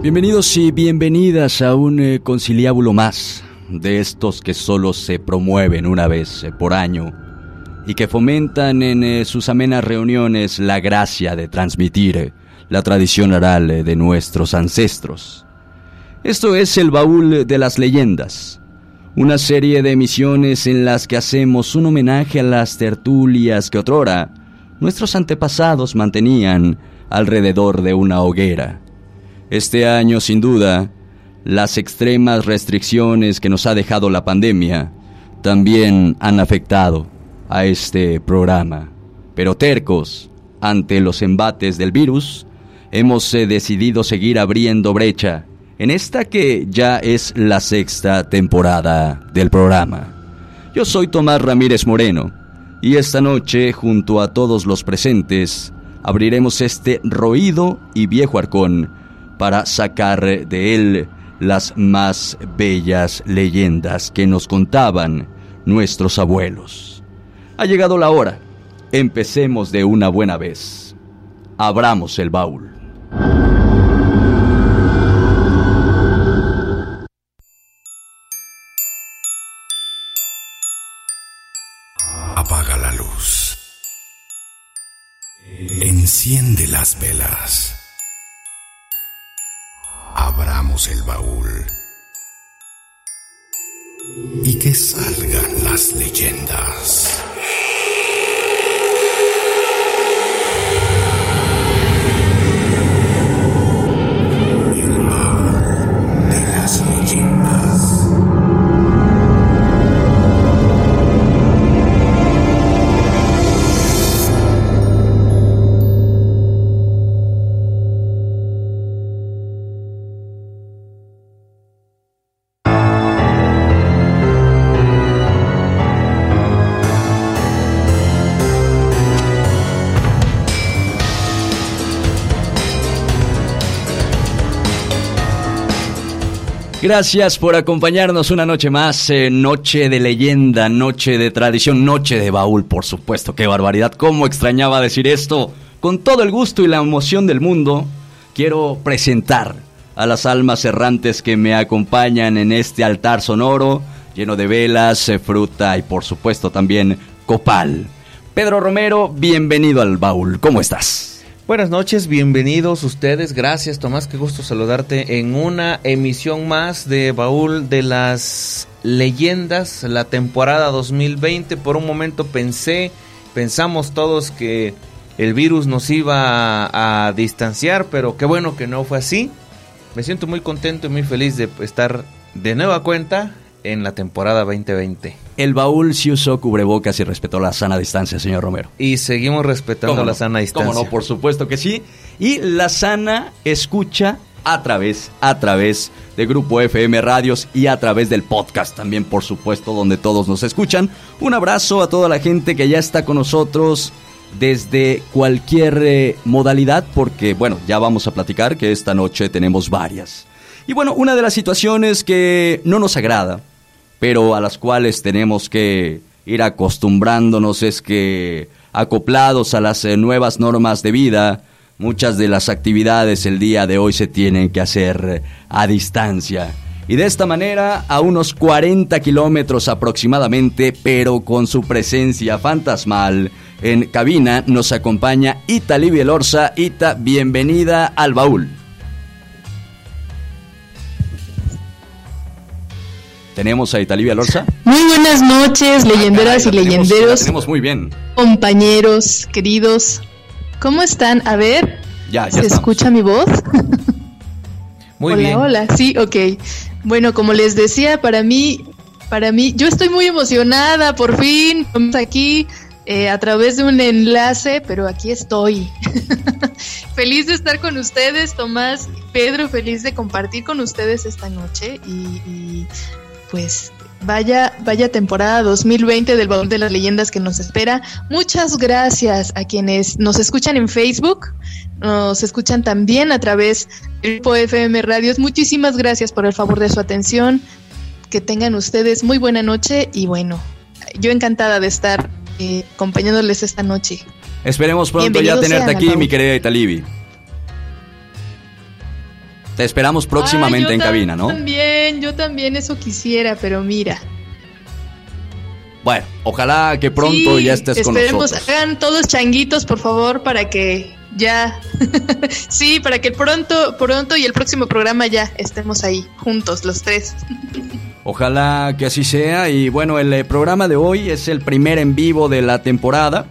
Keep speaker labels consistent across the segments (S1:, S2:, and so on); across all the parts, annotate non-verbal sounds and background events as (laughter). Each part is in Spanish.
S1: Bienvenidos y bienvenidas a un eh, conciliábulo más de estos que solo se promueven una vez eh, por año y que fomentan en eh, sus amenas reuniones la gracia de transmitir la tradición oral de nuestros ancestros. Esto es el baúl de las leyendas, una serie de emisiones en las que hacemos un homenaje a las tertulias que otrora nuestros antepasados mantenían alrededor de una hoguera este año, sin duda, las extremas restricciones que nos ha dejado la pandemia también han afectado a este programa. Pero tercos, ante los embates del virus, hemos eh, decidido seguir abriendo brecha en esta que ya es la sexta temporada del programa. Yo soy Tomás Ramírez Moreno y esta noche, junto a todos los presentes, abriremos este roído y viejo arcón para sacar de él las más bellas leyendas que nos contaban nuestros abuelos. Ha llegado la hora. Empecemos de una buena vez. Abramos el baúl.
S2: Apaga la luz. Enciende las velas abramos el baúl y que salgan las leyendas.
S1: Gracias por acompañarnos una noche más, eh, noche de leyenda, noche de tradición, noche de baúl, por supuesto, qué barbaridad, cómo extrañaba decir esto. Con todo el gusto y la emoción del mundo, quiero presentar a las almas errantes que me acompañan en este altar sonoro, lleno de velas, eh, fruta y por supuesto también copal. Pedro Romero, bienvenido al baúl, ¿cómo estás?
S3: Buenas noches, bienvenidos ustedes. Gracias, Tomás, qué gusto saludarte en una emisión más de Baúl de las Leyendas, la temporada 2020. Por un momento pensé, pensamos todos que el virus nos iba a, distanciar, pero qué bueno que no fue así. Me siento muy contento y muy feliz de estar de nueva cuenta en la temporada 2020.
S1: El baúl sí usó cubrebocas y respetó la sana distancia, señor Romero.
S3: Y seguimos respetando la sana distancia.
S1: ¿Cómo no? Por supuesto que sí. Y la sana escucha a través, a través de Grupo FM Radios y a través del podcast también, por supuesto, donde todos nos escuchan. Un abrazo a toda la gente que ya está con nosotros desde cualquier eh, modalidad, porque bueno, ya vamos a platicar que esta noche tenemos varias. Y bueno, una de las situaciones que no nos agrada, pero a las cuales tenemos que ir acostumbrándonos es que acoplados a las eh, nuevas normas de vida, muchas de las actividades el día de hoy se tienen que hacer eh, a distancia. Y de esta manera, a unos 40 kilómetros aproximadamente, pero con su presencia fantasmal, en cabina nos acompaña Ita Livia Lorza. Ita, bienvenida al baúl. Tenemos a Italivia Lorza.
S4: Muy buenas noches, leyenderas y leyenderos.
S1: tenemos muy bien.
S4: Compañeros, queridos. ¿Cómo están? A ver.
S1: Ya, ya
S4: ¿Se escucha mi voz? (laughs)
S3: Muy
S4: hola,
S3: bien.
S4: Hola, sí, ok. Bueno, como les decía, para mí, para mí, yo estoy muy emocionada, por fin, estamos aquí eh, a través de un enlace, pero aquí estoy. (laughs) feliz de estar con ustedes, Tomás, Pedro, feliz de compartir con ustedes esta noche y, y pues vaya, vaya temporada 2020 del Baúl de las Leyendas que nos espera. Muchas gracias a quienes nos escuchan en Facebook, nos escuchan también a través del grupo FM Radios. Muchísimas gracias por el favor de su atención. Que tengan ustedes muy buena noche y bueno, yo encantada de estar eh, acompañándoles esta noche.
S1: Esperemos pronto ya tenerte aquí, mi querida Italibi. Te esperamos próximamente en cabina, ¿no?
S4: También, yo también eso quisiera, pero mira.
S1: Bueno, ojalá que pronto ya estés con nosotros.
S4: Hagan todos changuitos, por favor, para que ya. (laughs) sí, para que pronto, pronto y el próximo programa ya estemos ahí, juntos, los tres.
S1: Ojalá que así sea. Y bueno, el eh, programa de hoy es el primer en vivo de la temporada.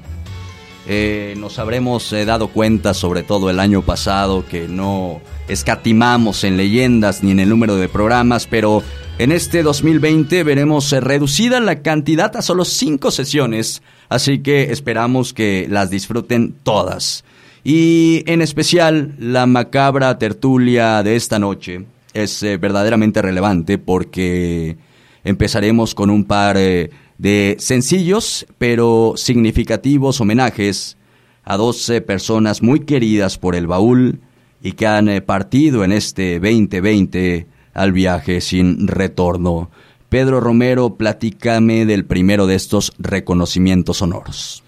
S1: Eh, nos habremos eh, dado cuenta, sobre todo el año pasado, que no escatimamos en leyendas ni en el número de programas, pero en este 2020 veremos reducida la cantidad a solo cinco sesiones, así que esperamos que las disfruten todas. Y en especial la macabra tertulia de esta noche es eh, verdaderamente relevante porque empezaremos con un par eh, de sencillos pero significativos homenajes a 12 personas muy queridas por el baúl y que han eh, partido en este 2020 al viaje sin retorno. Pedro Romero, platícame del primero de estos reconocimientos honoros.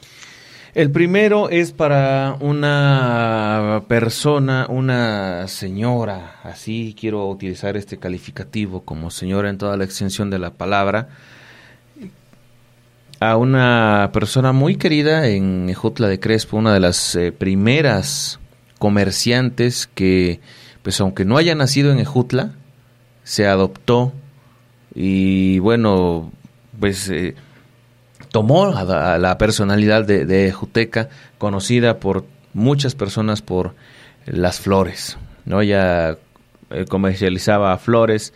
S3: El primero es para una persona, una señora, así quiero utilizar este calificativo como señora en toda la extensión de la palabra, a una persona muy querida en Ejutla de Crespo, una de las eh, primeras comerciantes que, pues aunque no haya nacido en Ejutla, se adoptó y bueno, pues... Eh, tomó a, la personalidad de, Juteca, conocida por muchas personas por las flores. ¿no? Ella eh, comercializaba flores.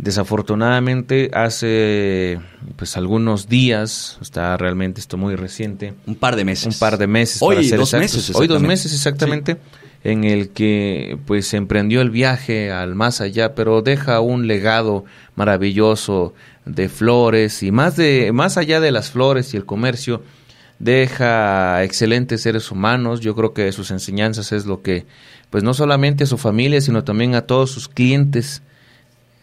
S3: Desafortunadamente, hace pues algunos días, está realmente esto muy reciente.
S1: Un par de meses.
S3: Un par de meses.
S1: Hoy dos meses.
S3: Hoy dos meses exactamente. En el que pues emprendió el viaje al más allá, pero deja un legado maravilloso de flores y más de más allá de las flores y el comercio deja excelentes seres humanos. Yo creo que sus enseñanzas es lo que pues no solamente a su familia, sino también a todos sus clientes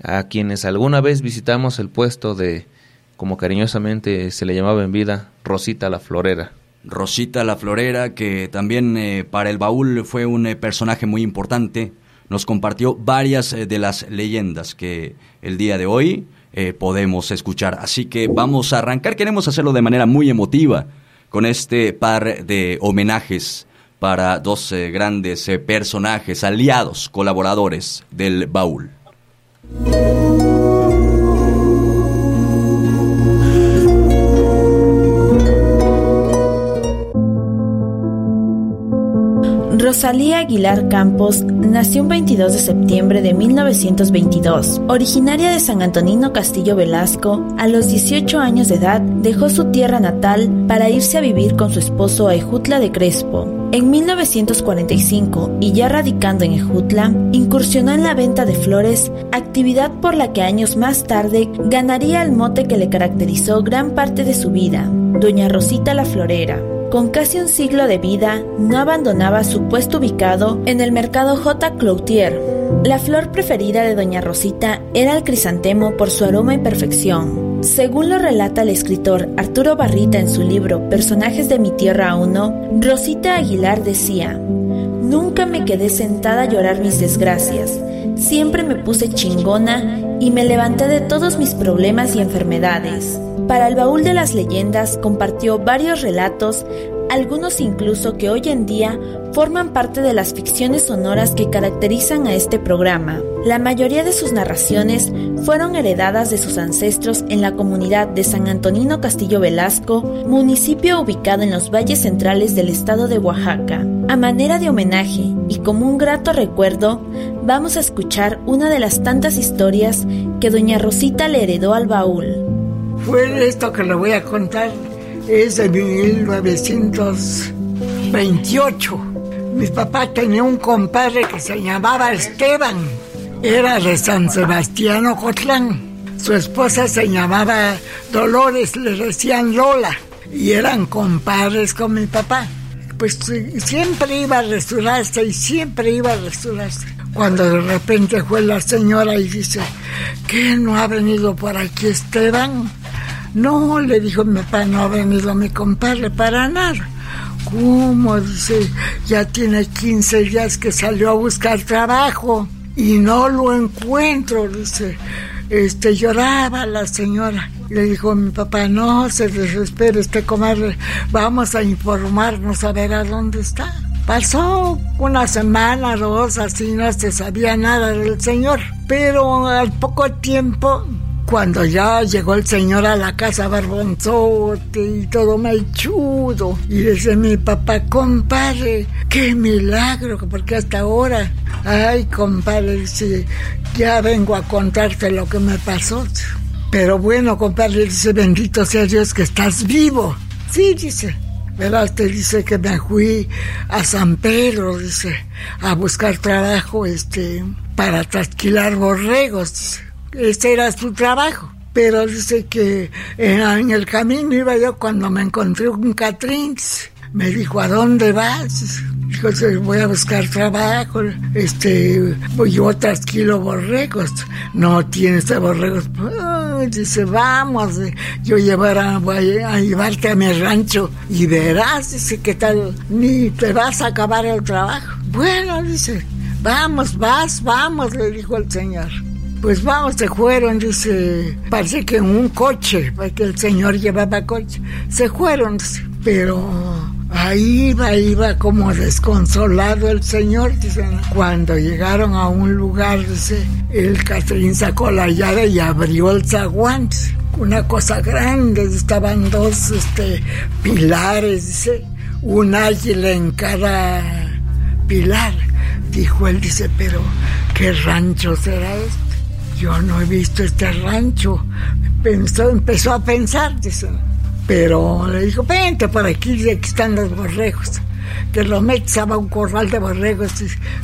S3: a quienes alguna vez visitamos el puesto de como cariñosamente se le llamaba en vida, Rosita la Florera.
S1: Rosita la Florera, que también eh, para el baúl fue un eh, personaje muy importante, nos compartió varias eh, de las leyendas que el día de hoy podemos escuchar. Así que vamos a arrancar, queremos hacerlo de manera muy emotiva con este par de homenajes para dos grandes personajes, aliados, colaboradores del baúl.
S5: Música Rosalía Aguilar Campos nació un 22 de septiembre de 1922. Originaria de San Antonino Castillo Velasco, a los 18 años de edad dejó su tierra natal para irse a vivir con su esposo a Ejutla de Crespo. En 1945, y ya radicando en Ejutla, incursionó en la venta de flores, actividad por la que años más tarde ganaría el mote que le caracterizó gran parte de su vida, Doña Rosita la Florera. Con casi un siglo de vida, no abandonaba su puesto ubicado en el mercado J. Cloutier. La flor preferida de Doña Rosita era el crisantemo por su aroma y perfección. Según lo relata el escritor Arturo Barrita en su libro Personajes de mi Tierra 1, Rosita Aguilar decía, Nunca me quedé sentada a llorar mis desgracias, siempre me puse chingona y me levanté de todos mis problemas y enfermedades. Para el baúl de las leyendas compartió varios relatos, algunos incluso que hoy en día forman parte de las ficciones sonoras que caracterizan a este programa. La mayoría de sus narraciones fueron heredadas de sus ancestros en la comunidad de San Antonino Castillo Velasco, municipio ubicado en los valles centrales del estado de Oaxaca. A manera de homenaje y como un grato recuerdo, vamos a escuchar una de las tantas historias que doña Rosita le heredó al baúl.
S6: Fue esto que le voy a contar, es de 1928. Mi papá tenía un compadre que se llamaba Esteban, era de San Sebastián Ocotlán. Su esposa se llamaba Dolores, le decían Lola, y eran compadres con mi papá. Pues siempre iba a restaurarse y siempre iba a restaurarse. Cuando de repente fue la señora y dice, ¿qué no ha venido por aquí Esteban? No, le dijo mi papá, no ha venido mi compadre para nada. ¿Cómo? Dice, ya tiene 15 días que salió a buscar trabajo. y no lo encuentro, dice. Este, lloraba la señora. Le dijo mi papá, no se desespere, este comadre, vamos a informarnos a ver a dónde está. Pasó una semana, dos, así no se sabía nada del señor. Pero al poco tiempo cuando ya llegó el señor a la casa barbonzote y todo mechudo, y dice mi papá, compadre, qué milagro, porque hasta ahora, ay, compadre, dice, ya vengo a contarte lo que me pasó. Pero bueno, compadre, dice, bendito sea Dios que estás vivo. Sí, dice. ¿Verdad? Te dice que me fui a San Pedro, dice, a buscar trabajo, este, para trasquilar borregos. Dice ese era su trabajo. Pero dice que en el camino iba yo cuando me encontré un Catrins. Me dijo, ¿a dónde vas? Dijo, voy a buscar trabajo, este, yo trasquilo borregos. No tienes borregos. dice, vamos, yo llevará, voy a llevarte a mi rancho y verás, dice, que tal, ni te vas a acabar el trabajo. Bueno, dice, vamos, vas, vamos, le dijo el señor. Pues vamos, se fueron, dice, parece que en un coche, porque el señor llevaba coche. Se fueron, pero ahí iba, iba como desconsolado el señor, dice. Cuando llegaron a un lugar, dice, el Catrín sacó la llave y abrió el zaguán, una cosa grande, estaban dos este, pilares, dice, un águila en cada pilar. Dijo él, dice, pero ¿qué rancho será este? Yo no he visto este rancho. Pensó, empezó a pensar, dice. Pero le dijo, vente por aquí, aquí están los borregos. Que lo metes a un corral de borregos.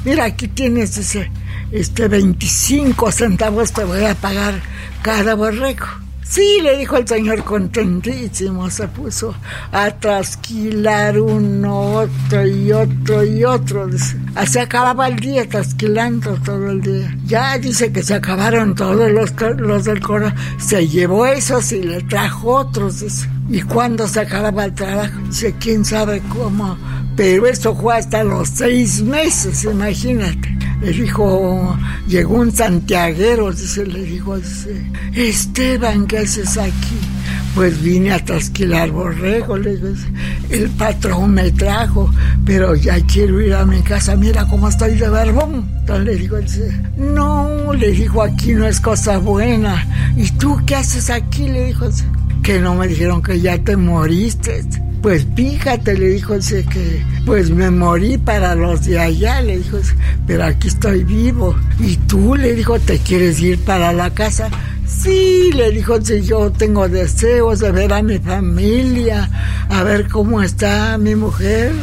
S6: Mira, aquí tienes ese, este 25 centavos te voy a pagar cada borrego. Sí, le dijo el señor contentísimo, se puso a trasquilar uno, otro y otro y otro. Así acababa el día trasquilando todo el día. Ya dice que se acabaron todos los, los del coro. Se llevó esos y le trajo otros. Y cuando se acababa el trabajo, dice, quién sabe cómo. Pero eso fue hasta los seis meses, imagínate. Le dijo, llegó un santiaguero, dice, le dijo, dice, Esteban, ¿qué haces aquí? Pues vine a trasquilar borrego, le digo, el patrón me trajo, pero ya quiero ir a mi casa, mira cómo estoy de barbón. Entonces le digo, dice, no, le dijo, aquí no es cosa buena. ¿Y tú qué haces aquí? Le dijo, que no me dijeron que ya te moriste. Pues fíjate, le dijo ese que, pues me morí para los de allá, le dijo, pero aquí estoy vivo. Y tú, le dijo, ¿te quieres ir para la casa? Sí, le dijo, si yo tengo deseos de ver a mi familia, a ver cómo está mi mujer.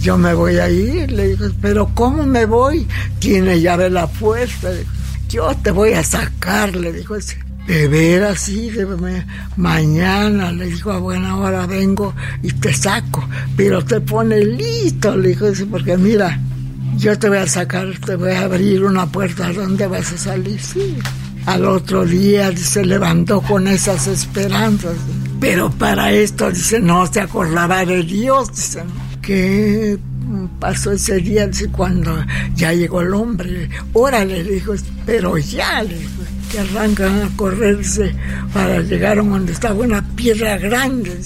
S6: Yo me voy a ir, le dijo, pero ¿cómo me voy? Tiene llave la puerta. Yo te voy a sacar, le dijo de veras, sí, mañana, le dijo, a buena hora vengo y te saco, pero te pone listo, le dijo, porque mira, yo te voy a sacar, te voy a abrir una puerta, ¿dónde vas a salir? Sí. Al otro día se levantó con esas esperanzas, pero para esto, dice, no se acordaba de Dios, dice, que pasó ese día, dice, cuando ya llegó el hombre, órale, le dijo, pero ya, le dijo, arrancan a correrse para llegar a donde estaba una piedra grande,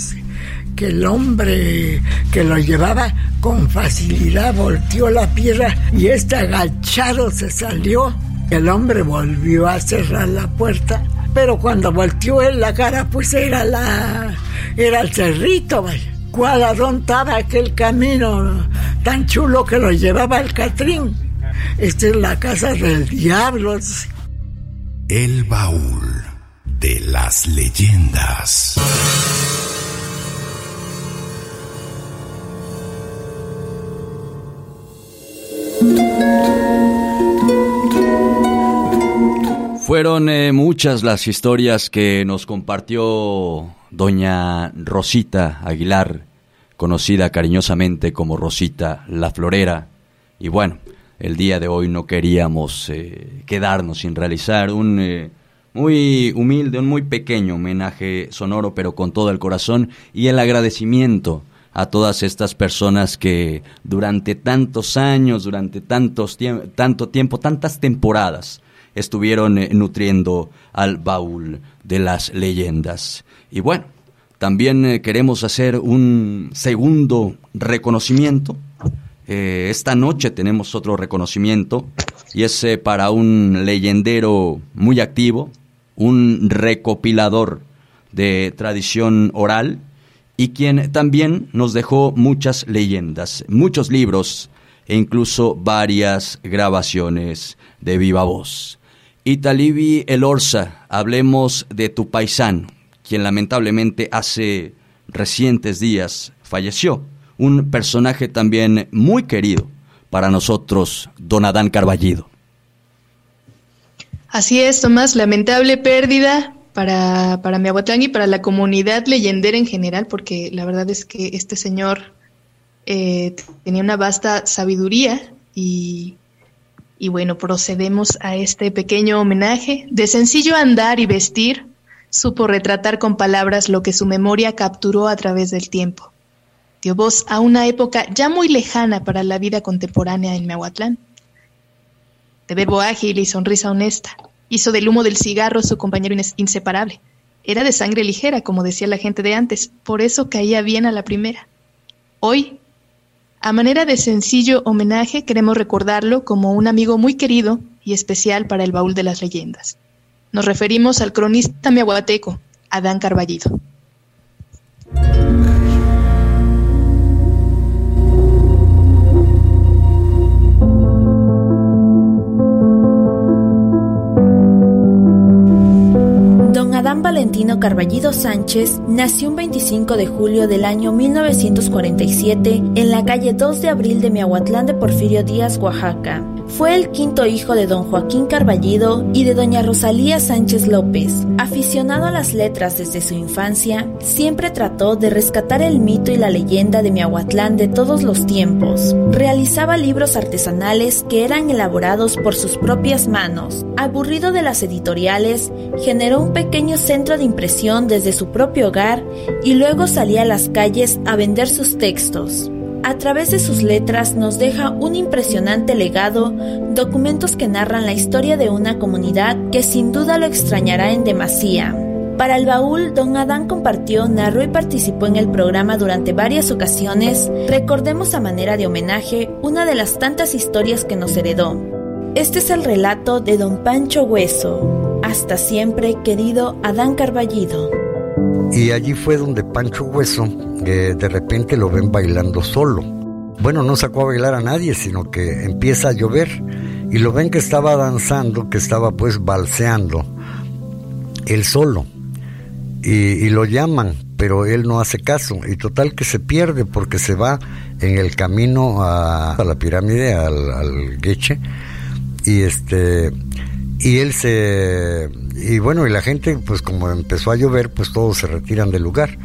S6: que el hombre que lo llevaba con facilidad volteó la piedra y este agachado se salió. El hombre volvió a cerrar la puerta, pero cuando volteó él la cara, pues era la era el cerrito, vaya. ¿Cuál estaba aquel camino tan chulo que lo llevaba el Catrín? Esta es la casa del diablo.
S2: El baúl de las leyendas.
S1: Fueron eh, muchas las historias que nos compartió doña Rosita Aguilar, conocida cariñosamente como Rosita la Florera. Y bueno, el día de hoy no queríamos eh, quedarnos sin realizar un eh, muy humilde, un muy pequeño homenaje sonoro, pero con todo el corazón y el agradecimiento a todas estas personas que durante tantos años, durante tantos tanto tiempo, tantas temporadas, estuvieron eh, nutriendo al baúl de las leyendas. Y bueno, también queremos hacer un segundo reconocimiento. Eh, esta noche tenemos otro reconocimiento y es para un leyendero muy activo, un recopilador de tradición oral y quien también nos dejó muchas leyendas, muchos libros e incluso varias grabaciones de viva voz. Italibi Elorza, hablemos de tu paisano, quien lamentablemente hace recientes días falleció. Un personaje también muy querido para nosotros, don Adán Carballido.
S4: Así es, Tomás, lamentable pérdida para, para Miahuatlán y para la comunidad leyendera en general, porque la verdad es que este señor eh, tenía una vasta sabiduría y y bueno, procedemos a este pequeño homenaje. De sencillo andar y vestir, supo retratar con palabras lo que su memoria capturó a través del tiempo. Dio voz a una época ya muy lejana para la vida contemporánea en Mehuatlán. De verbo ágil y sonrisa honesta, hizo del humo del cigarro su compañero inseparable. Era de sangre ligera, como decía la gente de antes, por eso caía bien a la primera. Hoy a manera de sencillo homenaje, queremos recordarlo como un amigo muy querido y especial para el baúl de las leyendas. Nos referimos al cronista miahuateco, Adán Carballido.
S5: Carballido Sánchez nació un 25 de julio del año 1947 en la calle 2 de abril de Miahuatlán de Porfirio Díaz, Oaxaca. Fue el quinto hijo de don Joaquín Carballido y de doña Rosalía Sánchez López. Aficionado a las letras desde su infancia, siempre trató de rescatar el mito y la leyenda de Miahuatlán de todos los tiempos. Realizaba libros artesanales que eran elaborados por sus propias manos. Aburrido de las editoriales, generó un pequeño centro de impresión desde su propio hogar y luego salía a las calles a vender sus textos a través de sus letras nos deja un impresionante legado, documentos que narran la historia de una comunidad que sin duda lo extrañará en demasía. Para el baúl, don Adán compartió, narró y participó en el programa durante varias ocasiones. Recordemos a manera de homenaje una de las tantas historias que nos heredó. Este es el relato de don Pancho Hueso. Hasta siempre, querido Adán Carballido.
S7: Y allí fue donde Pancho Hueso de repente lo ven bailando solo. Bueno, no sacó a bailar a nadie, sino que empieza a llover y lo ven que estaba danzando, que estaba pues balseando, él solo. Y, lo llaman, pero él no hace caso. Y total que se pierde porque se va en el camino a, la pirámide, al, al Geche. Y este y él se y bueno y la gente pues como empezó a llover pues todos se retiran del lugar.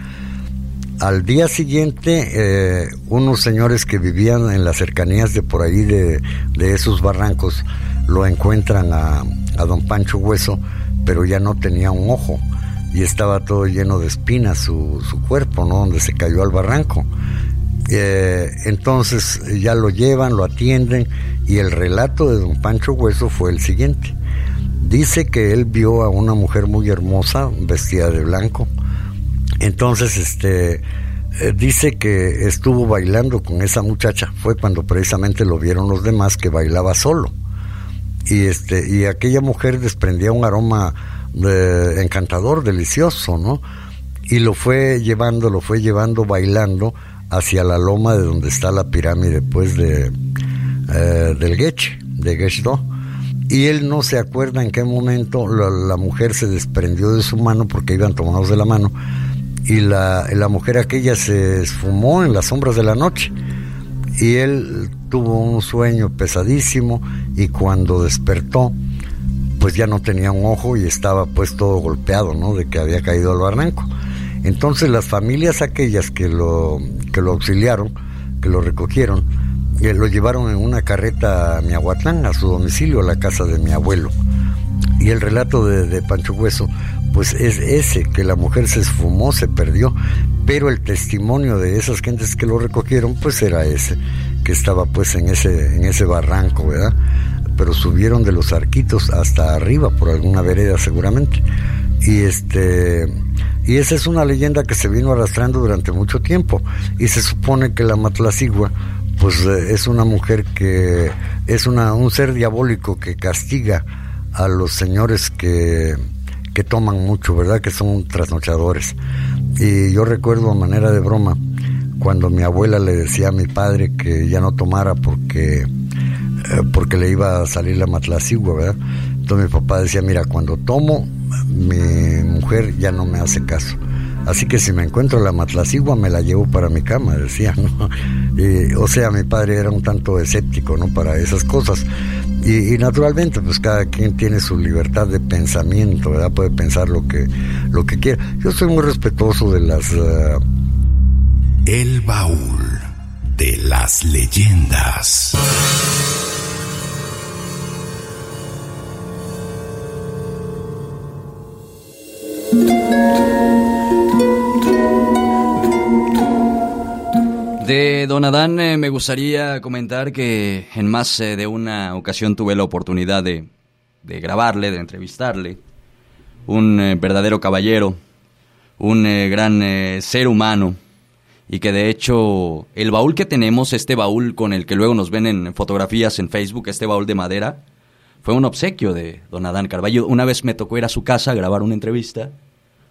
S7: Al día siguiente eh, unos señores que vivían en las cercanías de por ahí de, esos barrancos lo encuentran a, don Pancho Hueso pero ya no tenía un ojo y estaba todo lleno de espinas su, su cuerpo no donde se cayó al barranco. Eh, entonces ya lo llevan lo atienden y el relato de don Pancho Hueso fue el siguiente Dice que él vio a una mujer muy hermosa, vestida de blanco. Entonces, este, eh, dice que estuvo bailando con esa muchacha. Fue cuando precisamente lo vieron los demás que bailaba solo. Y este, y aquella mujer desprendía un aroma de, encantador, delicioso, ¿no? Y lo fue llevando, lo fue llevando bailando hacia la loma de donde está la pirámide, pues, de, eh, del Geche, de Geshdo y él no se acuerda en qué momento la, mujer se desprendió de su mano porque iban tomados de la mano y la, la, mujer aquella se esfumó en las sombras de la noche y él tuvo un sueño pesadísimo y cuando despertó pues ya no tenía un ojo y estaba pues todo golpeado, ¿no? De que había caído al barranco. Entonces las familias aquellas que lo, que lo auxiliaron, que lo recogieron, lo llevaron en una carreta a Miahuatlán, a su domicilio, a la casa de mi abuelo. Y el relato de, Pancho Hueso, pues es ese, que la mujer se esfumó, se perdió, pero el testimonio de esas gentes que lo recogieron, pues era ese, que estaba pues en ese, en ese barranco, ¿verdad? Pero subieron de los arquitos hasta arriba, por alguna vereda seguramente. Y este y esa es una leyenda que se vino arrastrando durante mucho tiempo. Y se supone que la Matlacigua, pues eh, es una mujer que es una, un ser diabólico que castiga a los señores que, que toman mucho, ¿verdad? Que son trasnochadores. Y yo recuerdo a manera de broma cuando mi abuela le decía a mi padre que ya no tomara porque, eh, porque le iba a salir la matlacigua, ¿verdad? Entonces mi papá decía, mira, cuando tomo mi mujer ya no me hace caso. Así que si me encuentro la matlacigua me la llevo para mi cama, decía, ¿no? o sea, mi padre era un tanto escéptico, ¿no? Para esas cosas. Y, naturalmente, pues cada quien tiene su libertad de pensamiento, ¿verdad? Puede pensar lo que, lo que quiera. Yo soy muy respetuoso de las... Uh...
S2: El baúl de las leyendas.
S1: De Don Adán eh, me gustaría comentar que en más eh, de una ocasión tuve la oportunidad de, grabarle, de entrevistarle. Un eh, verdadero caballero, un gran ser humano y que de hecho el baúl que tenemos, este baúl con el que luego nos ven en fotografías en Facebook, este baúl de madera, fue un obsequio de Don Adán Carballo. Una vez me tocó ir a su casa a grabar una entrevista.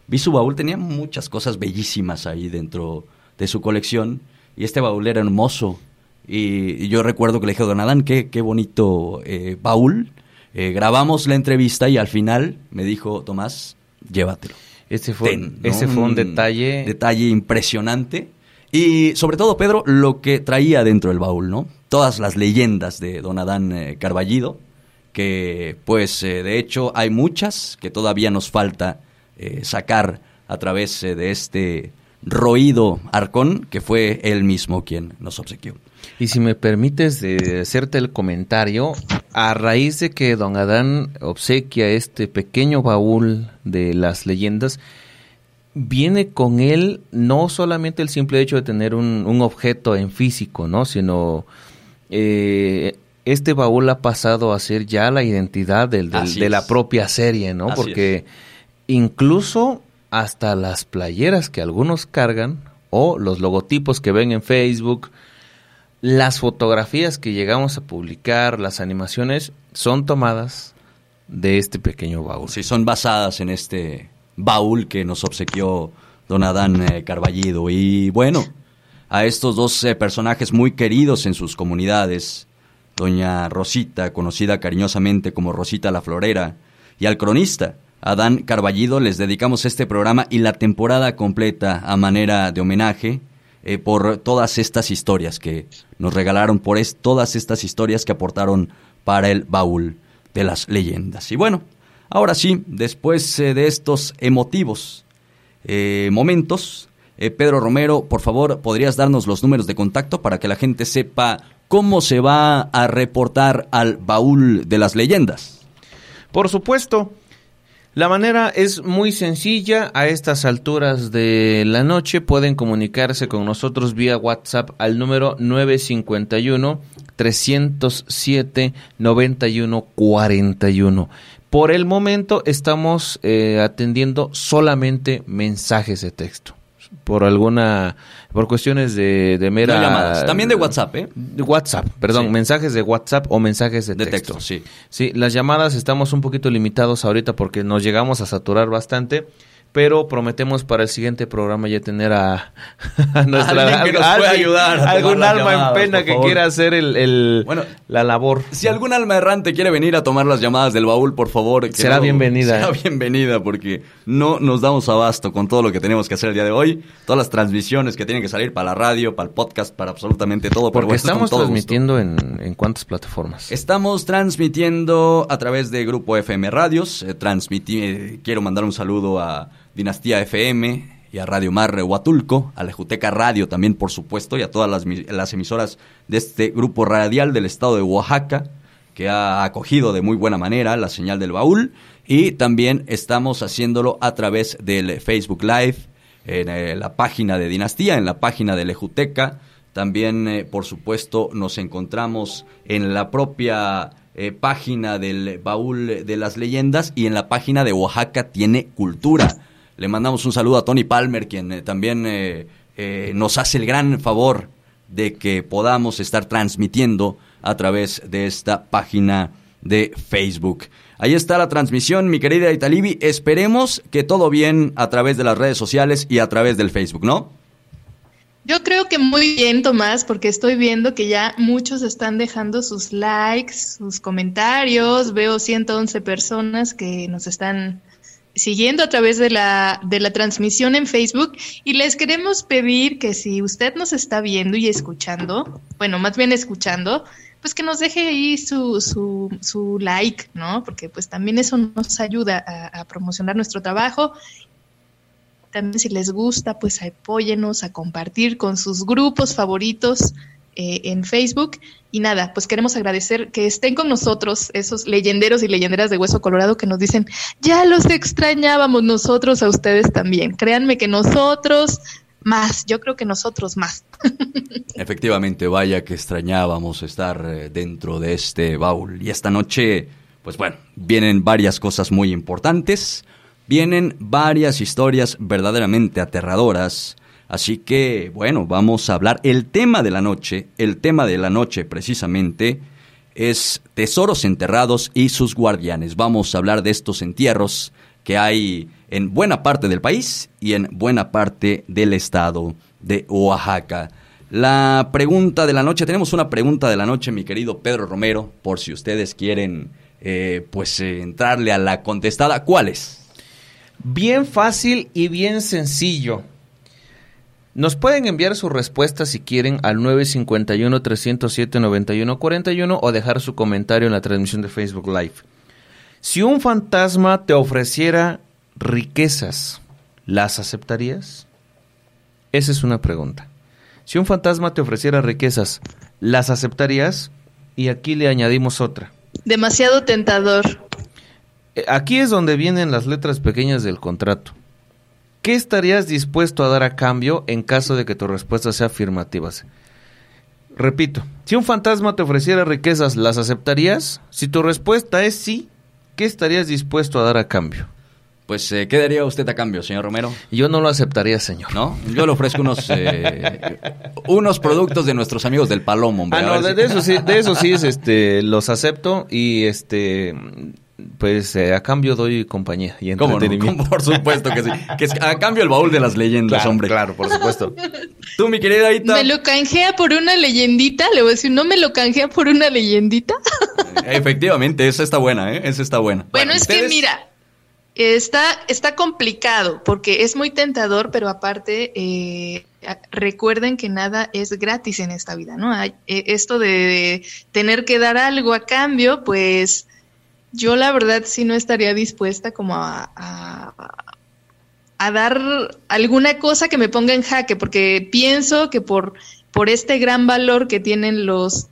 S1: Vi su baúl, tenía muchas cosas bellísimas ahí dentro de su colección y este baúl era hermoso. Y, yo recuerdo que le dije a Don Adán, qué, qué bonito eh, baúl. Eh, grabamos la entrevista y al final me dijo, Tomás, llévatelo.
S3: Ese fue, ese fue un, detalle.
S1: Detalle impresionante. Y sobre todo, Pedro, lo que traía dentro del baúl, ¿no? Todas las leyendas de Don Adán eh, Carballido, que pues de hecho hay muchas que todavía nos falta sacar a través de este roído Arcón, que fue él mismo quien nos obsequió.
S3: Y si me permites de hacerte el comentario, a raíz de que don Adán obsequia este pequeño baúl de las leyendas, viene con él no solamente el simple hecho de tener un, objeto en físico, ¿no? Sino eh, este baúl ha pasado a ser ya la identidad del, de la propia serie, ¿no? Porque incluso hasta las playeras que algunos cargan o los logotipos que ven en Facebook, las fotografías que llegamos a publicar, las animaciones, son tomadas de este pequeño baúl.
S1: Sí, son basadas en este baúl que nos obsequió don Adán eh, Carballido. Y bueno, a estos dos eh, personajes muy queridos en sus comunidades, doña Rosita, conocida cariñosamente como Rosita la Florera, y al cronista, Adán Carballido les dedicamos este programa y la temporada completa a manera de homenaje eh, por todas estas historias que nos regalaron, por es, todas estas historias que aportaron para el baúl de las leyendas. Y bueno, ahora sí, después eh, de estos emotivos eh, momentos, Pedro Romero, por favor, ¿podrías darnos los números de contacto para que la gente sepa cómo se va a reportar al baúl de las leyendas?
S3: Por supuesto, la manera es muy sencilla. A estas alturas de la noche pueden comunicarse con nosotros vía WhatsApp al número 951 307 9141. Por el momento estamos eh, atendiendo solamente mensajes de texto por alguna por cuestiones de, de mera
S1: llamadas. también de WhatsApp eh
S3: de WhatsApp perdón mensajes de WhatsApp o mensajes de, texto.
S1: sí
S3: sí las llamadas estamos un poquito limitados ahorita porque nos llegamos a saturar bastante pero prometemos para el siguiente programa ya tener a, (laughs)
S1: nuestra que nos pueda ayudar
S3: algún alma en pena que quiera hacer el, bueno, la labor.
S1: si algún alma errante quiere venir a tomar las llamadas del baúl por favor
S3: será bienvenida
S1: será bienvenida porque no nos damos abasto con todo lo que tenemos que hacer el día de hoy todas las transmisiones que tienen que salir para la radio para el podcast para absolutamente todo
S3: porque estamos transmitiendo en, en cuántas plataformas
S1: estamos transmitiendo a través de Grupo FM Radios eh, transmití, quiero mandar un saludo a Dinastía FM y a Radio Mar Huatulco, a la Juteca Radio también, por supuesto, y a todas las, emisoras de este grupo radial del estado de Oaxaca, que ha acogido de muy buena manera la señal del baúl. Y también estamos haciéndolo a través del Facebook Live, en eh, la página de Dinastía, en la página de Lejuteca. También, eh, por supuesto, nos encontramos en la propia eh, página del Baúl de las Leyendas y en la página de Oaxaca Tiene Cultura. Le mandamos un saludo a Tony Palmer, quien también nos hace el gran favor de que podamos estar transmitiendo a través de esta página de Facebook. Ahí está la transmisión, mi querida Italibi. Esperemos que todo bien a través de las redes sociales y a través del Facebook, ¿no?
S4: Yo creo que muy bien, Tomás, porque estoy viendo que ya muchos están dejando sus likes, sus comentarios. Veo 111 personas que nos están siguiendo a través de la, de la transmisión en Facebook y les queremos pedir que si usted nos está viendo y escuchando, bueno, más bien escuchando, pues que nos deje ahí su, su, su like, ¿no? Porque pues también eso nos ayuda a, promocionar nuestro trabajo. También si les gusta, pues apóyenos a compartir con sus grupos favoritos eh, en Facebook. Y nada, pues queremos agradecer que estén con nosotros esos leyenderos y leyenderas de Hueso Colorado que nos dicen, ya los extrañábamos nosotros a ustedes también. Créanme que nosotros más, yo creo que nosotros más. (laughs)
S1: Efectivamente, vaya que extrañábamos estar eh, dentro de este baúl. Y esta noche, pues bueno, vienen varias cosas muy importantes, vienen varias historias verdaderamente aterradoras. Así que, bueno, vamos a hablar. El tema de la noche, el tema de la noche precisamente, es tesoros enterrados y sus guardianes. Vamos a hablar de estos entierros que hay en buena parte del país y en buena parte del estado de Oaxaca. La pregunta de la noche, tenemos una pregunta de la noche, mi querido Pedro Romero, por si ustedes quieren eh, pues eh, entrarle a la contestada. ¿Cuál es?
S3: Bien fácil y bien sencillo. Nos pueden enviar su respuesta si quieren al 951-307-9141 o dejar su comentario en la transmisión de Facebook Live. Si un fantasma te ofreciera riquezas, ¿las aceptarías? Esa es una pregunta. Si un fantasma te ofreciera riquezas, ¿las aceptarías? Y aquí le añadimos otra.
S4: Demasiado tentador.
S3: Eh, aquí es donde vienen las letras pequeñas del contrato. ¿Qué estarías dispuesto a dar a cambio en caso de que tu respuesta sea afirmativa? Repito, si un fantasma te ofreciera riquezas, ¿las aceptarías? Si tu respuesta es sí, ¿qué estarías dispuesto a dar a cambio?
S1: Pues, eh, ¿qué daría usted a cambio, señor Romero?
S3: Yo no lo aceptaría, señor.
S1: ¿No? Yo le ofrezco unos, eh, unos productos de nuestros amigos del Palomo,
S3: hombre. Ah, no, de, eso sí, de eso sí es, este, los acepto y, este, pues eh, a cambio doy compañía y entretenimiento.
S1: Por supuesto que sí. Que a cambio el baúl de las leyendas, hombre.
S3: Claro, por supuesto. (laughs)
S1: Tú, mi querida Aita.
S4: ¿Me lo canjea por una leyendita? Le voy a decir, ¿no me lo canjea por una leyendita?
S1: Efectivamente, esa está buena, ¿eh? Esa está buena.
S4: Bueno, es que mira, Está, está complicado porque es muy tentador, pero aparte eh, recuerden que nada es gratis en esta vida, ¿no? Hay, eh, esto de tener que dar algo a cambio, pues yo la verdad sí no estaría dispuesta como a, a, dar alguna cosa que me ponga en jaque, porque pienso que por, por este gran valor que tienen los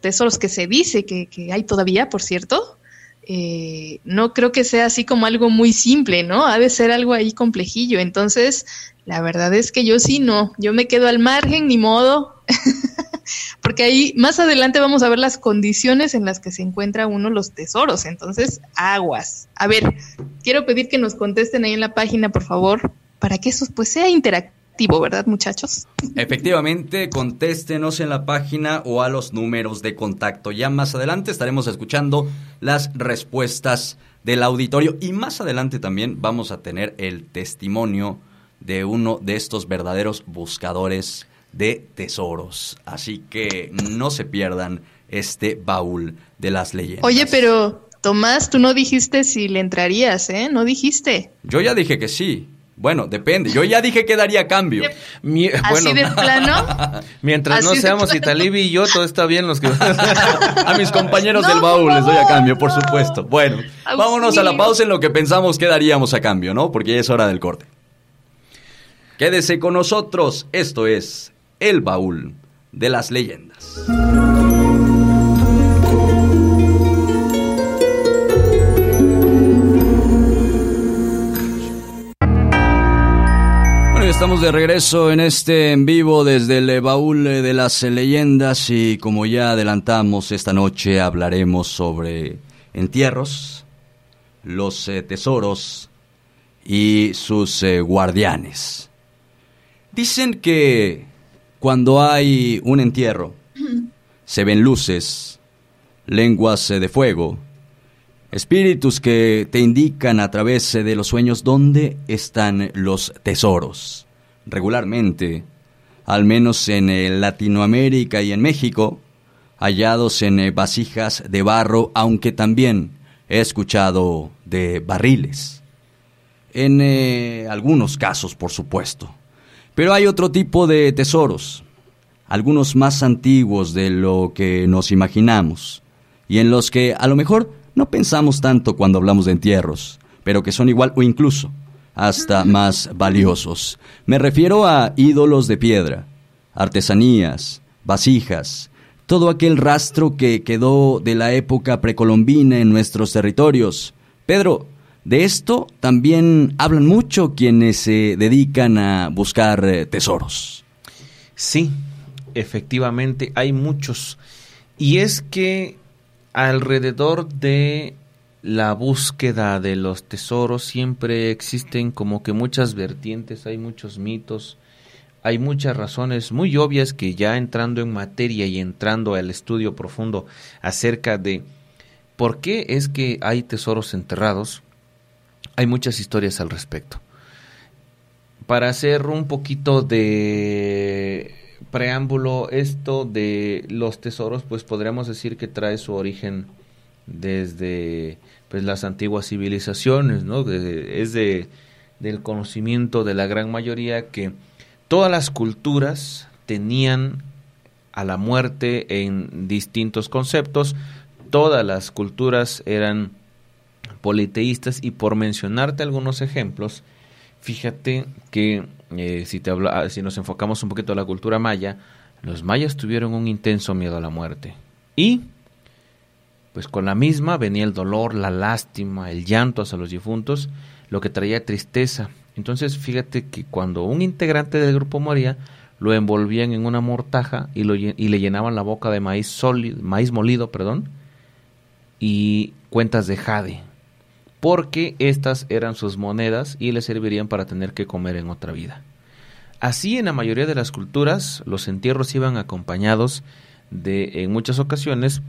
S4: tesoros que se dice que, que hay todavía, por cierto, eh, no creo que sea así como algo muy simple, ¿no? Ha de ser algo ahí complejillo. Entonces, la verdad es que yo sí no, yo me quedo al margen, ni modo, (laughs) porque ahí más adelante vamos a ver las condiciones en las que se encuentra uno los tesoros. Entonces, aguas. A ver, quiero pedir que nos contesten ahí en la página, por favor, para que eso pues sea interactivo ¿verdad, muchachos?
S1: Efectivamente, contéstenos en la página o a los números de contacto. Ya más adelante estaremos escuchando las respuestas del auditorio y más adelante también vamos a tener el testimonio de uno de estos verdaderos buscadores de tesoros. Así que no se pierdan este baúl de las leyendas.
S4: Oye, pero Tomás, tú no dijiste si le entrarías, ¿eh? No dijiste.
S1: Yo ya dije que sí. Bueno, depende. Yo ya dije que daría cambio. (laughs)
S4: ¿Así de plano?
S3: Mientras no seamos Italibi y yo, todo está bien. Los que... (laughs)
S1: a mis compañeros del baúl les doy a cambio, por supuesto. Bueno, vámonos a la pausa en lo que pensamos que daríamos a cambio, ¿no? Porque ya es hora del corte. Quédese con nosotros. Esto es el baúl de las leyendas. estamos de regreso en este en vivo desde el baúl de las leyendas y como ya adelantamos esta noche hablaremos sobre entierros, los eh, tesoros y sus eh, guardianes. Dicen que cuando hay un entierro (clears throat) se ven luces, lenguas eh, de fuego, espíritus que te indican a través de los sueños dónde están los tesoros regularmente, al menos en eh, Latinoamérica y en México, hallados en eh, vasijas de barro, aunque también he escuchado de barriles. En eh, algunos casos, por supuesto. Pero hay otro tipo de tesoros, algunos más antiguos de lo que nos imaginamos, y en los que a lo mejor no pensamos tanto cuando hablamos de entierros, pero que son igual o incluso hasta (laughs) más valiosos. Me refiero a ídolos de piedra, artesanías, vasijas, todo aquel rastro que quedó de la época precolombina en nuestros territorios. Pedro, de esto también hablan mucho quienes se dedican a buscar eh, tesoros.
S3: Sí, efectivamente, hay muchos. Y es que alrededor de la búsqueda de los tesoros siempre existen como que muchas vertientes, hay muchos mitos, hay muchas razones muy obvias que ya entrando en materia y entrando al estudio profundo acerca de por qué es que hay tesoros enterrados, hay muchas historias al respecto. Para hacer un poquito de preámbulo, esto de los tesoros, pues podríamos decir que trae su origen desde pues las antiguas civilizaciones, ¿no? es de, del conocimiento de la gran mayoría que todas las culturas tenían a la muerte en distintos conceptos, todas las culturas eran politeístas y por mencionarte algunos ejemplos, fíjate que eh, si, te habla, si nos enfocamos un poquito a la cultura maya, los mayas tuvieron un intenso miedo a la muerte y pues con la misma venía el dolor, la lástima, el llanto hacia los difuntos, lo que traía tristeza. Entonces, fíjate que cuando un integrante del grupo moría, lo envolvían en una mortaja y, lo, y le llenaban la boca de maíz, sólido, maíz molido perdón, y cuentas de jade, porque estas eran sus monedas y le servirían para tener que comer en otra vida. Así en la mayoría de las culturas, los entierros iban acompañados de, en muchas ocasiones,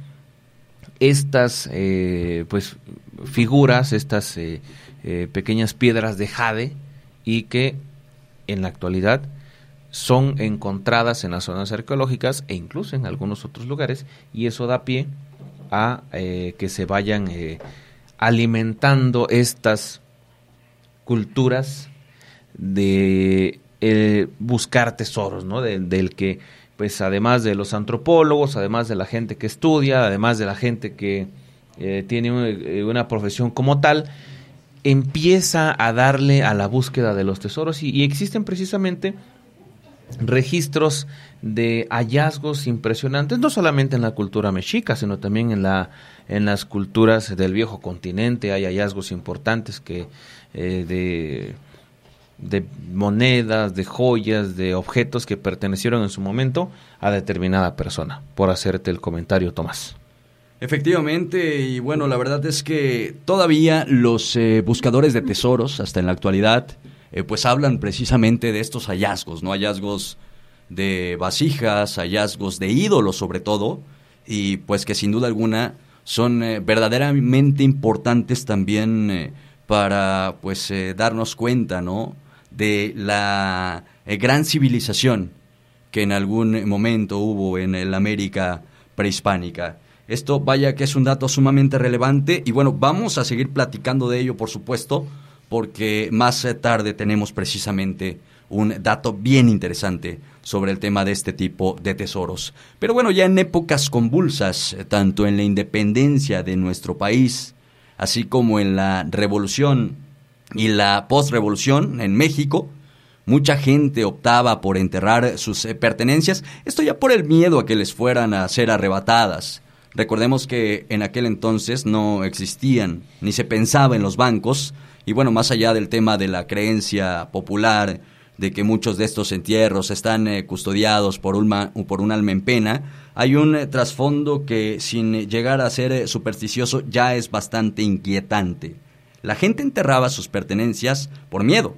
S3: estas eh, pues figuras, estas eh, eh, pequeñas piedras de jade y que en la actualidad son encontradas en las zonas arqueológicas e incluso en algunos otros lugares y eso da pie a que se vayan alimentando estas culturas de buscar tesoros, ¿no? del que pues además de los antropólogos, además de la gente que estudia, además de la gente que eh, tiene eh, una, profesión como tal, empieza a darle a la búsqueda de los tesoros y, existen precisamente registros de hallazgos impresionantes, no solamente en la cultura mexica, sino también en, la, en las culturas del viejo continente, hay hallazgos importantes que eh, de monedas, de joyas, de objetos que pertenecieron en su momento a determinada persona, por hacerte el comentario, Tomás.
S1: Efectivamente, y bueno, la verdad es que todavía los eh, buscadores de tesoros, hasta en la actualidad, eh, pues hablan precisamente de estos hallazgos, ¿no? Hallazgos de vasijas, hallazgos de ídolos sobre todo, y pues que sin duda alguna son eh, verdaderamente importantes también para pues darnos cuenta, ¿no? de la eh, gran civilización que en algún momento hubo en la América prehispánica. Esto vaya que es un dato sumamente relevante y bueno, vamos a seguir platicando de ello, por supuesto, porque más eh, tarde tenemos precisamente un dato bien interesante sobre el tema de este tipo de tesoros. Pero bueno, ya en épocas convulsas, eh, tanto en la independencia de nuestro país, así como en la revolución y la postrevolución en México, mucha gente optaba por enterrar sus eh, pertenencias, esto ya por el miedo a que les fueran a ser arrebatadas. Recordemos que en aquel entonces no existían ni se pensaba en los bancos y bueno, más allá del tema de la creencia popular de que muchos de estos entierros están eh, custodiados por un, por un alma en pena, hay un eh, trasfondo que sin llegar a ser eh, supersticioso ya es bastante inquietante. La gente enterraba sus pertenencias por miedo,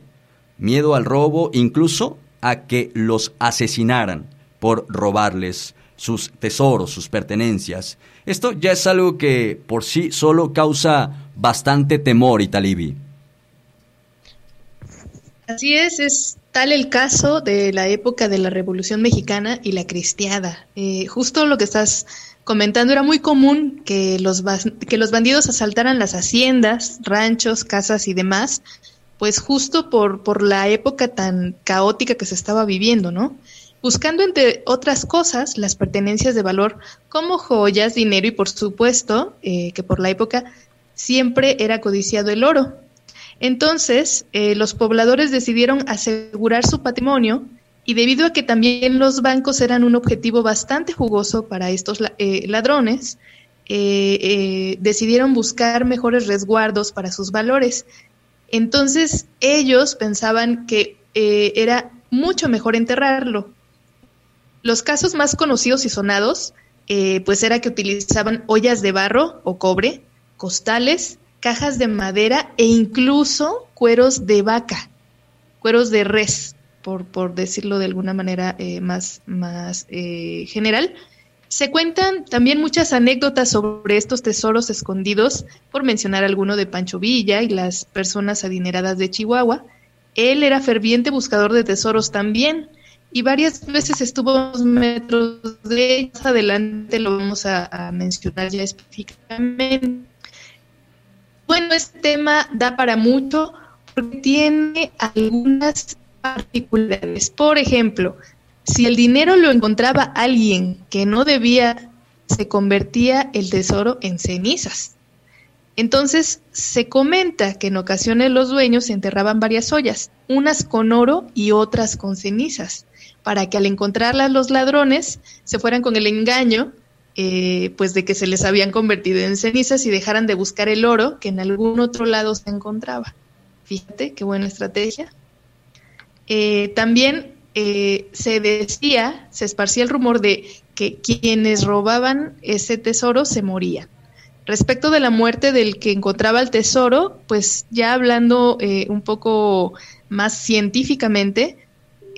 S1: miedo al robo, incluso a que los asesinaran por robarles sus tesoros, sus pertenencias. Esto ya es algo que por sí solo causa bastante temor, Italibi.
S4: Así es, es tal el caso de la época de la Revolución Mexicana y la cristiada. Eh, justo lo que estás comentando era muy común que los, que los bandidos asaltaran las haciendas, ranchos, casas y demás, pues justo por, por la época tan caótica que se estaba viviendo, ¿no? Buscando, entre otras cosas, las pertenencias de valor como joyas, dinero y, por supuesto, eh, que por la época siempre era codiciado el oro. Entonces, eh, los pobladores decidieron asegurar su patrimonio y debido a que también los bancos eran un objetivo bastante jugoso para estos eh, ladrones, eh, decidieron buscar mejores resguardos para sus valores. Entonces, ellos pensaban que era mucho mejor enterrarlo. Los casos más conocidos y sonados, pues era que utilizaban ollas de barro o cobre, costales, cajas de madera e incluso cueros de vaca, cueros de res, por, por decirlo de alguna manera eh, más, más eh, general. Se cuentan también muchas anécdotas sobre estos tesoros escondidos, por mencionar alguno de Pancho Villa y las personas adineradas de Chihuahua. Él era ferviente buscador de tesoros también y varias veces estuvo a unos metros de ellos. Adelante lo vamos a mencionar ya específicamente. Bueno, este tema da para mucho porque tiene algunas particularidades. Por ejemplo, si el dinero lo encontraba alguien que no debía, se convertía el tesoro en cenizas. Entonces, se comenta que en ocasiones los dueños enterraban varias ollas, unas con oro y otras con cenizas, para que al encontrarlas los ladrones se fueran con el engaño eh, pues de que se les habían convertido en cenizas y dejaran de buscar el oro que en algún otro lado se encontraba. Fíjate qué buena estrategia. Eh, también eh, se decía, se esparcía el rumor de que quienes robaban ese tesoro se morían. Respecto de la muerte del que encontraba el tesoro, pues ya hablando un poco más científicamente,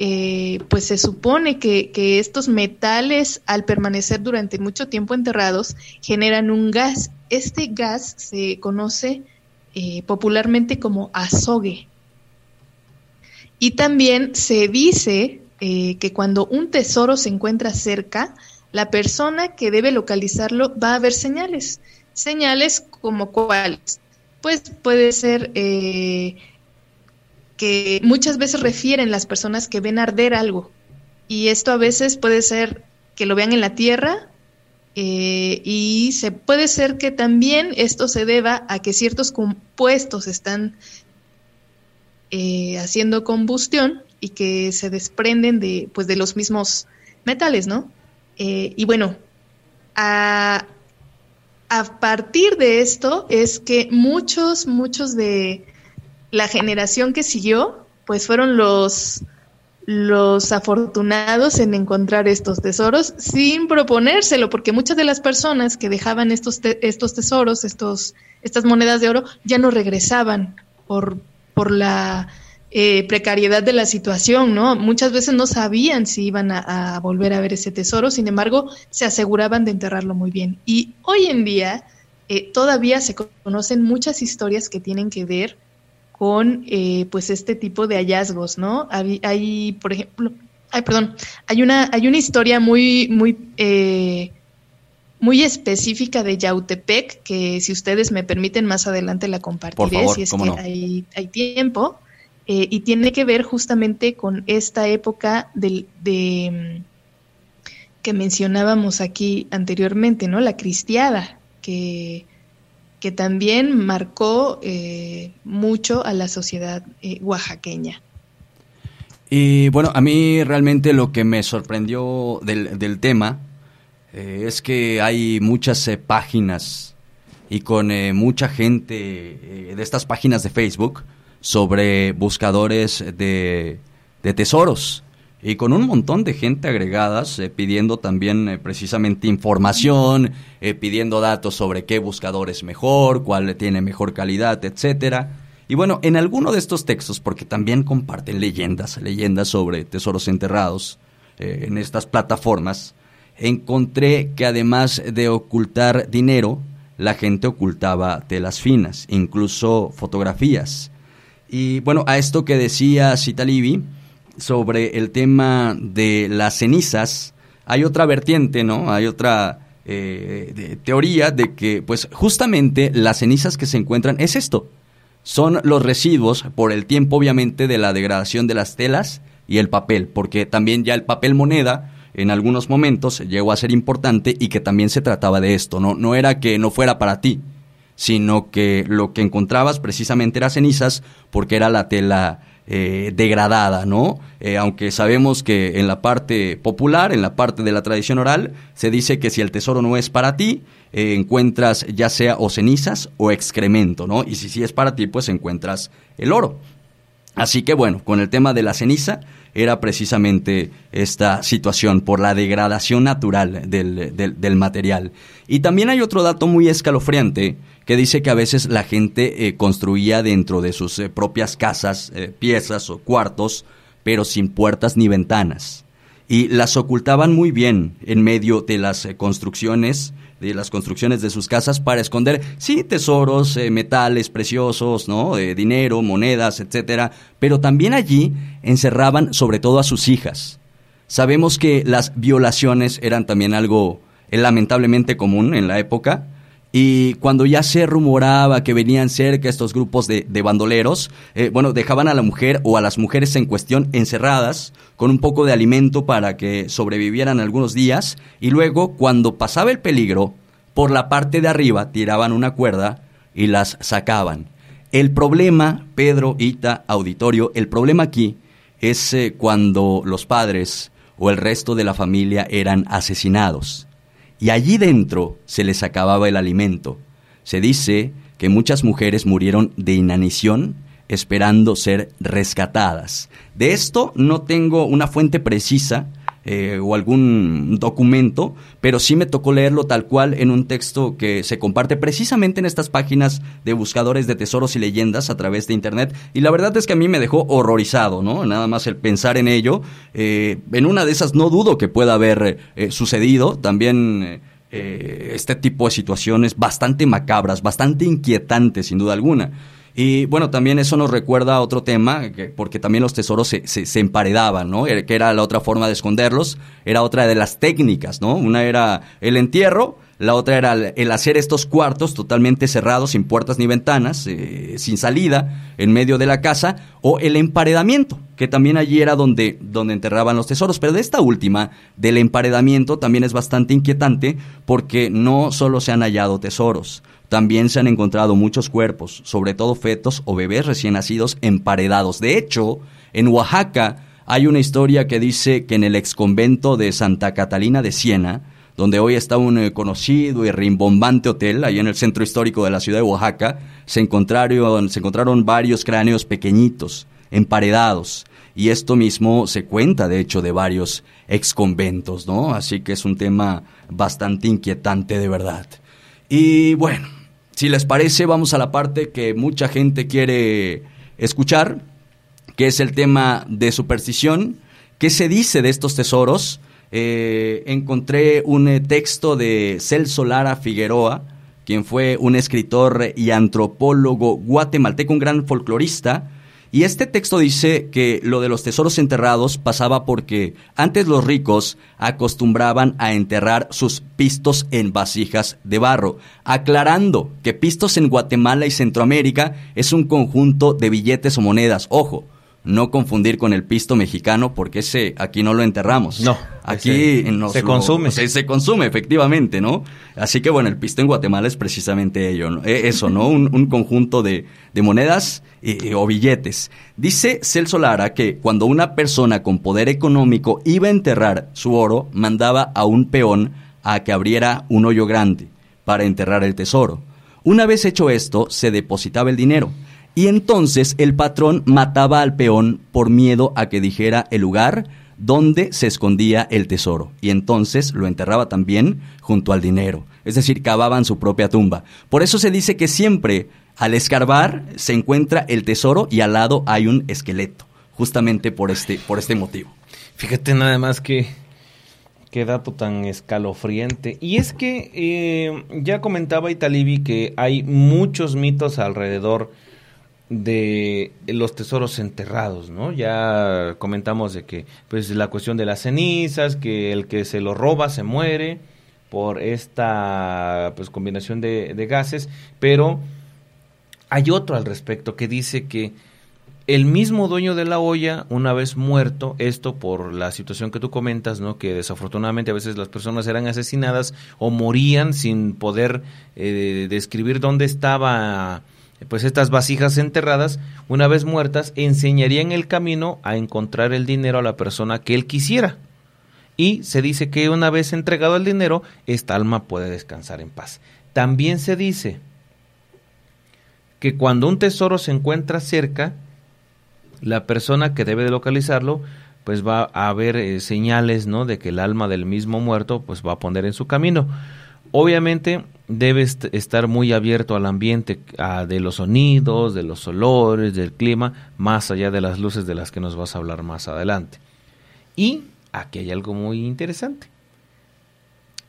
S4: eh, pues se supone que, estos metales, al permanecer durante mucho tiempo enterrados, generan un gas. Este gas se conoce eh, popularmente como azogue. Y también se dice eh, que cuando un tesoro se encuentra cerca, la persona que debe localizarlo va a ver señales. Señales como cuáles. Pues puede ser que muchas veces refieren las personas que ven arder algo. Y esto a veces puede ser que lo vean en la tierra eh, y se puede ser que también esto se deba a que ciertos compuestos están eh, haciendo combustión y que se desprenden de, pues, de los mismos metales, ¿no? Eh, y bueno, a, a partir de esto es que muchos, muchos de la generación que siguió, pues fueron los, los afortunados en encontrar estos tesoros sin proponérselo, porque muchas de las personas que dejaban estos, estos tesoros, estos, estas monedas de oro, ya no regresaban por, por la eh, precariedad de la situación, ¿no? Muchas veces no sabían si iban a, volver a ver ese tesoro, sin embargo, se aseguraban de enterrarlo muy bien. Y hoy en día eh, todavía se conocen muchas historias que tienen que ver con eh, pues este tipo de hallazgos, ¿no? Hay, por ejemplo, ay, perdón, hay una, hay una historia muy, muy, eh, muy específica de Yautepec que si ustedes me permiten más adelante la compartiré si es que hay, hay, tiempo eh, y tiene que ver justamente con esta época del, de que mencionábamos aquí anteriormente, ¿no? La cristiada que que también marcó eh, mucho a la sociedad eh, oaxaqueña.
S1: Y bueno, a mí realmente lo que me sorprendió del, tema eh, es que hay muchas páginas y con mucha gente de estas páginas de Facebook sobre buscadores de de tesoros y con un montón de gente agregadas eh, pidiendo también eh, precisamente información, eh, pidiendo datos sobre qué buscador es mejor, cuál tiene mejor calidad, etcétera. Y bueno, en alguno de estos textos, porque también comparten leyendas, leyendas sobre tesoros enterrados en estas plataformas, encontré que además de ocultar dinero, la gente ocultaba telas finas, incluso fotografías. Y bueno, a esto que decía Citalibi, sobre el tema de las cenizas, hay otra vertiente, ¿no? Hay otra eh, teoría de que, pues, justamente las cenizas que se encuentran es esto. Son los residuos, por el tiempo, obviamente, de la degradación de las telas y el papel, porque también ya el papel moneda en algunos momentos llegó a ser importante y que también se trataba de esto, ¿no? No era que no fuera para ti, sino que lo que encontrabas precisamente era cenizas porque era la tela eh, degradada, ¿no? Eh, aunque sabemos que en la parte popular, en la parte de la tradición oral, se dice que si el tesoro no es para ti, eh, encuentras ya sea o cenizas o excremento, ¿no? Y si sí es para ti, pues encuentras el oro. Así que bueno, con el tema de la ceniza era precisamente esta situación por la degradación natural del, del material. Y también hay otro dato muy escalofriante que dice que a veces la gente eh, construía dentro de sus eh, propias casas eh, piezas o cuartos, pero sin puertas ni ventanas. Y las ocultaban muy bien en medio de las construcciones, de las construcciones de sus casas para esconder, sí, tesoros, metales preciosos, ¿no? dinero, monedas, etcétera, pero también allí encerraban sobre todo a sus hijas. Sabemos que las violaciones eran también algo lamentablemente común en la época, y cuando ya se rumoraba que venían cerca estos grupos de, bandoleros, eh, bueno, dejaban a la mujer o a las mujeres en cuestión encerradas con un poco de alimento para que sobrevivieran algunos días y luego, cuando pasaba el peligro, por la parte de arriba tiraban una cuerda y las sacaban. El problema, Pedro, Ita, auditorio, el problema aquí es eh, cuando los padres o el resto de la familia eran asesinados y allí dentro se les acababa el alimento. Se dice que muchas mujeres murieron de inanición esperando ser rescatadas. De esto no tengo una fuente precisa, eh, o algún documento, pero sí me tocó leerlo tal cual en un texto que se comparte precisamente en estas páginas de buscadores de tesoros y leyendas a través de internet. Y la verdad es que a mí me dejó horrorizado, ¿no? Nada más el pensar en ello. Eh, en una de esas no dudo que pueda haber eh, sucedido. También. este tipo de situaciones bastante macabras, bastante inquietantes, sin duda alguna. Y bueno, también eso nos recuerda a otro tema, porque también los tesoros se, se, emparedaban, ¿no? Que era la otra forma de esconderlos, era otra de las técnicas, ¿no? Una era el entierro, la otra era el hacer estos cuartos totalmente cerrados, sin puertas ni ventanas, eh, sin salida, en medio de la casa, o el emparedamiento, que también allí era donde, donde enterraban los tesoros. Pero de esta última, del emparedamiento, también es bastante inquietante, porque no solo se han hallado tesoros, también se han encontrado muchos cuerpos, sobre todo fetos o bebés recién nacidos emparedados. De hecho, en Oaxaca hay una historia que dice que en el exconvento de Santa Catalina de Siena, donde hoy está un eh, conocido y rimbombante hotel, ahí en el centro histórico de la ciudad de Oaxaca, se encontraron, se encontraron varios cráneos pequeñitos, emparedados. Y esto mismo se cuenta, de hecho, de varios exconventos, ¿no? Así que es un tema bastante inquietante de verdad. Y bueno, si les parece, vamos a la parte que mucha gente quiere escuchar, que es el tema de superstición. ¿Qué se dice de estos tesoros? Eh, encontré un eh, texto de Celso Lara Figueroa, quien fue un escritor y antropólogo guatemalteco, un gran folclorista, y este texto dice que lo de los tesoros enterrados pasaba porque antes los ricos acostumbraban a enterrar sus pistos en vasijas de barro, aclarando que pistos en Guatemala y Centroamérica es un conjunto de billetes o monedas. Ojo, no confundir con el pisto mexicano porque ese aquí no lo enterramos.
S3: No.
S1: Aquí
S3: se consume.
S1: Se, consume, efectivamente, ¿no? Así que bueno, el pisto en Guatemala es precisamente ello, e, eso, ¿no? Un, conjunto de, monedas o billetes. Dice Celso Lara que cuando una persona con poder económico iba a enterrar su oro, mandaba a un peón a que abriera un hoyo grande para enterrar el tesoro. Una vez hecho esto, se depositaba el dinero Y entonces el patrón mataba al peón por miedo a que dijera el lugar donde se escondía el tesoro. Y entonces lo enterraba también junto al dinero. Es decir, cavaban su propia tumba. Por eso se dice que siempre al escarbar se encuentra el tesoro y al lado hay un esqueleto. Justamente por este, por este motivo.
S3: Fíjate nada más que Qué dato tan escalofriante. Y es que eh, ya comentaba Italibi que hay muchos mitos alrededor de los tesoros enterrados, ¿no? Ya comentamos de que, pues, la cuestión de las cenizas, que el que se lo roba se muere por esta, pues, combinación de, gases, pero hay otro al respecto que dice que el mismo dueño de la olla, una vez muerto, esto por la situación que tú comentas, ¿no? Que desafortunadamente a veces las personas eran asesinadas o morían sin poder eh, describir dónde estaba pues estas vasijas enterradas, una vez muertas, enseñarían el camino a encontrar el dinero a la persona que él quisiera. Y se dice que una vez entregado el dinero, esta alma puede descansar en paz. También se dice que cuando un tesoro se encuentra cerca, la persona que debe de localizarlo pues va a haber eh, señales no de que el alma del mismo muerto pues va a poner en su camino obviamente debe estar muy abierto al ambiente de los sonidos de los olores del clima más allá de las luces de las que nos vas a hablar más adelante y aquí hay algo muy interesante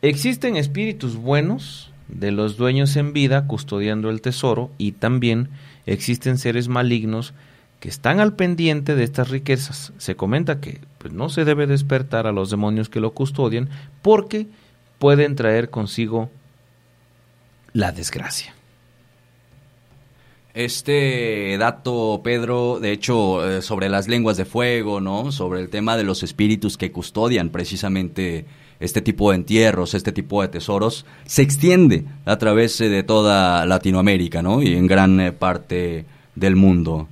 S3: existen espíritus buenos de los dueños en vida custodiando el tesoro y también existen seres malignos que están al pendiente de estas riquezas. Se comenta que pues, no se debe despertar a los demonios que lo custodian porque pueden traer consigo la desgracia.
S1: Este dato, Pedro, de hecho, eh, sobre las lenguas de fuego, ¿no? Sobre el tema de los espíritus que custodian precisamente este tipo de entierros, este tipo de tesoros, se extiende a través eh, de toda Latinoamérica, ¿no? Y en gran eh, parte del mundo.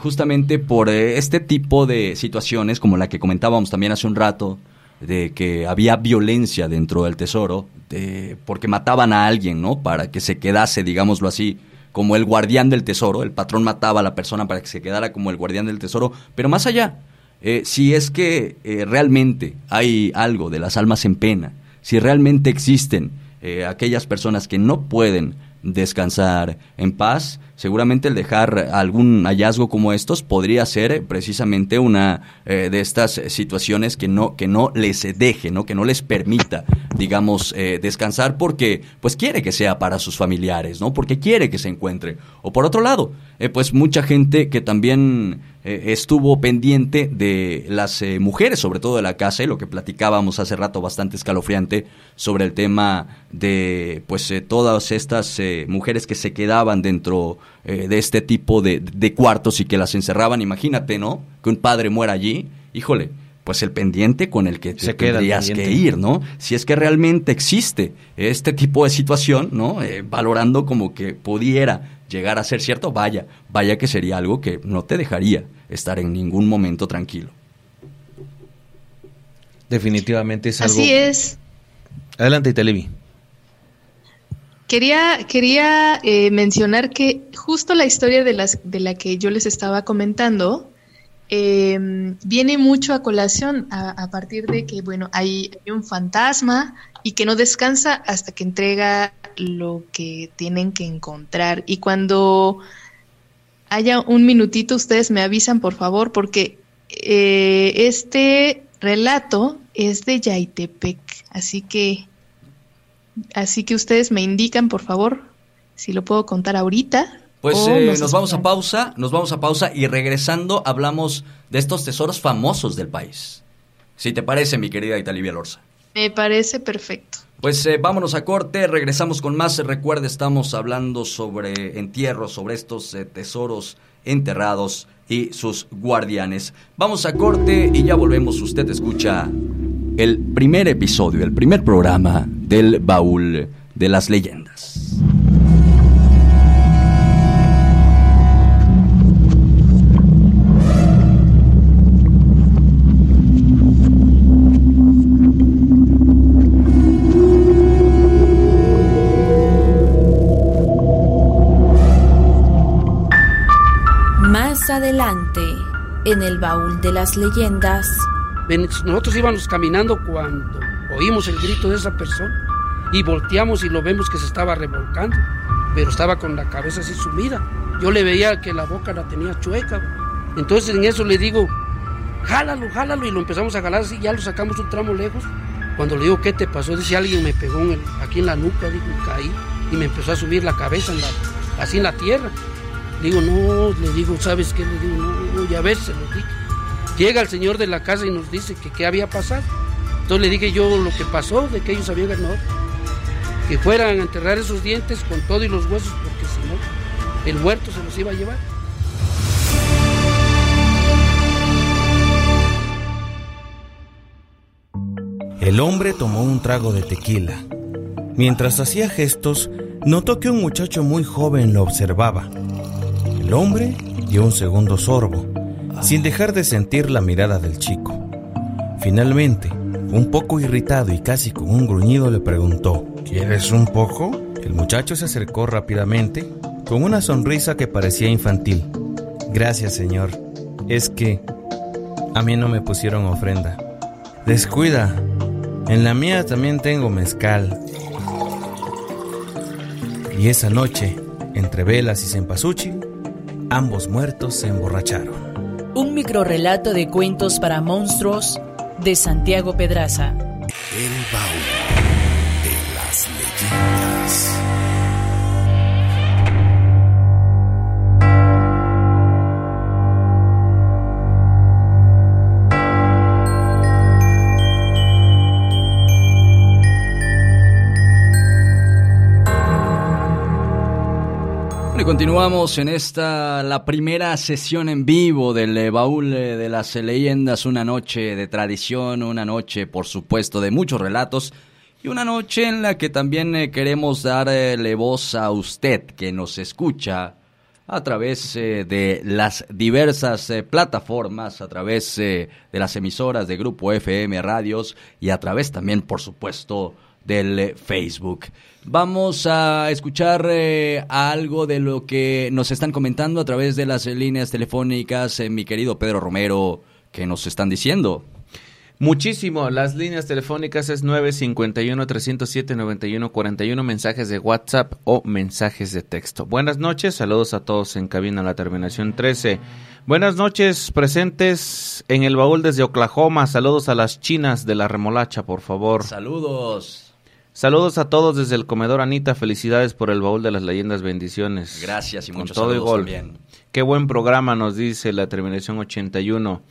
S1: Justamente por este tipo de situaciones, como la que comentábamos también hace un rato, de que había violencia dentro del tesoro, de, porque mataban a alguien, ¿no? Para que se quedase, digámoslo así, como el guardián del tesoro. El patrón mataba a la persona para que se quedara como el guardián del tesoro. Pero más allá, eh, si es que realmente hay algo de las almas en pena, si realmente existen aquellas personas que no pueden descansar en paz, seguramente el dejar algún hallazgo como estos podría ser precisamente una eh, de estas situaciones que no que no les deje, ¿no? que no les permita, (laughs) digamos, eh, descansar porque pues quiere que sea para sus familiares, ¿no? Porque quiere que se encuentre. O por otro lado, eh, pues mucha gente que también eh, estuvo pendiente de las eh, mujeres, sobre todo de la casa, y lo que platicábamos hace rato bastante escalofriante sobre el tema de pues eh, todas estas mujeres que se quedaban dentro de este tipo de, de, cuartos y que las encerraban. Imagínate, ¿no? Que un padre muera allí, híjole. Pues el pendiente con el que te tendrías que ir, ¿no? Si es que realmente existe este tipo de situación, ¿no? valorando como que pudiera llegar a ser cierto, vaya, vaya que sería algo que no te dejaría estar en ningún momento tranquilo.
S3: Definitivamente es algo.
S4: Así es.
S3: Adelante, Televi.
S4: Quería, quería eh, mencionar que justo la historia de, la que yo les estaba comentando em, viene mucho a colación a, partir de que, bueno, hay, hay un fantasma y que no descansa hasta que entrega lo que tienen que encontrar. Y cuando haya un minutito, ustedes me avisan, por favor, porque eh, este relato es de Yaitepec, así que, así que ustedes me indican, por favor, si lo puedo contar ahorita.
S1: Pues eh, nos vamos a pausa, nos vamos a pausa y regresando hablamos de estos tesoros famosos del país. Si te parece, mi querida Italivia Lorza.
S4: Me parece perfecto.
S1: Pues eh, vámonos a corte, regresamos con más. Recuerde, estamos hablando sobre entierros, sobre estos eh, tesoros enterrados y sus guardianes. Vamos a corte y ya volvemos. Usted escucha el primer episodio, el primer programa del baúl de las leyendas.
S5: adelante, en el baúl de las leyendas.
S8: Nosotros íbamos caminando cuando oímos el grito de esa persona y volteamos y lo vemos que se estaba revolcando, pero estaba con la cabeza así sumida. Yo le veía que la boca la tenía chueca. Entonces en eso le digo, jálalo, jálalo, y lo empezamos a jalar así, ya lo sacamos un tramo lejos. Cuando le digo, ¿qué te pasó? Dice, alguien me pegó aquí en la nuca, digo, caí, y me empezó a subir la cabeza así en la tierra. digo, no, le digo, ¿sabes qué? Le digo, no, ya ves, se lo dije. Llega el señor de la casa y nos dice que qué había pasado. Entonces le dije yo lo que pasó, de que ellos habían ganado. Que fueran a enterrar esos dientes con todo y los huesos, porque si no, el muerto se los iba a llevar.
S9: El hombre tomó un trago de tequila. Mientras hacía gestos, notó que un muchacho muy joven lo observaba. El hombre dio un segundo sorbo, sin dejar de sentir la mirada del chico. Finalmente, un poco irritado y casi con un gruñido le preguntó, ¿Quieres un poco? El muchacho se acercó rápidamente, con una sonrisa que parecía infantil. Gracias, señor. Es que a mí no me pusieron ofrenda. Descuida, en la mía también tengo mezcal. Y esa noche, entre velas y cempasúchil, ambos muertos se emborracharon.
S10: Un microrrelato de cuentos para monstruos de Santiago Pedraza.
S1: Continuamos en esta, la primera sesión en vivo del eh, baúl eh, de las leyendas, una noche de tradición, una noche, por supuesto, de muchos relatos y una noche en la que también eh, queremos darle voz a usted que nos escucha a través de las diversas plataformas, a través de las emisoras de Grupo FM Radios y a través también, por supuesto, del Facebook. Vamos a escuchar eh, algo de lo que nos están comentando a través de las líneas telefónicas, eh, mi querido Pedro Romero, que nos están diciendo.
S3: Muchísimo, las líneas telefónicas es 951-307-9141, mensajes de WhatsApp o mensajes de texto. Buenas noches, saludos a todos en cabina, la terminación 13. Buenas noches, presentes en el baúl desde Oklahoma, saludos a las chinas de la remolacha, por favor.
S1: Saludos.
S3: Saludos a todos desde el comedor Anita, felicidades por el baúl de las leyendas, bendiciones.
S1: Gracias y muchos saludos también.
S3: Qué buen programa nos dice la terminación 81.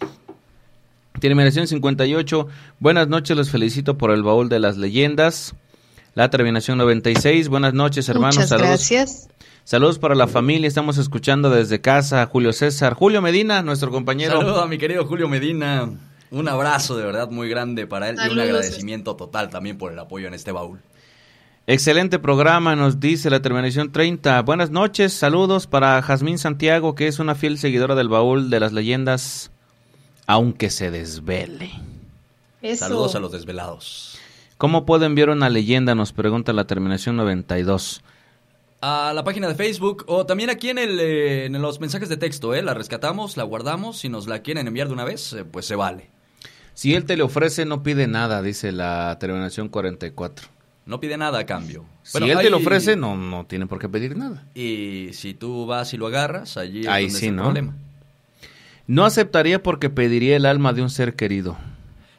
S3: Terminación 58. Buenas noches, los felicito por el baúl de las leyendas. La terminación 96. Buenas noches, hermanos.
S4: Muchas gracias.
S3: Saludos para la familia. Estamos escuchando desde casa a Julio César. Julio Medina, nuestro compañero.
S1: Saludos a mi querido Julio Medina. Un abrazo de verdad muy grande para él y un agradecimiento total también por el apoyo en este baúl.
S3: Excelente programa, nos dice la terminación 30. Buenas noches, saludos para Jazmín Santiago, que es una fiel seguidora del baúl de las leyendas, aunque se desvele.
S1: Saludos a los desvelados.
S3: ¿Cómo puedo enviar una leyenda? Nos pregunta la terminación 92
S1: a la página de Facebook o también aquí en, el, eh, en los mensajes de texto, ¿eh? La rescatamos, la guardamos, si nos la quieren enviar de una vez, eh, pues se vale.
S3: Si él te le ofrece, no pide nada, dice la terminación 44.
S1: No pide nada a cambio.
S3: Si él te lo ofrece, no, no tiene por qué pedir nada.
S1: Y si tú vas y lo agarras, allí Ahí sí, ¿no? problema.
S3: No aceptaría porque pediría el alma de un ser querido.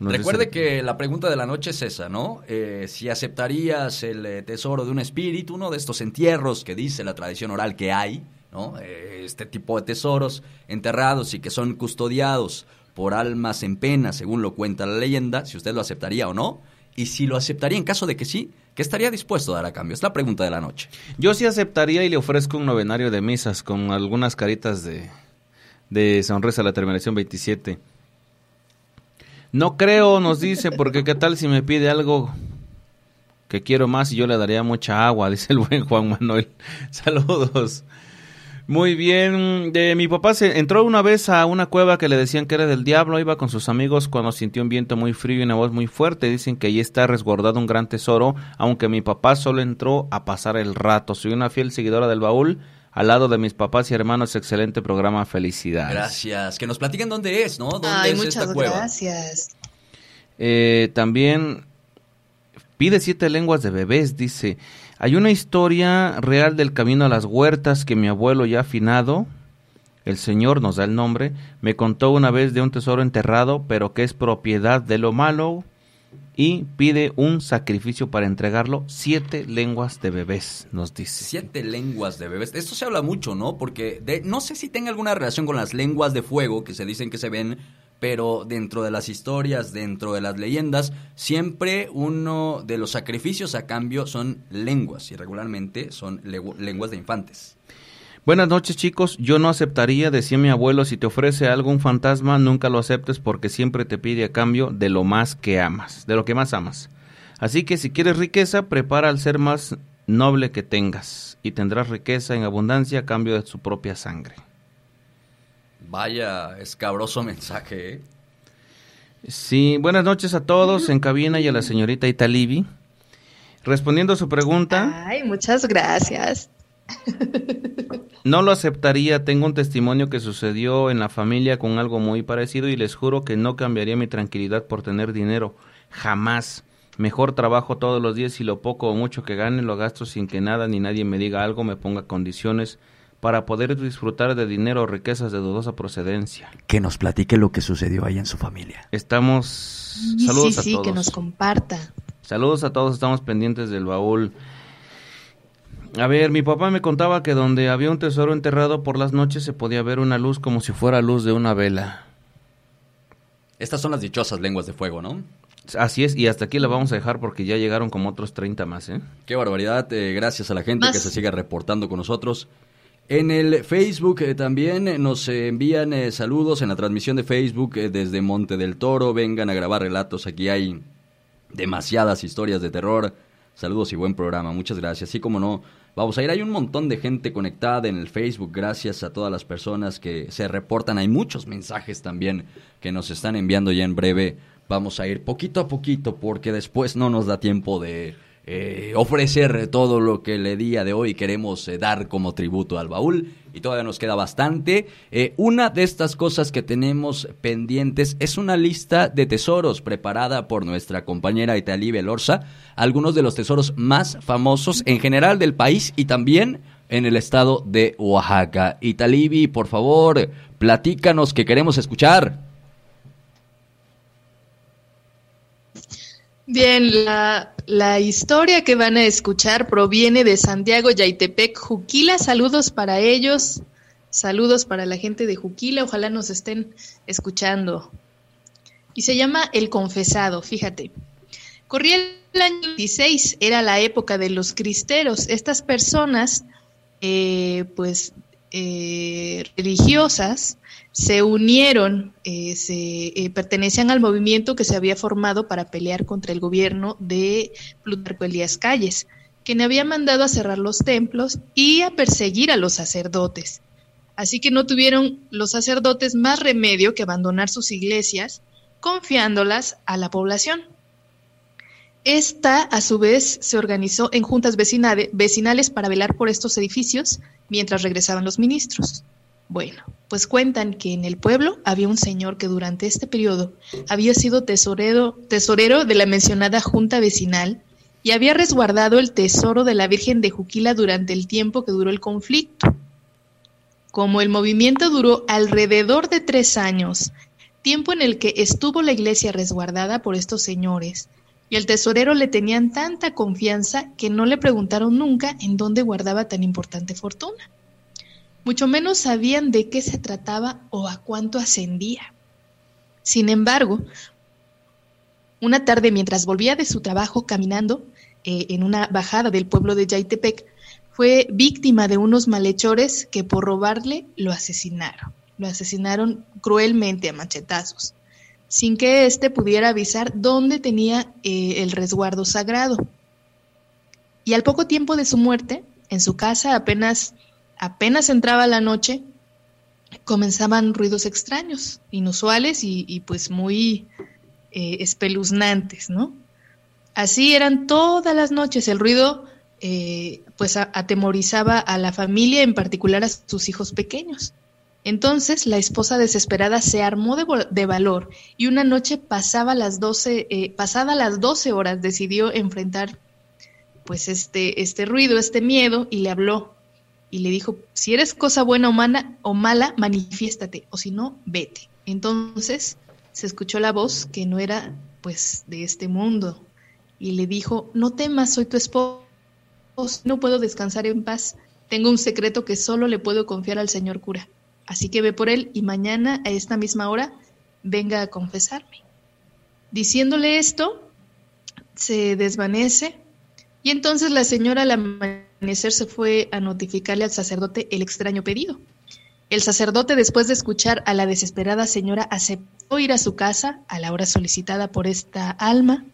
S1: Recuerde que la pregunta de la noche es esa, ¿no? Eh, si aceptarías el eh, tesoro de un espíritu, uno de estos entierros que dice la tradición oral que hay, ¿no? Eh, este tipo de tesoros enterrados y que son custodiados por almas en pena, según lo cuenta la leyenda, si usted lo aceptaría o no, y si lo aceptaría en caso de que sí, ¿qué estaría dispuesto a dar a cambio? Es la pregunta de la noche.
S3: Yo sí aceptaría y le ofrezco un novenario de misas con algunas caritas de, de sonrisa a la terminación 27. No creo, nos dice, porque qué tal si me pide algo que quiero más y yo le daría mucha agua, (laughs) dice el buen Juan Manuel. Saludos. Muy bien. De, mi papá se entró una vez a una cueva que le decían que era del diablo. Iba con sus amigos cuando sintió un viento muy frío y una voz muy fuerte. Dicen que allí está resguardado un gran tesoro. Aunque mi papá solo entró a pasar el rato. Soy una fiel seguidora del baúl. al lado de mis papás y hermanos. Excelente programa, felicidades.
S1: Gracias. Que nos platiquen dónde es, ¿no? ¿Dónde
S4: Ay,
S1: es
S4: muchas
S1: esta cueva?
S4: gracias.
S3: Eh, también pide siete lenguas de bebés, dice. Hay una historia real del camino a las huertas que mi abuelo ya afinado, el Señor nos da el nombre, me contó una vez de un tesoro enterrado, pero que es propiedad de lo malo, y pide un sacrificio para entregarlo. Siete lenguas de bebés, nos dice.
S1: Siete lenguas de bebés. Esto se habla mucho, ¿no? Porque de- no sé si tenga alguna relación con las lenguas de fuego que se dicen que se ven, pero dentro de las historias, dentro de las leyendas, siempre uno de los sacrificios a cambio son lenguas y regularmente son lenguas de infantes.
S3: Buenas noches chicos, yo no aceptaría, decía mi abuelo, si te ofrece algo un fantasma, nunca lo aceptes porque siempre te pide a cambio de lo más que amas, de lo que más amas. Así que si quieres riqueza, prepara al ser más noble que tengas y tendrás riqueza en abundancia a cambio de su propia sangre.
S1: Vaya escabroso (laughs) mensaje, ¿eh?
S3: Sí, buenas noches a todos en cabina y a la señorita Italibi. Respondiendo a su pregunta,
S4: Ay, muchas gracias.
S3: No lo aceptaría, tengo un testimonio que sucedió en la familia con algo muy parecido y les juro que no cambiaría mi tranquilidad por tener dinero, jamás. Mejor trabajo todos los días y lo poco o mucho que gane lo gasto sin que nada ni nadie me diga algo, me ponga condiciones para poder disfrutar de dinero o riquezas de dudosa procedencia.
S1: Que nos platique lo que sucedió ahí en su familia.
S3: Estamos...
S4: Sí,
S3: Saludos
S4: sí,
S3: a
S4: sí,
S3: todos.
S4: que nos comparta.
S3: Saludos a todos, estamos pendientes del baúl. A ver, mi papá me contaba que donde había un tesoro enterrado por las noches se podía ver una luz como si fuera luz de una vela.
S1: Estas son las dichosas lenguas de fuego, ¿no?
S3: Así es, y hasta aquí la vamos a dejar porque ya llegaron como otros 30 más, ¿eh?
S1: Qué barbaridad. eh, gracias a la gente
S4: Más.
S1: que se sigue reportando con nosotros. En el Facebook eh, también nos envían eh, saludos en la transmisión de Facebook eh, desde Monte del Toro. Vengan a grabar relatos. Aquí hay demasiadas historias de terror. Saludos y buen programa. Muchas gracias. Así como no, vamos a ir. Hay un montón de gente conectada en el Facebook. Gracias a todas las personas que se reportan. Hay muchos mensajes también que nos están enviando ya en breve. Vamos a ir poquito a poquito porque después no nos da tiempo de eh, ofrecer todo lo que el día de hoy queremos eh, dar como tributo al baúl y todavía nos queda bastante. Eh, una de estas cosas que tenemos pendientes es una lista de tesoros preparada por nuestra compañera Italí Belorza, algunos de los tesoros más famosos en general del país y también en el estado de Oaxaca. Italibi, por favor, platícanos que queremos escuchar.
S4: Bien, la, la historia que van a escuchar proviene de Santiago Yaitepec, Juquila. Saludos para ellos, saludos para la gente de Juquila, ojalá nos estén escuchando. Y se llama El Confesado, fíjate. Corría el año 26, era la época de los cristeros. Estas personas, eh, pues, eh, religiosas, se unieron, eh, se eh, pertenecían al movimiento que se había formado para pelear contra el gobierno de Plutarco Elías Calles, quien había mandado a cerrar los templos y a perseguir a los sacerdotes. Así que no tuvieron los sacerdotes más remedio que abandonar sus iglesias, confiándolas a la población. Esta, a su vez, se organizó en juntas vecinale- vecinales para velar por estos edificios mientras regresaban los ministros. Bueno, pues cuentan que en el pueblo había un señor que durante este periodo había sido tesorero, tesorero de la mencionada junta vecinal y había resguardado el tesoro de la Virgen de Juquila durante el tiempo que duró el conflicto. Como el movimiento duró alrededor de tres años, tiempo en el que estuvo la iglesia resguardada por estos señores, y al tesorero le tenían tanta confianza que no le preguntaron nunca en dónde guardaba tan importante fortuna. Mucho menos sabían de qué se trataba o a cuánto ascendía. Sin embargo, una tarde mientras volvía de su trabajo caminando eh, en una bajada del pueblo de Yaitepec, fue víctima de unos malhechores que por robarle lo asesinaron. Lo asesinaron cruelmente a machetazos, sin que éste pudiera avisar dónde tenía eh, el resguardo sagrado. Y al poco tiempo de su muerte, en su casa apenas, apenas entraba la noche, comenzaban ruidos extraños, inusuales y, pues muy eh, espeluznantes, ¿no? Así eran todas las noches, el ruido eh, pues atemorizaba a la familia, en particular a sus hijos pequeños. Entonces la esposa desesperada se armó de, valor y una noche pasaba las 12, eh, pasada las 12 horas decidió enfrentar pues este, este ruido, este miedo y le habló y le dijo, si eres cosa buena o, o mala, manifiéstate, o si no, vete. Entonces se escuchó la voz que no era pues de este mundo y le dijo, no temas, soy tu esposo, no puedo descansar en paz, tengo un secreto que solo le puedo confiar al señor cura. Así que ve por él y mañana a esta misma hora venga a confesarme. Diciéndole esto, se desvanece y entonces la señora al amanecer se fue a notificarle al sacerdote el extraño pedido. El sacerdote, después de escuchar a la desesperada señora, aceptó ir a su casa a la hora solicitada por esta alma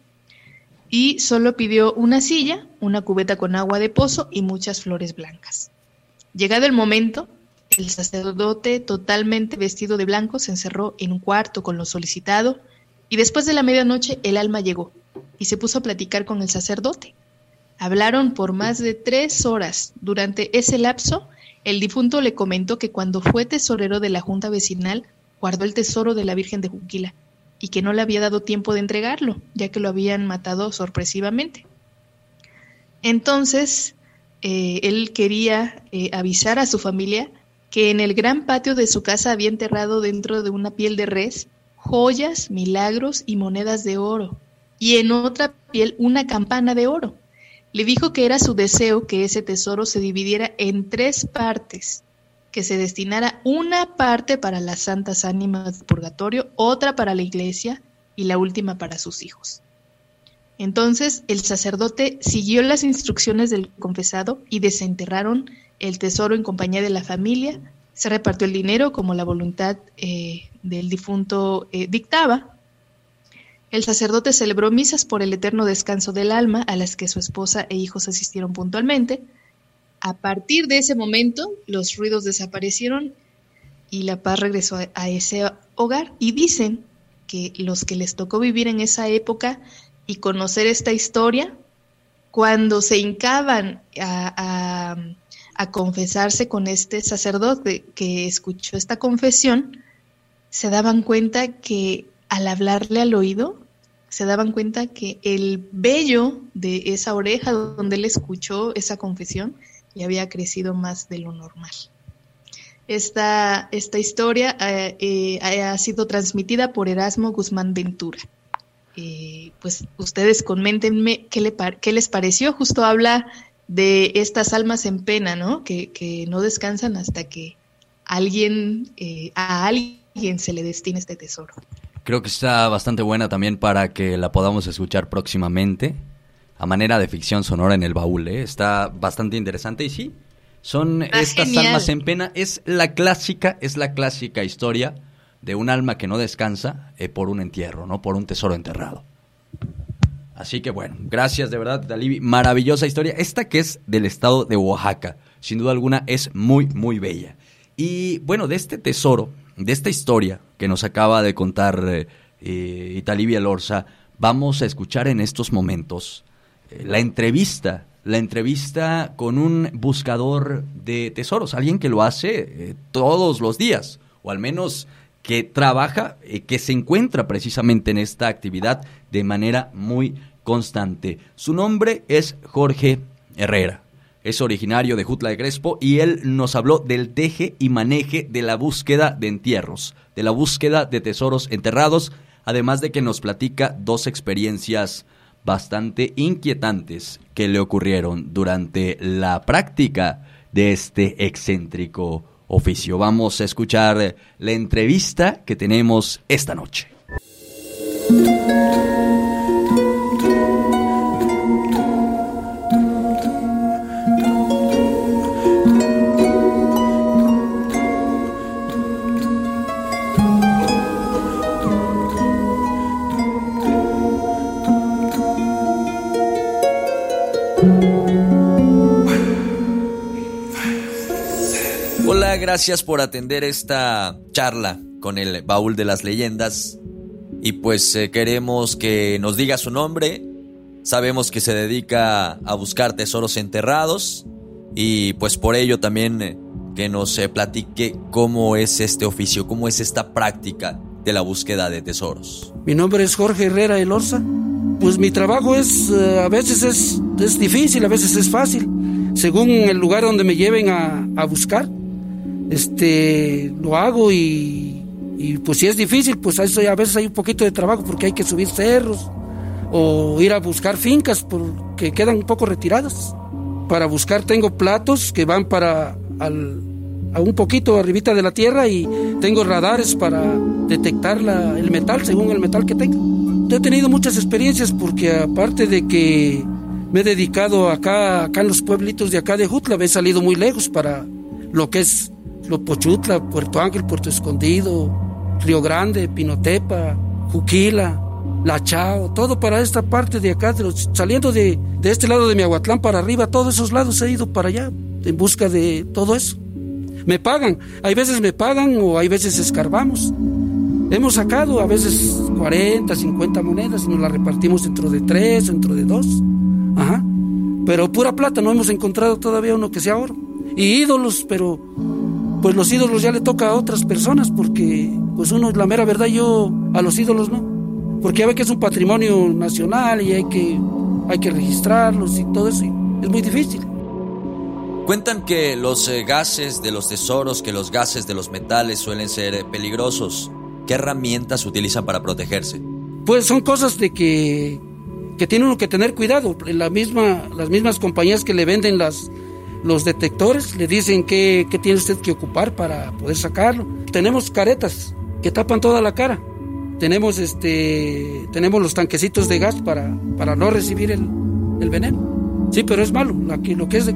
S4: y solo pidió una silla, una cubeta con agua de pozo y muchas flores blancas. Llegado el momento, el sacerdote, totalmente vestido de blanco, se encerró en un cuarto con lo solicitado y después de la medianoche el alma llegó y se puso a platicar con el sacerdote. Hablaron por más de tres horas. Durante ese lapso, el difunto le comentó que cuando fue tesorero de la junta vecinal, guardó el tesoro de la Virgen de Juquila y que no le había dado tiempo de entregarlo, ya que lo habían matado sorpresivamente. Entonces, eh, él quería eh, avisar a su familia que en el gran patio de su casa había enterrado dentro de una piel de res joyas, milagros y monedas de oro, y en otra piel una campana de oro. Le dijo que era su deseo que ese tesoro se dividiera en tres partes, que se destinara una parte para las santas ánimas del purgatorio, otra para la iglesia y la última para sus hijos. Entonces el sacerdote siguió las instrucciones del confesado y desenterraron el tesoro en compañía de la familia, se repartió el dinero como la voluntad eh, del difunto eh, dictaba. El sacerdote celebró misas por el eterno descanso del alma a las que su esposa e hijos asistieron puntualmente. A partir de ese momento, los ruidos desaparecieron y la paz regresó a, ese hogar. Y dicen que los que les tocó vivir en esa época y conocer esta historia, cuando se hincaban a a confesarse con este sacerdote que escuchó esta confesión, se daban cuenta que al hablarle al oído, se daban cuenta que el vello de esa oreja donde él escuchó esa confesión le había crecido más de lo normal. Esta, esta historia eh, eh, ha sido transmitida por Erasmo Guzmán Ventura. Eh, pues ustedes coméntenme qué, le, qué les pareció. Justo habla de estas almas en pena, ¿no? Que, no descansan hasta que alguien, eh, a alguien se le destine este tesoro.
S1: Creo que está bastante buena también para que la podamos escuchar próximamente, a manera de ficción sonora en el baúl, ¿eh? Está bastante interesante y sí, son estas almas en pena, es la clásica, es la clásica historia de un alma que no descansa eh, por un entierro, ¿no? Por un tesoro enterrado. Así que bueno, gracias de verdad, Dalibi. Maravillosa historia. Esta que es del estado de Oaxaca. Sin duda alguna es muy, muy bella. Y bueno, de este tesoro, de esta historia que nos acaba de contar eh, eh Italibia Lorza, vamos a escuchar en estos momentos eh, la entrevista, la entrevista con un buscador de tesoros, alguien que lo hace eh, todos los días, o al menos que trabaja, que se encuentra precisamente en esta actividad de manera muy constante. Su nombre es Jorge Herrera. Es originario de Jutla de Crespo y él nos habló del teje y maneje de la búsqueda de entierros, de la búsqueda de tesoros enterrados, además de que nos platica dos experiencias bastante inquietantes que le ocurrieron durante la práctica de este excéntrico oficio. Vamos a escuchar la entrevista que tenemos esta noche. Gracias por atender esta charla con el baúl de las leyendas. Y pues eh, queremos que nos diga su nombre, sabemos que se dedica a buscar tesoros enterrados y pues por ello también eh, que nos eh, platique cómo es este oficio, cómo es esta práctica de la búsqueda de tesoros.
S8: Mi nombre es Jorge Herrera Elorza. Pues mi trabajo es, eh, a veces es, es, difícil, a veces es fácil, según el lugar donde me lleven a, a buscar. Este, lo hago y, y, pues si es difícil, pues a veces hay un poquito de trabajo porque hay que subir cerros o ir a buscar fincas porque quedan un poco retiradas. Para buscar tengo platos que van para al, a un poquito arribita de la tierra y tengo radares para detectar la, el metal según el metal que tenga. He tenido muchas experiencias porque aparte de que me he dedicado acá, acá en los pueblitos de acá de Jutla, he salido muy lejos para lo que es Lopochutla, Puerto Ángel, Puerto Escondido, Río Grande, Pinotepa, Juquila, La Chao, todo para esta parte de acá, de los, saliendo de, de este lado de Miahuatlán para arriba, todos esos lados he ido para allá en busca de todo eso. Me pagan, hay veces me pagan o hay veces escarbamos. Hemos sacado a veces 40, 50 monedas y nos las repartimos dentro de tres, dentro de dos. Ajá. Pero pura plata, no hemos encontrado todavía uno que sea oro. Y ídolos, pero pues los ídolos ya le toca a otras personas porque pues uno, la mera verdad, yo a los ídolos no. Porque ya ve que es un patrimonio nacional y hay que, hay que registrarlos y todo eso. Y es muy difícil.
S1: Cuentan que los eh, gases de los tesoros, que los gases de los metales suelen ser eh, peligrosos. ¿Qué herramientas utilizan para protegerse?
S8: Pues son cosas de que, que tiene uno que tener cuidado. La misma, las mismas compañías que le venden las, los detectores le dicen qué, qué tiene usted que ocupar para poder sacarlo. Tenemos caretas que tapan toda la cara. Tenemos, este, tenemos los tanquecitos de gas para, para no recibir el, el veneno. Sí, pero es malo. lo que es de,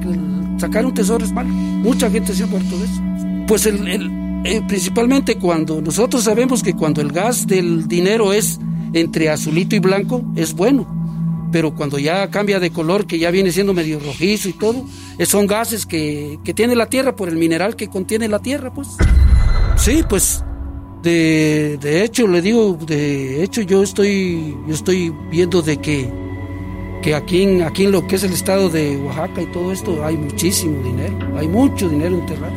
S8: sacar un tesoro es malo. Mucha gente se ha muerto de eso. Pues el, eh, principalmente cuando nosotros sabemos que cuando el gas del dinero es entre azulito y blanco, es bueno. Pero cuando ya cambia de color, que ya viene siendo medio rojizo y todo, eh, son gases que, que tiene la tierra por el mineral que contiene la tierra, pues. Sí, pues de, de, hecho, le digo, de hecho yo estoy, yo estoy viendo de que que aquí en, aquí en lo que es el estado de Oaxaca y todo esto hay muchísimo dinero, hay mucho dinero enterrado.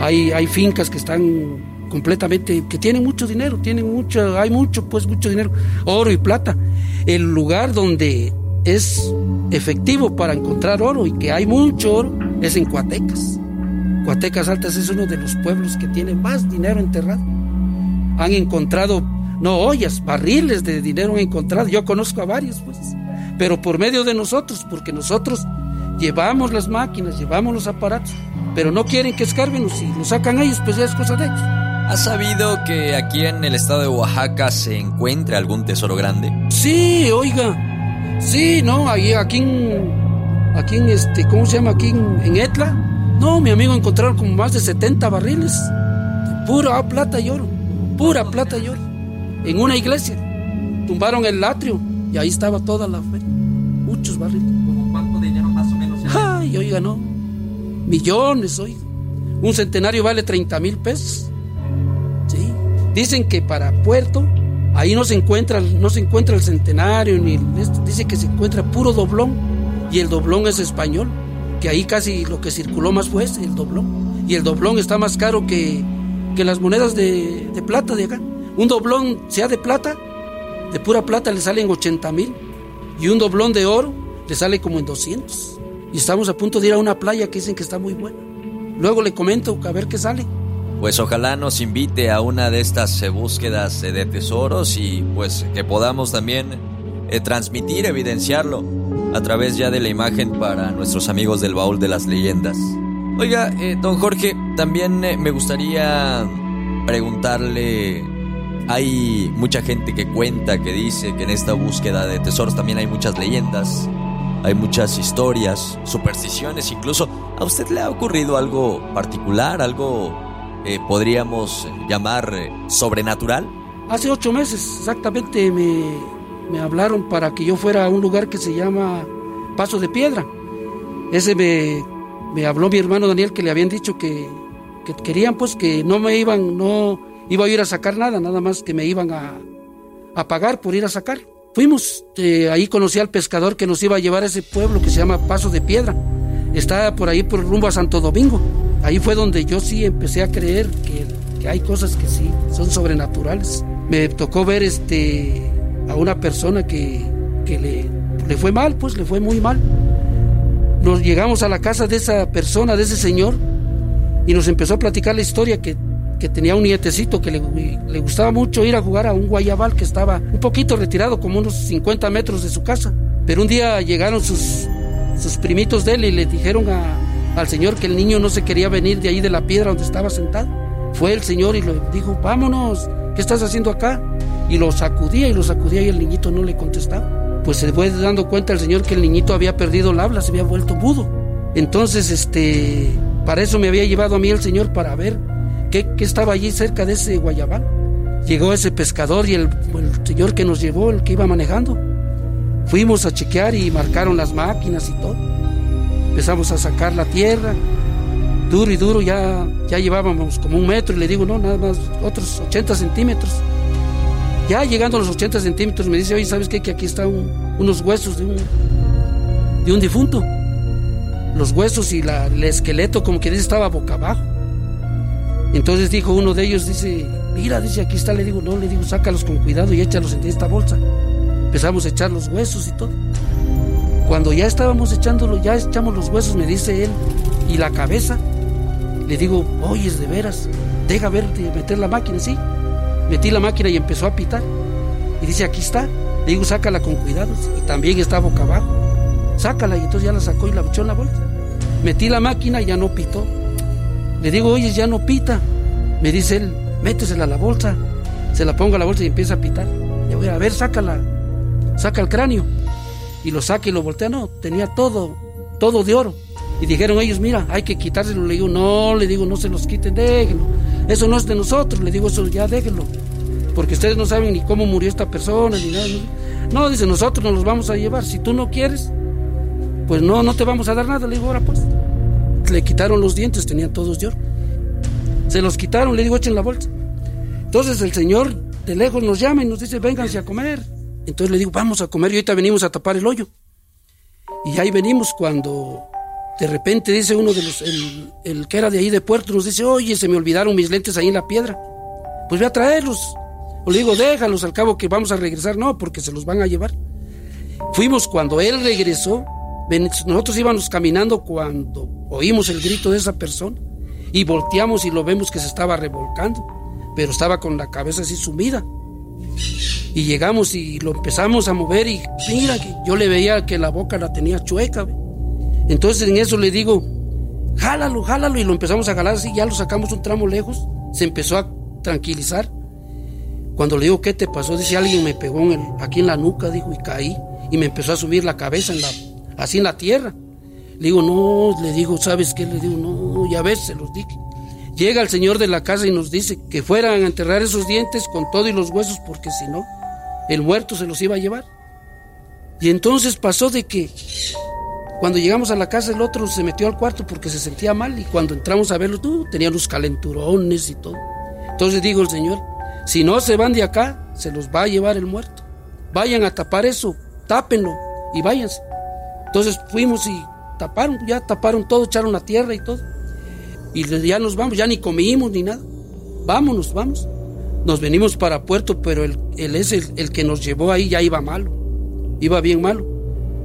S8: Hay, hay fincas que están completamente, que tienen mucho dinero, tienen mucho, hay mucho, pues mucho dinero, oro y plata. El lugar donde es efectivo para encontrar oro y que hay mucho oro es en Cuatecas. Cuatecas Altas es uno de los pueblos que tiene más dinero enterrado. Han encontrado, no ollas, barriles de dinero han encontrado. Yo conozco a varios, pues pero por medio de nosotros, porque nosotros llevamos las máquinas, llevamos los aparatos, pero no quieren que escarben, si lo sacan ellos, pues ya es cosa de ellos.
S1: ¿Has sabido que aquí en el estado de Oaxaca se encuentra algún tesoro grande?
S8: Sí, oiga, sí, no, ahí, aquí en, aquí en este, ¿cómo se llama? Aquí en, Etla, no, mi amigo encontraron como más de 70 barriles, pura plata y oro, pura plata y oro, en una iglesia, tumbaron el atrio y ahí estaba toda la fe. Muchos barriles.
S3: ¿Como cuánto dinero más o menos?
S8: Ay, oiga, no. Millones, oiga. Un centenario vale 30 mil pesos. Dicen que para Puerto, ahí no se encuentra, no se encuentra el centenario, ni dice que se encuentra puro doblón. Y el doblón es español. Que ahí casi lo que circuló más fue el doblón. Y el doblón está más caro que, que las monedas de, de plata de acá. Un doblón, sea de plata, de pura plata le salen 80 mil y un doblón de oro le sale como en 200. Y estamos a punto de ir a una playa que dicen que está muy buena. Luego le comento a ver qué sale.
S1: Pues ojalá nos invite a una de estas eh, búsquedas eh, de tesoros y pues que podamos también eh, transmitir, evidenciarlo a través ya de la imagen para nuestros amigos del baúl de las leyendas. Oiga, don Jorge, también me gustaría preguntarle hay mucha gente que cuenta, que dice que en esta búsqueda de tesoros también hay muchas leyendas, hay muchas historias, supersticiones, incluso a usted le ha ocurrido algo particular, algo eh, podríamos llamar eh, sobrenatural.
S8: Hace ocho meses exactamente me, me hablaron para que yo fuera a un lugar que se llama Paso de Piedra. Ese me, me habló mi hermano Daniel que le habían dicho que, que querían pues que no me iban, no iba a ir a sacar nada, nada más que me iban a, a pagar por ir a sacar. Fuimos, eh, ahí conocí al pescador que nos iba a llevar a ese pueblo que se llama Paso de Piedra. Está por ahí por rumbo a Santo Domingo. Ahí fue donde yo sí empecé a creer que, que hay cosas que sí son sobrenaturales. Me tocó ver este a una persona que, que le, le fue mal, pues le fue muy mal. Nos llegamos a la casa de esa persona, de ese señor, y nos empezó a platicar la historia que que tenía un nietecito que le, gustaba mucho ir a jugar a un guayabal que estaba un poquito retirado, como unos 50 metros de su casa. Pero un día llegaron sus, sus primitos de él y le dijeron al señor que el niño no se quería venir de ahí de la piedra donde estaba sentado. Fue el señor y le dijo, vámonos, ¿qué estás haciendo acá? Y lo sacudía y lo sacudía y el niñito no le contestaba. Pues se fue dando cuenta el señor que el niñito había perdido el habla, se había vuelto mudo. Entonces, este, para eso me había llevado a mí el señor para ver ¿Qué, estaba allí cerca de ese guayabal? Llegó ese pescador y el, señor que nos llevó, el que iba manejando. Fuimos a chequear y marcaron las máquinas y todo. Empezamos a sacar la tierra. Duro y duro, ya, ya llevábamos como un metro y le digo, no, nada más, otros 80 centímetros. Ya llegando a los 80 centímetros me dice, oye, ¿sabes qué? Que aquí están unos huesos de un, de un difunto. Los huesos y el esqueleto como que dice estaba boca abajo. Entonces dijo uno de ellos, dice, mira, dice, aquí está, le digo, no, le digo, sácalos con cuidado y échalos en esta bolsa. Empezamos a echar los huesos y todo. Cuando ya estábamos echándolo, ya echamos los huesos, me dice él, y la cabeza, le digo, oyes de veras, deja ver, meter la máquina, sí. Metí la máquina y empezó a pitar. Y dice, aquí está. Le digo, sácala con cuidado. Y también está boca abajo. Sácala. Y entonces ya la sacó y la echó en la bolsa. Metí la máquina y ya no pitó. Le digo, oye, ya no pita. Me dice él, métesela a la bolsa. Se la pongo a la bolsa y empieza a pitar. Le voy a ver, sácala. Saca el cráneo. Y lo saca y lo voltea. No, tenía todo, todo de oro. Y dijeron ellos, mira, hay que quitárselo. Le digo, no, le digo, no se los quiten, déjenlo. Eso no es de nosotros. Le digo, eso ya déjenlo. Porque ustedes no saben ni cómo murió esta persona, ni nada. No, dice, nosotros nos los vamos a llevar. Si tú no quieres, pues no, no te vamos a dar nada. Le digo, ahora pues le quitaron los dientes, tenían todos de oro. Se los quitaron, le digo, echen la bolsa. Entonces el señor de lejos nos llama y nos dice, vénganse a comer. Entonces le digo, vamos a comer y ahorita venimos a tapar el hoyo. Y ahí venimos cuando de repente dice uno de los, el, que era de ahí de puerto, nos dice, oye, se me olvidaron mis lentes ahí en la piedra. Pues voy a traerlos. O le digo, déjalos al cabo que vamos a regresar. No, porque se los van a llevar. Fuimos cuando él regresó, nosotros íbamos caminando cuando oímos el grito de esa persona y volteamos y lo vemos que se estaba revolcando, pero estaba con la cabeza así sumida. Y llegamos y lo empezamos a mover y mira que yo le veía que la boca la tenía chueca. Entonces en eso le digo, jálalo, jálalo y lo empezamos a jalar así, ya lo sacamos un tramo lejos, se empezó a tranquilizar. Cuando le digo, ¿qué te pasó? Dice, alguien me pegó aquí en la nuca, dijo, y caí. Y me empezó a subir la cabeza así en la tierra. Le digo, no, le digo, ¿sabes qué? Le digo, no, ya ves, se los dije. Llega el señor de la casa y nos dice que fueran a enterrar esos dientes con todo y los huesos, porque si no, el muerto se los iba a llevar. Y entonces pasó de que cuando llegamos a la casa el otro se metió al cuarto porque se sentía mal y cuando entramos a verlo, tú, tenía los calenturones y todo. Entonces digo el señor, si no se van de acá, se los va a llevar el muerto. Vayan a tapar eso, tápenlo y váyanse. Entonces fuimos y taparon, ya taparon todo, echaron la tierra y todo. Y ya nos vamos, ya ni comimos ni nada. Vámonos, vamos. Nos venimos para Puerto, pero el, el es el, que nos llevó ahí ya iba malo. Iba bien malo.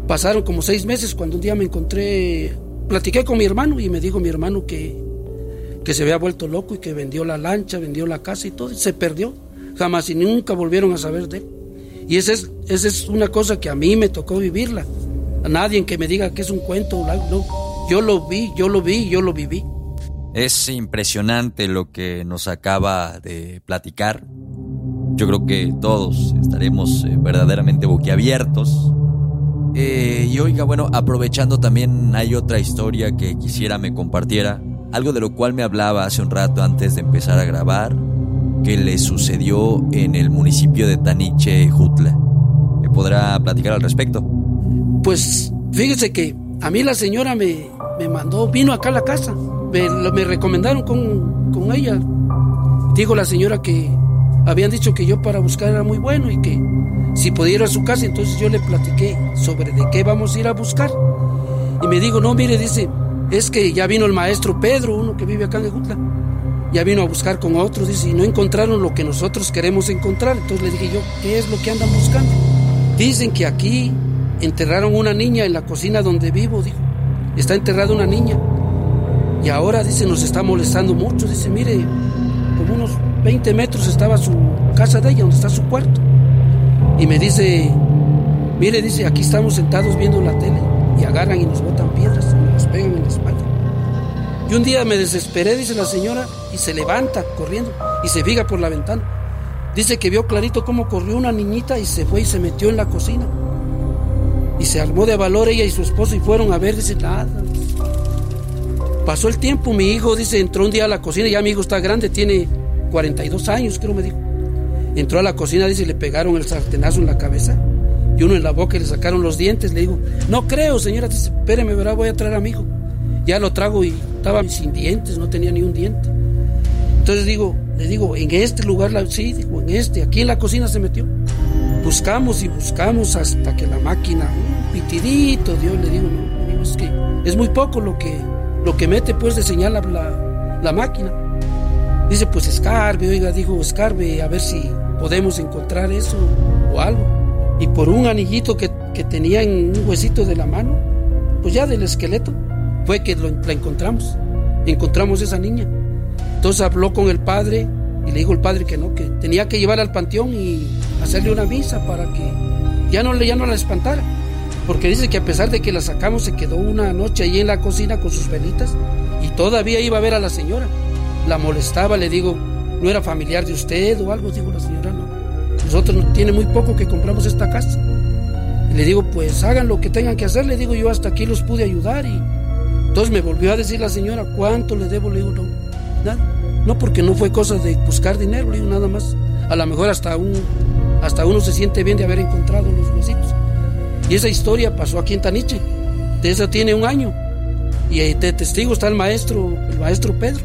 S8: Pasaron como seis meses cuando un día me encontré, platiqué con mi hermano y me dijo mi hermano que, que se había vuelto loco y que vendió la lancha, vendió la casa y todo, y se perdió. Jamás y nunca volvieron a saber de él. Y esa es, esa es una cosa que a mí me tocó vivirla nadie que me diga que es un cuento. No, yo lo vi, yo lo vi, yo lo viví.
S1: Es impresionante lo que nos acaba de platicar. Yo creo que todos estaremos eh, verdaderamente boquiabiertos. Eh, y oiga, bueno, aprovechando también hay otra historia que quisiera me compartiera, algo de lo cual me hablaba hace un rato antes de empezar a grabar, que le sucedió en el municipio de Taniche, Jutla. ¿Me podrá platicar al respecto?
S8: Pues fíjese que a mí la señora me, mandó, vino acá a la casa, me, me recomendaron con, con, ella. Dijo la señora que habían dicho que yo para buscar era muy bueno y que si podía ir a su casa, entonces yo le platiqué sobre de qué vamos a ir a buscar. Y me dijo, no, mire, dice, es que ya vino el maestro Pedro, uno que vive acá en Ejutla. Ya vino a buscar con otros, dice, y no encontraron lo que nosotros queremos encontrar. Entonces le dije yo, ¿qué es lo que andan buscando? Dicen que aquí enterraron una niña en la cocina donde vivo, dijo. Está enterrada una niña. Y ahora, dice, nos está molestando mucho. Dice, mire, como unos 20 metros estaba su casa de ella, donde está su cuarto. Y me dice, mire, dice, aquí estamos sentados viendo la tele y agarran y nos botan piedras y nos pegan en la espalda. Y un día me desesperé, dice la señora, y se levanta corriendo y se viga por la ventana. Dice que vio clarito cómo corrió una niñita y se fue y se metió en la cocina. Y se armó de valor ella y su esposo y fueron a ver, dice, nada. Pasó el tiempo, mi hijo, dice, entró un día a la cocina, ya mi hijo está grande, tiene 42 años, creo me dijo. Entró a la cocina, dice, le pegaron el sartenazo en la cabeza y uno en la boca y le sacaron los dientes. Le digo, no creo, señora, dice, espéreme, verá, voy a traer a mi hijo. Ya lo trago y estaba sin dientes, no tenía ni un diente. Entonces digo, le digo, en este lugar, sí, digo, en este, aquí en la cocina se metió. Buscamos y buscamos hasta que la máquina, un pitidito, Dios, le digo, no, le digo, es que es muy poco lo que, lo que mete pues de señal la, la máquina. Dice, pues escarbe, oiga, digo, escarbe, a ver si podemos encontrar eso o algo. Y por un anillito que, que tenía en un huesito de la mano, pues ya del esqueleto, fue que la encontramos. Encontramos esa niña. Entonces habló con el padre y le dijo el padre que no, que tenía que llevarla al panteón y hacerle una misa para que ya no, ya no la espantara. Porque dice que a pesar de que la sacamos, se quedó una noche ahí en la cocina con sus velitas y todavía iba a ver a la señora. La molestaba, le digo, ¿no era familiar de usted o algo? Digo la señora, no. Nosotros tiene muy poco que compramos esta casa. Le digo, pues hagan lo que tengan que hacer. Le digo, yo hasta aquí los pude ayudar. Y entonces me volvió a decir la señora, ¿cuánto le debo? Le digo, no. No porque no fue cosa de buscar dinero, le digo, nada más. A lo mejor hasta, un, hasta uno se siente bien de haber encontrado los huesitos. Y esa historia pasó aquí en Taniche. De esa tiene un año. Y de testigo está el maestro, el maestro Pedro.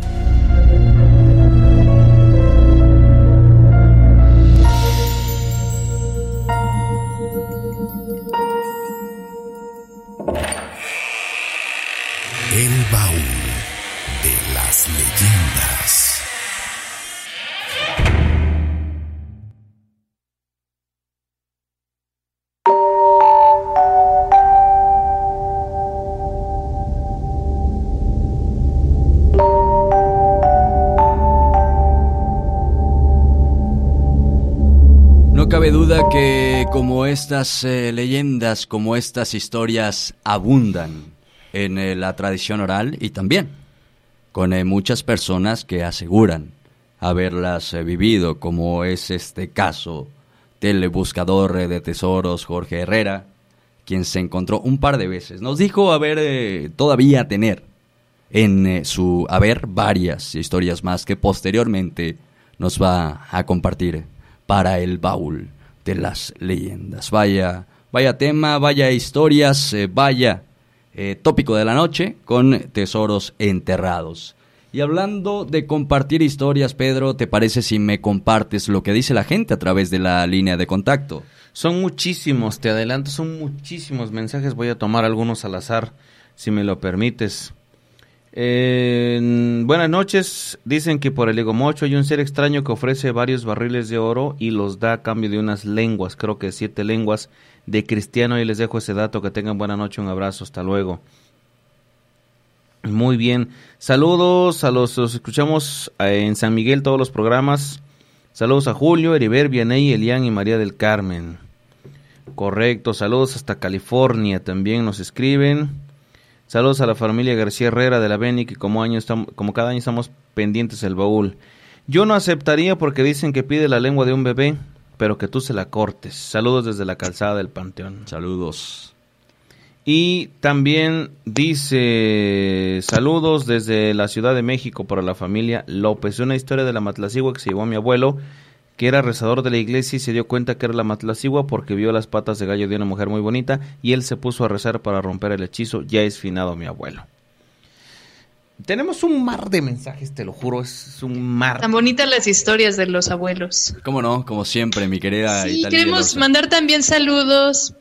S1: Estas eh, leyendas, como estas historias abundan en eh, la tradición oral y también con eh, muchas personas que aseguran haberlas vivido, como es este caso del buscador de tesoros Jorge Herrera, quien se encontró un par de veces. Nos dijo haber todavía tener en su haber varias historias más que posteriormente nos va a compartir para el baúl de las leyendas. Vaya, vaya tema, vaya historias, eh, vaya eh, tópico de la noche con tesoros enterrados. Y hablando de compartir historias, Pedro, ¿te parece si me compartes lo que dice la gente a través de la línea de contacto?
S3: Son muchísimos, te adelanto, son muchísimos mensajes. Voy a tomar algunos al azar, si me lo permites. Eh, buenas noches. Dicen que por el Egomocho hay un ser extraño que ofrece varios barriles de oro y los da a cambio de unas lenguas, creo que siete lenguas de cristiano. Y les dejo ese dato. Que tengan buena noche, un abrazo, hasta luego. Muy bien. Saludos a los, los escuchamos eh, en San Miguel todos los programas. Saludos a Julio, Heriber, Vianey, Elian y María del Carmen. Correcto. Saludos hasta California también nos escriben. Saludos a la familia García Herrera de la Beni, que como, año estamos, como cada año estamos pendientes del baúl. Yo no aceptaría porque dicen que pide la lengua de un bebé, pero que tú se la cortes. Saludos desde la calzada del Panteón.
S1: Saludos.
S3: Y también dice saludos desde la Ciudad de México para la familia López. Una historia de la Matlacigua que se llevó a mi abuelo, que era rezador de la iglesia y se dio cuenta que era la Matlacigua porque vio las patas de gallo de una mujer muy bonita y él se puso a rezar para romper el hechizo. Ya es finado mi abuelo. tenemos un mar de mensajes, te lo juro, es un mar.
S4: Tan bonitas las historias de los abuelos.
S1: ¿Cómo no? Como siempre, mi querida
S4: Sí, queremos mandar también saludos.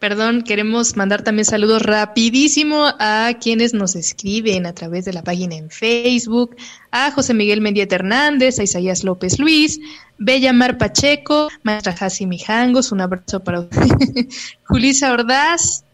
S4: Perdón, queremos mandar también saludos rapidísimo a quienes nos escriben a través de la página en Facebook, a José Miguel Mendieta Hernández, a Isaías López Luis, Bella Mar Pacheco, Maestra Hasi Mijangos, un abrazo para (laughs) Julisa Ordaz,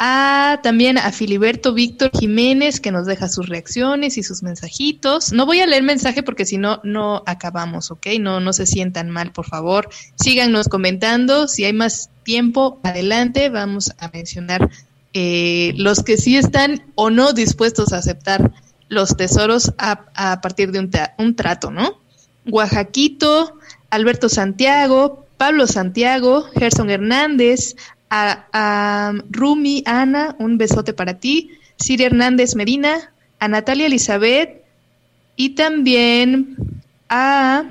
S4: a también a Filiberto Víctor Jiménez que nos deja sus reacciones y sus mensajitos. No voy a leer mensaje porque si no, no acabamos, ¿ok? No, no se sientan mal, por favor. Síganos comentando. Si hay más tiempo, adelante, vamos a mencionar eh, los que sí están o no dispuestos a aceptar los tesoros a, a partir de un, trato, ¿no? Oaxaquito, Alberto Santiago, Pablo Santiago, Gerson Hernández, a, Rumi, Ana, un besote para ti, Siria Hernández Medina, a Natalia Elizabeth y también a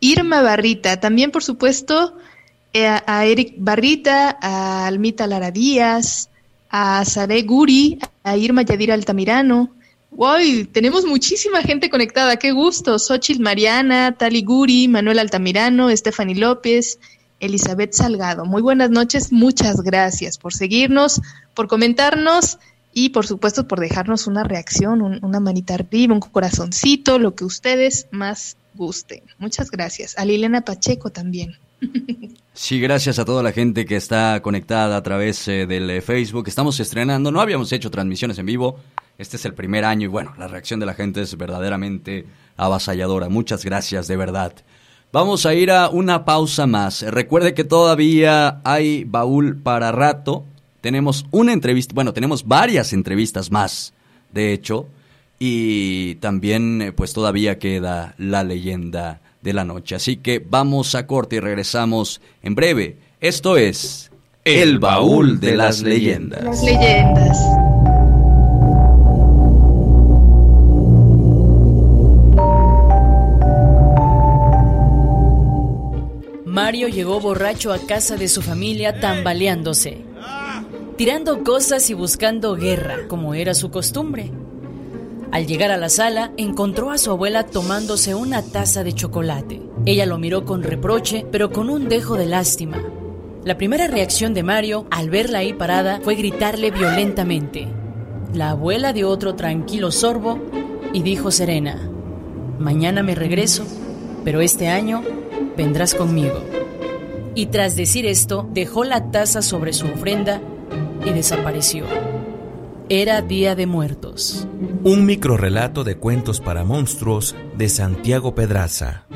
S4: Irma Barrita, también por supuesto a, Eric Barrita, a Almita Lara Díaz, a Sare Guri, a Irma Yadira Altamirano. ¡Wow! Tenemos muchísima gente conectada, qué gusto. Xochitl Mariana, Tali Guri, Manuel Altamirano, Stephanie López, Elizabeth Salgado. Muy buenas noches, muchas gracias por seguirnos, por comentarnos y por supuesto por dejarnos una reacción, una manita arriba, un corazoncito, lo que ustedes más gusten. Muchas gracias. A Liliana Pacheco también.
S1: Sí, gracias a toda la gente que está conectada a través eh, del eh, Facebook. Estamos estrenando, no habíamos hecho transmisiones en vivo. Este es el primer año y bueno, la reacción de la gente es verdaderamente avasalladora. Muchas gracias, de verdad. Vamos a ir a una pausa más. Recuerde que todavía hay baúl para rato. Tenemos una entrevista, bueno, tenemos varias entrevistas más, de hecho, y también eh, pues todavía queda la leyenda de la noche. Así que vamos a corte y regresamos en breve. Esto es El baúl de las leyendas.
S4: Las leyendas.
S10: Mario llegó borracho a casa de su familia tambaleándose, tirando cosas y buscando guerra, como era su costumbre. Al llegar a la sala, encontró a su abuela tomándose una taza de chocolate. Ella lo miró con reproche, pero con un dejo de lástima. La primera reacción de Mario, al verla ahí parada, fue gritarle violentamente. La abuela dio otro tranquilo sorbo y dijo serena, Mañana me regreso, pero este año vendrás conmigo. Y tras decir esto, dejó la taza sobre su ofrenda y desapareció. Era Día de Muertos.
S9: Un microrrelato de cuentos para monstruos de Santiago Pedraza.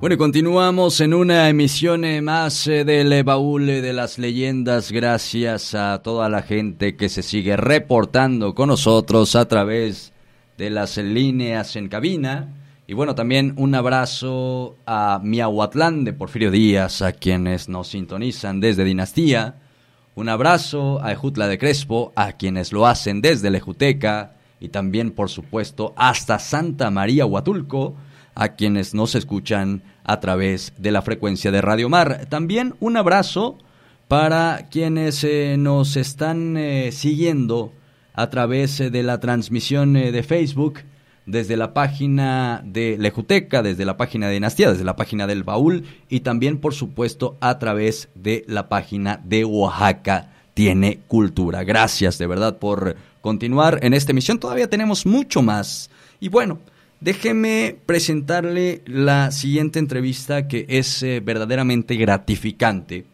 S1: Bueno, continuamos en una emisión eh, más eh, del eh, baúl de las leyendas. Gracias a toda la gente que se sigue reportando con nosotros a través de las líneas en cabina. Y bueno, también un abrazo a Miahuatlán de Porfirio Díaz, a quienes nos sintonizan desde Dinastía. Un abrazo a Ejutla de Crespo, a quienes lo hacen desde Lejuteca. Y también, por supuesto, hasta Santa María Huatulco, a quienes nos escuchan a través de la frecuencia de Radio Mar. También un abrazo para quienes eh, nos están eh, siguiendo a través eh, de la transmisión de Facebook, desde la página de Lejuteca, desde la página de Dinastía, desde la página del Baúl y también, por supuesto, a través de la página de Oaxaca Tiene Cultura. Gracias de verdad por continuar en esta emisión. Todavía tenemos mucho más. Y bueno, Déjeme presentarle la siguiente entrevista que es eh, verdaderamente gratificante.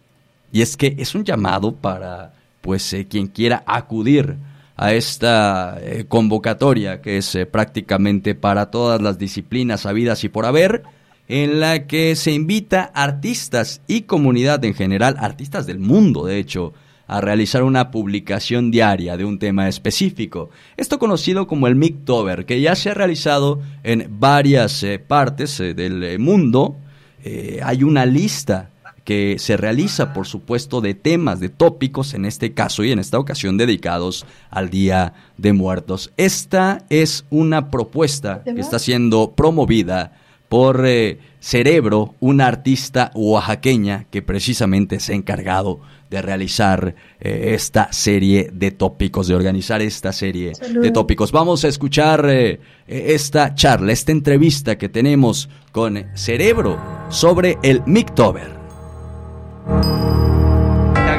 S1: Y es que es un llamado para pues eh, quien quiera acudir a esta eh, convocatoria que es prácticamente para todas las disciplinas habidas y por haber, en la que se invita artistas y comunidad en general, artistas del mundo de hecho, a realizar una publicación diaria de un tema específico. Esto conocido como el Mictober, que ya se ha realizado en varias eh, partes eh, del eh, mundo. hay una lista que se realiza, por supuesto, de temas, de tópicos, en este caso y en esta ocasión dedicados al Día de Muertos. Esta es una propuesta que está siendo promovida por eh, Cerebro, una artista oaxaqueña que precisamente se ha encargado de realizar eh, esta serie de tópicos, de organizar esta serie de tópicos. Vamos a escuchar eh, esta charla, esta entrevista que tenemos con Cerebro sobre el Mictober.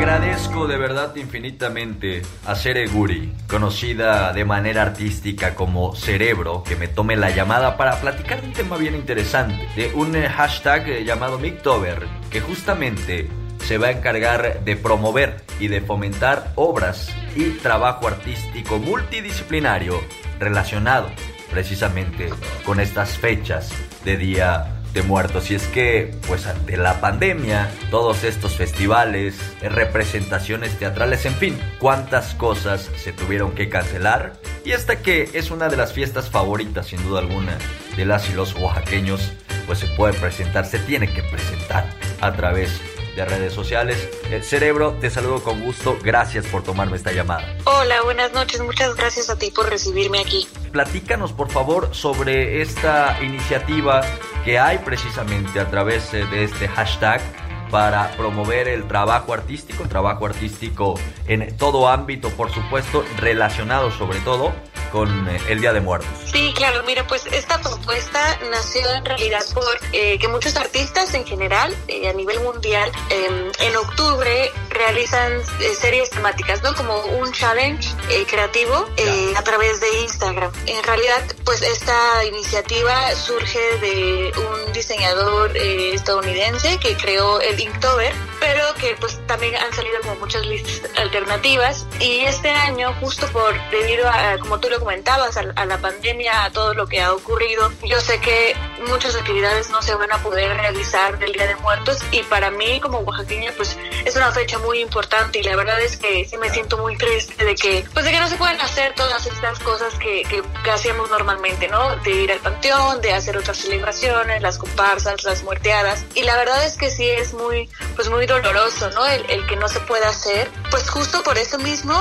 S1: Agradezco de verdad infinitamente a Cere Guri, conocida de manera artística como Cerebro, que me tome la llamada para platicar un tema bien interesante, de un eh, hashtag llamado Mictober, que justamente se va a encargar de promover y de fomentar obras y trabajo artístico multidisciplinario relacionado precisamente con estas fechas de Día de Muertos. Y es que, pues ante la pandemia, todos estos festivales, representaciones teatrales, en fin, cuántas cosas se tuvieron que cancelar. Y esta que es una de las fiestas favoritas, sin duda alguna, de las y los oaxaqueños, pues se puede presentar, se tiene que presentar a través de redes sociales. Eh, Cerebro, te saludo con gusto. Gracias por tomarme esta llamada.
S11: Hola, buenas noches. Muchas gracias a ti por recibirme aquí.
S1: Platícanos, por favor, sobre esta iniciativa que hay precisamente a través eh, de este hashtag para promover el trabajo artístico, trabajo artístico en todo ámbito, por supuesto, relacionado sobre todo con eh, el Día de Muertos.
S11: Sí, claro, mira, pues esta propuesta nació en realidad por eh, que muchos artistas en general, eh, a nivel mundial, em, en octubre realizan series temáticas, ¿no? Como un challenge creativo a través de Instagram. En realidad, pues esta iniciativa surge de un diseñador estadounidense que creó el Inktober, pero que pues también han salido como muchas listas alternativas y este año justo por debido a como tú lo comentabas, a, la pandemia, a todo lo que ha ocurrido. Yo sé que muchas actividades no se van a poder realizar del Día de Muertos y para mí como oaxaqueña pues es una fecha muy importante y la verdad es que sí me siento muy triste de que pues de que no se pueden hacer todas estas cosas que, que, hacíamos normalmente, ¿no? De ir al panteón, de hacer otras celebraciones, las comparsas, las muerteadas y la verdad es que sí es muy pues muy doloroso, ¿no? El, el que no se pueda hacer. Pues justo por eso mismo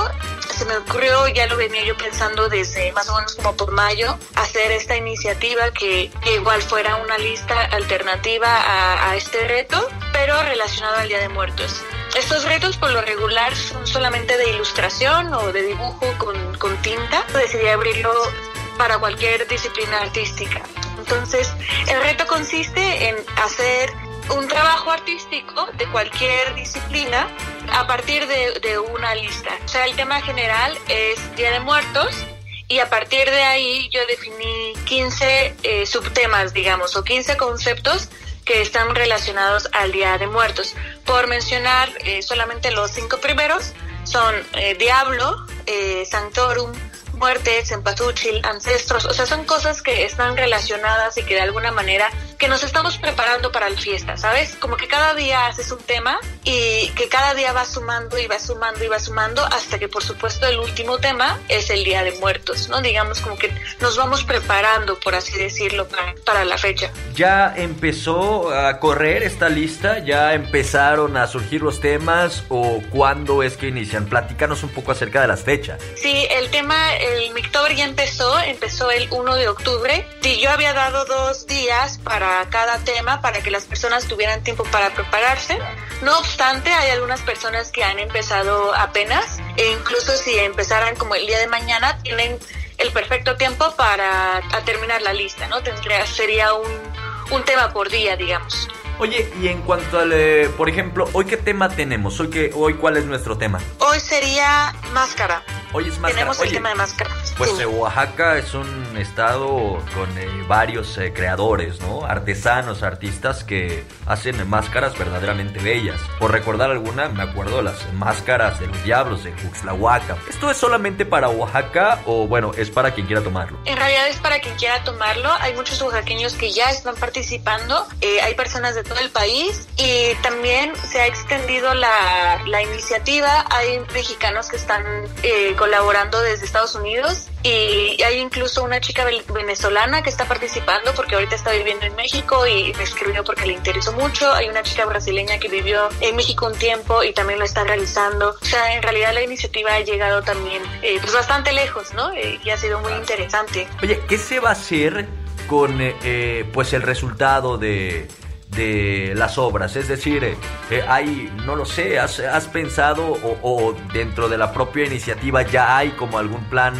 S11: se me ocurrió, ya lo venía yo pensando desde más o menos como por mayo, hacer esta iniciativa que, igual fuera una lista alternativa a, este reto, pero relacionado al Día de Muertos. Estos retos por lo regular son solamente de ilustración o de dibujo con, con tinta. Decidí abrirlo para cualquier disciplina artística. Entonces, el reto consiste en hacer un trabajo artístico de cualquier disciplina a partir de, una lista. O sea, el tema general es Día de Muertos y a partir de ahí yo definí 15 eh, subtemas, digamos, o 15 conceptos que están relacionados al Día de Muertos. Por mencionar eh, solamente los cinco primeros, son eh, Diablo, Sanctorum, muerte, cempasúchil, ancestros, o sea, son cosas que están relacionadas y que de alguna manera que nos estamos preparando para la fiesta, ¿sabes? Como que cada día haces un tema y que cada día va sumando y va sumando y va sumando hasta que por supuesto el último tema es el Día de Muertos, ¿no? Digamos como que nos vamos preparando, por así decirlo, para, para la fecha.
S1: ¿Ya empezó a correr esta lista? ¿Ya empezaron a surgir los temas o cuándo es que inician? Platícanos un poco acerca de las fechas.
S11: Sí, el tema el Mictober ya empezó, empezó el 1 de octubre. Y yo había dado dos días para cada tema para que las personas tuvieran tiempo para prepararse. No obstante, hay algunas personas que han empezado apenas e incluso si empezaran como el día de mañana, tienen el perfecto tiempo para terminar la lista, ¿no? Tendría, sería un, un tema por día, digamos.
S1: Oye, y en cuanto al, eh, por ejemplo, hoy qué tema tenemos, hoy qué, hoy cuál es nuestro tema.
S11: Hoy sería máscara.
S1: Hoy es máscara.
S11: Tenemos el tema de máscara.
S1: Pues eh, Oaxaca es un estado con eh, varios eh, creadores, ¿no? Artesanos, artistas que hacen máscaras verdaderamente bellas. Por recordar alguna, me acuerdo las máscaras de los diablos de Juxlahuaca. ¿Esto es solamente para Oaxaca o bueno, es para quien quiera tomarlo?
S11: En realidad es para quien quiera tomarlo. Hay muchos oaxaqueños que ya están participando. hay personas de todo el país y también se ha extendido la, la iniciativa. Hay mexicanos que están colaborando desde Estados Unidos y hay incluso una chica venezolana que está participando porque ahorita está viviendo en México y me escribió porque le interesó mucho. Hay una chica brasileña que vivió en México un tiempo y también lo está realizando. O sea, en realidad la iniciativa ha llegado también eh, pues bastante lejos, ¿no? Eh, y ha sido muy interesante.
S1: Oye, ¿qué se va a hacer con eh, pues el resultado de, de las obras. Es decir, eh, hay, no lo sé, has, pensado o, dentro de la propia iniciativa ya hay como algún plan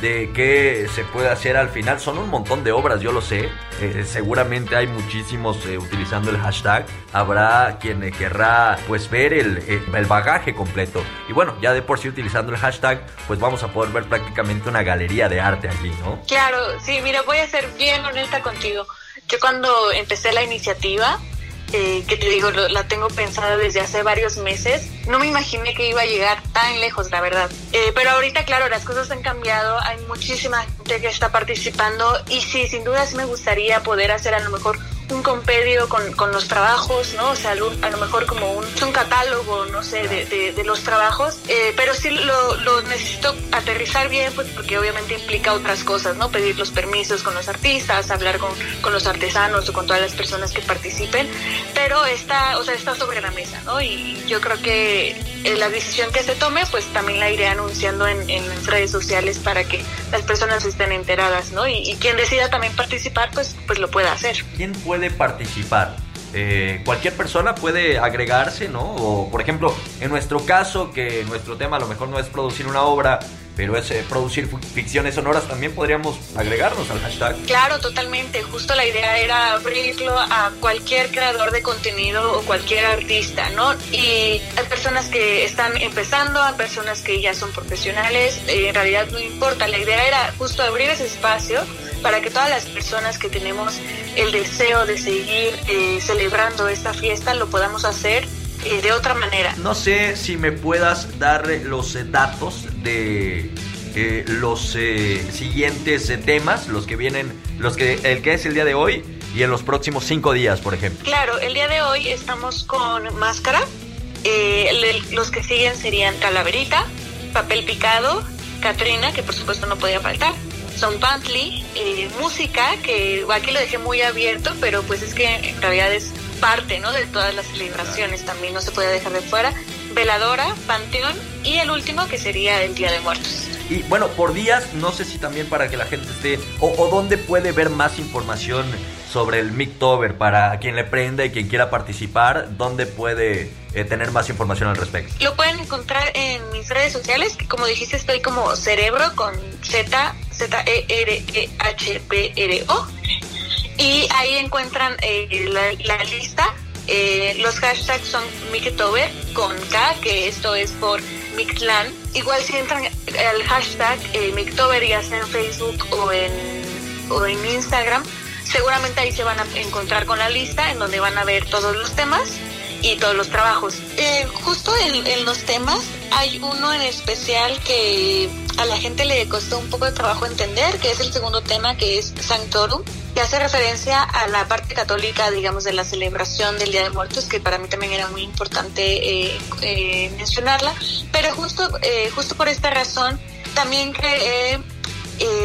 S1: de qué se puede hacer al final. Son un montón de obras, yo lo sé. Eh, seguramente hay muchísimos eh, utilizando el hashtag. Habrá quien eh, querrá pues ver el, el, bagaje completo. Y bueno, ya de por sí utilizando el hashtag, pues vamos a poder ver prácticamente una galería de arte aquí, ¿no?
S11: Claro, sí, mira, voy a ser bien honesta contigo. Yo cuando empecé la iniciativa, eh, que te digo, la tengo pensada desde hace varios meses. No me imaginé que iba a llegar tan lejos, la verdad. Eh, pero ahorita, claro, las cosas han cambiado, hay muchísima gente que está participando y sí, sin duda sí me gustaría poder hacer a lo mejor un compendio con, con, los trabajos, ¿no? O sea, a lo mejor como un, un catálogo, no sé, de, de, los trabajos, eh, pero sí lo, necesito aterrizar bien, pues porque obviamente implica otras cosas, ¿no? Pedir los permisos con los artistas, hablar con, con los artesanos o con todas las personas que participen, pero está, o sea, está sobre la mesa, ¿no? Y yo creo que eh, la decisión que se tome, pues también la iré anunciando en, en redes sociales para que las personas estén enteradas, ¿no? Y, y quien decida también participar, pues, pues lo pueda hacer.
S1: ¿Quién puede participar? Eh, cualquier persona puede agregarse, ¿no? O por ejemplo, en nuestro caso, que nuestro tema a lo mejor no es producir una obra, pero es eh, producir ficciones sonoras, también podríamos agregarnos al hashtag.
S11: Claro, totalmente. Justo la idea era abrirlo a cualquier creador de contenido o cualquier artista, ¿no? Y hay personas que están empezando, hay personas que ya son profesionales, eh, en realidad no importa. La idea era justo abrir ese espacio para que todas las personas que tenemos el deseo de seguir eh, celebrando esta fiesta lo podamos hacer eh, de otra manera.
S1: No sé si me puedas dar los eh, datos de eh, los eh, siguientes temas, los que vienen, los que el que es el día de hoy y en los próximos cinco días, por ejemplo.
S11: Claro, el día de hoy estamos con máscara. los que siguen serían calaverita, papel picado, Katrina, que por supuesto no podía faltar son Pantley, eh, música, que aquí lo dejé muy abierto, pero pues es que en realidad es parte ¿no? de todas las celebraciones, también no se puede dejar de fuera. Veladora, Panteón y el último que sería el Día de Muertos.
S1: Y bueno, por días, no sé si también para que la gente esté, o, o dónde puede ver más información sobre el Mictober para quien le prenda y quien quiera participar, dónde puede eh, tener más información al respecto.
S11: Lo pueden encontrar en mis redes sociales, que como dijiste estoy como cerebro con Z, Z E R E H P R O y ahí encuentran eh, la, la, lista. Eh, los hashtags son Mictober con K, que esto es por Mictlan. Igual si entran al hashtag eh, Mictober ya sea en Facebook o en, o en Instagram, seguramente ahí se van a encontrar con la lista en donde van a ver todos los temas y todos los trabajos. Eh, justo en, en, los temas hay uno en especial que a la gente le costó un poco de trabajo entender, que es el segundo tema, que es Sanctorum, que hace referencia a la parte católica, digamos, de la celebración del Día de Muertos, que para mí también era muy importante eh, eh, mencionarla. Pero justo, eh, justo por esta razón, también creé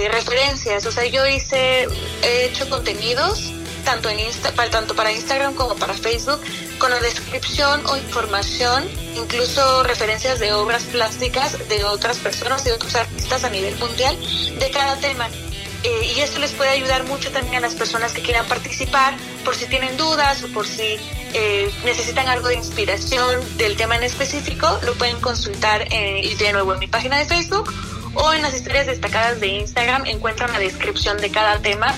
S11: referencias, o sea, yo hice, he hecho contenidos tanto, en Insta, tanto para Instagram como para Facebook, con la descripción o información, incluso referencias de obras plásticas de otras personas, de otros artistas a nivel mundial, de cada tema. Eh, y esto les puede ayudar mucho también a las personas que quieran participar, por si tienen dudas o por si eh, necesitan algo de inspiración del tema en específico, lo pueden consultar eh, de nuevo en mi página de Facebook o en las historias destacadas de Instagram. Encuentran la descripción de cada tema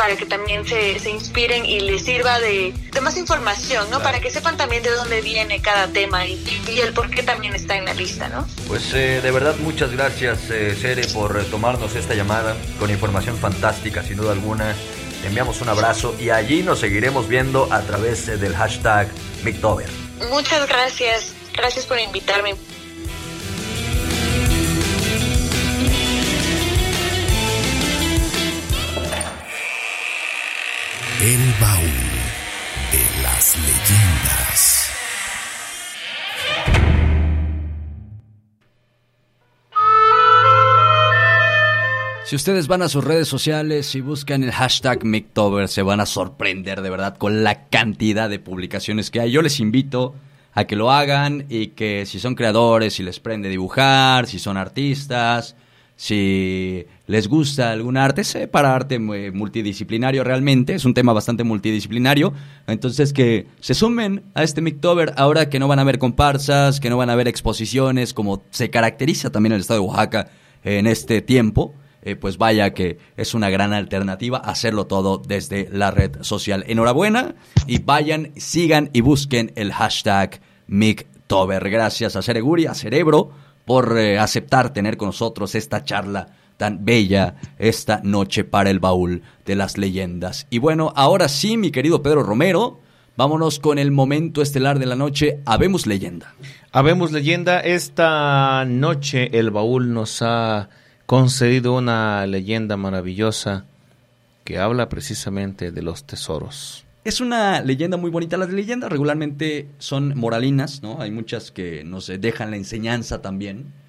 S11: para que también se, se inspiren y les sirva de, de más información, ¿no? Claro. Para que sepan también de dónde viene cada tema y, y, el por qué también está en la lista, ¿no?
S1: Pues eh, de verdad muchas gracias, eh, Cere, por tomarnos esta llamada con información fantástica, sin duda alguna. Te enviamos un abrazo y allí nos seguiremos viendo a través eh, del hashtag Mictober.
S11: Muchas gracias, gracias por invitarme.
S2: El baúl de las leyendas.
S1: Si ustedes van a sus redes sociales y buscan el hashtag Mictober, se van a sorprender de verdad con la cantidad de publicaciones que hay. Yo les invito a que lo hagan y que si son creadores, si les prende dibujar, si son artistas, Si les gusta algún arte, sé para arte eh, multidisciplinario realmente, es un tema bastante multidisciplinario, entonces que se sumen a este Mictober ahora que no van a haber comparsas, que no van a haber exposiciones, como se caracteriza también el estado de Oaxaca en este tiempo, eh, pues vaya que es una gran alternativa hacerlo todo desde la red social. Enhorabuena y vayan, sigan y busquen el hashtag Mictober. Gracias a Cereguri, a Cerebro por eh, aceptar tener con nosotros esta charla tan bella esta noche para el baúl de las leyendas. Y bueno, ahora sí, mi querido Pedro Romero, vámonos con el momento estelar de la noche, Habemos leyenda.
S3: Habemos leyenda, esta noche el baúl nos ha concedido una leyenda maravillosa que habla precisamente de los tesoros.
S1: Es una leyenda muy bonita. Las leyendas regularmente son moralinas, ¿no? Hay muchas que nos dejan la enseñanza también.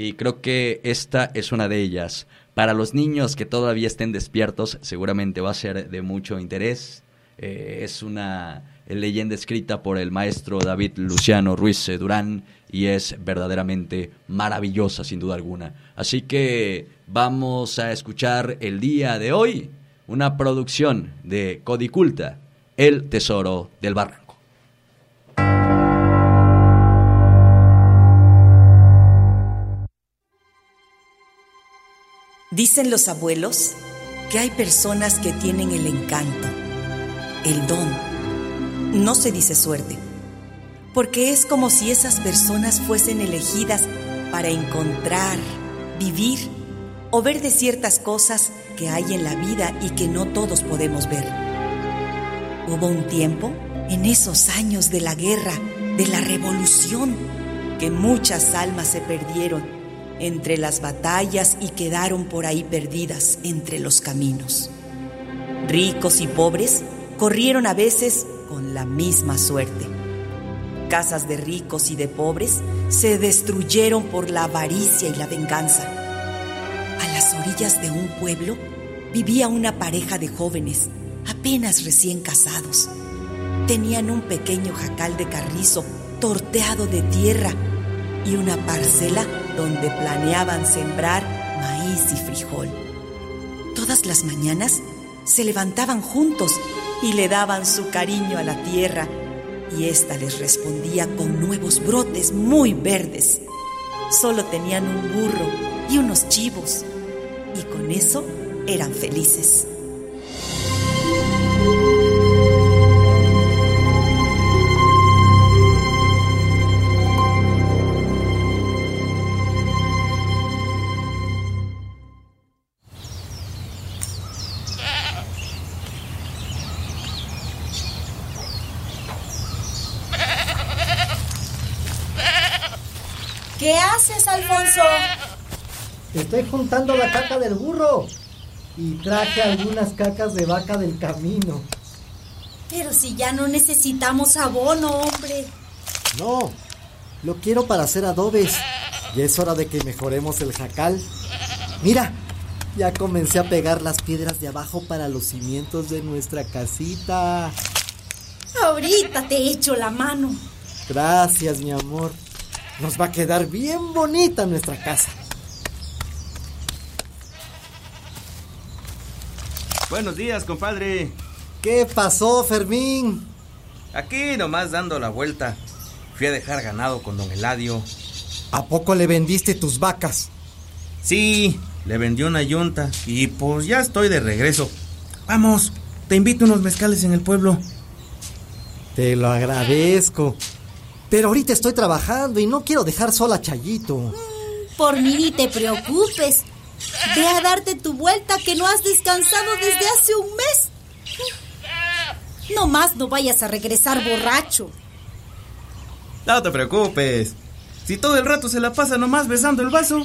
S1: Y creo que esta es una de ellas. Para los niños que todavía estén despiertos, seguramente va a ser de mucho interés. Eh, es una leyenda escrita por el maestro David Luciano Ruiz Durán y es verdaderamente maravillosa sin duda alguna. Así que vamos a escuchar el día de hoy una producción de Codiculta el Tesoro del Barranco.
S12: Dicen los abuelos que hay personas que tienen el encanto, el don. No se dice suerte, porque es como si esas personas fuesen elegidas para encontrar, vivir o ver de ciertas cosas que hay en la vida y que no todos podemos ver. Hubo un tiempo, en esos años de la guerra, de la revolución, que muchas almas se perdieron entre las batallas y quedaron por ahí perdidas entre los caminos. Ricos y pobres corrieron a veces con la misma suerte. Casas de ricos y de pobres se destruyeron por la avaricia y la venganza. A las orillas de un pueblo vivía una pareja de jóvenes apenas recién casados. Tenían un pequeño jacal de carrizo torteado de tierra y una parcela donde planeaban sembrar maíz y frijol. Todas las mañanas se levantaban juntos y le daban su cariño a la tierra y ésta les respondía con nuevos brotes muy verdes. Solo tenían un burro y unos chivos y con eso eran felices.
S13: Juntando la caca del burro y traje algunas cacas de vaca del camino.
S14: Pero si ya no necesitamos abono, hombre.
S13: No, lo quiero para hacer adobes. Y es hora de que mejoremos el jacal. Mira, ya comencé a pegar las piedras de abajo para los cimientos de nuestra casita.
S14: Ahorita te echo la mano.
S13: Gracias, mi amor. Nos va a quedar bien bonita nuestra casa.
S3: Buenos días, compadre.
S13: ¿Qué pasó, Fermín?
S3: Aquí nomás dando la vuelta. Fui a dejar ganado con don Eladio.
S13: ¿A poco le vendiste tus vacas?
S3: Sí, le vendió una yunta y pues ya estoy de regreso. Vamos, te invito a unos mezcales en el pueblo.
S13: Te lo agradezco. Pero ahorita estoy trabajando y no quiero dejar sola a Chayito.
S14: Por mí ni te preocupes. Ve a darte tu vuelta que no has descansado desde hace un mes. No más no vayas a regresar borracho.
S3: No te preocupes. Si todo el rato se la pasa nomás besando el vaso.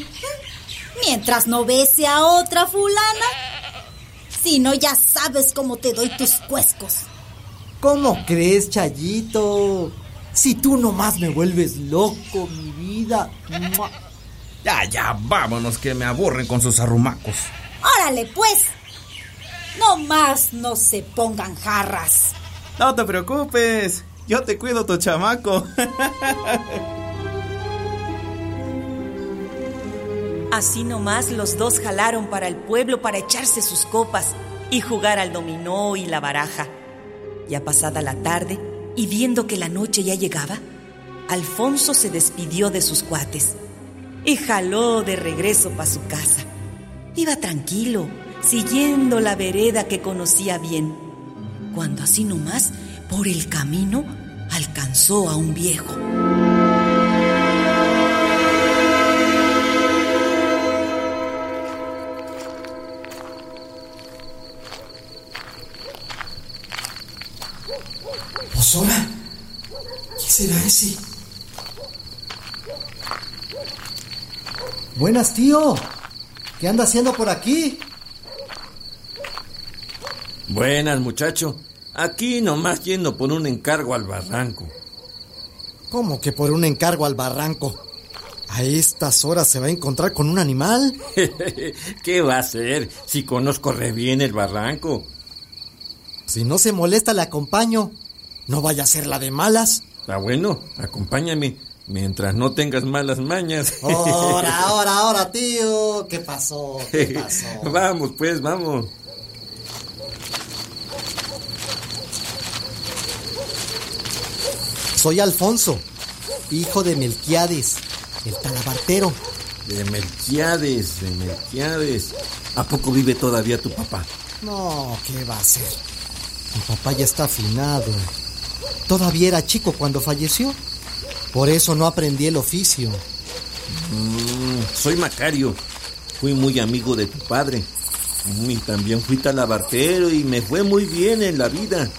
S14: Mientras no bese a otra fulana. Si no, ya sabes cómo te doy tus cuescos.
S13: ¿Cómo crees, Chayito? Si tú nomás me vuelves loco, mi vida.
S3: Ya, ya, vámonos que me aburren con sus arrumacos.
S14: Órale, pues. No más no se pongan jarras.
S3: No te preocupes. Yo te cuido tu chamaco.
S12: Así nomás los dos jalaron para el pueblo para echarse sus copas y jugar al dominó y la baraja. Ya pasada la tarde y viendo que la noche ya llegaba, Alfonso se despidió de sus cuates y jaló de regreso para su casa. Iba tranquilo, siguiendo la vereda que conocía bien, cuando así nomás, por el camino, alcanzó a un viejo.
S13: ¿Qué será ese? Buenas, tío. ¿Qué anda haciendo por aquí?
S15: Buenas, muchacho. Aquí nomás yendo por un encargo al barranco.
S13: ¿Cómo que por un encargo al barranco? ¿A estas horas se va a encontrar con un animal? (laughs)
S15: ¿Qué va a hacer si conozco re bien el barranco?
S13: Si no se molesta, le acompaño. No vaya a ser la de malas.
S15: Ah, bueno, acompáñame. Mientras no tengas malas mañas. (laughs)
S13: Ahora, ahora, ahora, tío. ¿Qué pasó? ¿Qué (laughs) pasó?
S15: vamos, pues, vamos.
S13: Soy Alfonso, hijo de Melquiades, el talabartero.
S15: De Melquiades, de Melquiades. ¿A poco vive todavía tu papá?
S13: No, ¿qué va a ser? Mi papá ya está afinado. Todavía era chico cuando falleció. Por eso no aprendí el oficio.
S15: Mm, soy Macario. Fui muy amigo de tu padre. Mm, y también fui talabartero y me fue muy bien en la vida.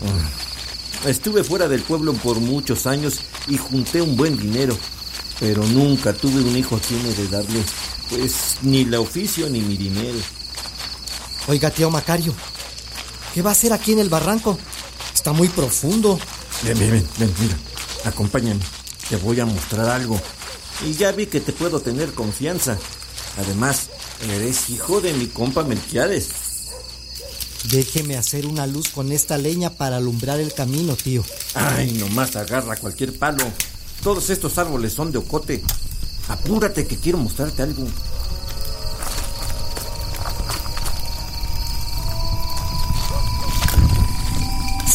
S15: Mm, estuve fuera del pueblo por muchos años y junté un buen dinero, pero nunca tuve un hijo a quien heredarle, pues ni el oficio ni mi dinero.
S13: Oiga, tío Macario, ¿qué va a hacer aquí en el barranco? Está muy profundo.
S15: Ven, ven, ven, ven, mira, acompáñame. Te voy a mostrar algo. Y ya vi que te puedo tener confianza. Además, eres hijo de mi compa Melquiades.
S13: Déjeme hacer una luz con esta leña para alumbrar el camino, tío.
S15: Ay, nomás agarra cualquier palo. Todos estos árboles son de ocote. Apúrate que quiero mostrarte algo.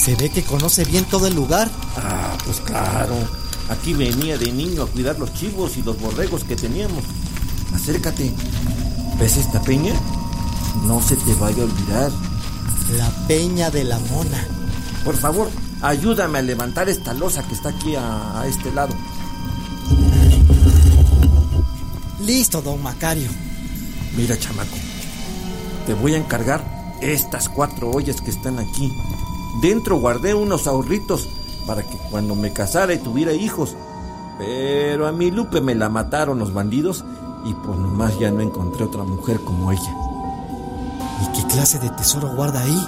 S13: Se ve que conoce bien todo el lugar.
S15: Ah, pues claro. Aquí venía de niño a cuidar los chivos y los borregos que teníamos. Acércate. ¿Ves esta peña? No se te vaya a olvidar.
S13: La peña de la mona.
S15: Por favor, ayúdame a levantar esta losa que está aquí a, a este lado.
S13: Listo, don Macario.
S15: Mira, chamaco. Te voy a encargar estas cuatro ollas que están aquí. Dentro guardé unos ahorritos para que cuando me casara y tuviera hijos. Pero a mi Lupe me la mataron los bandidos y pues nomás ya no encontré otra mujer como ella.
S13: ¿Y qué clase de tesoro guarda ahí?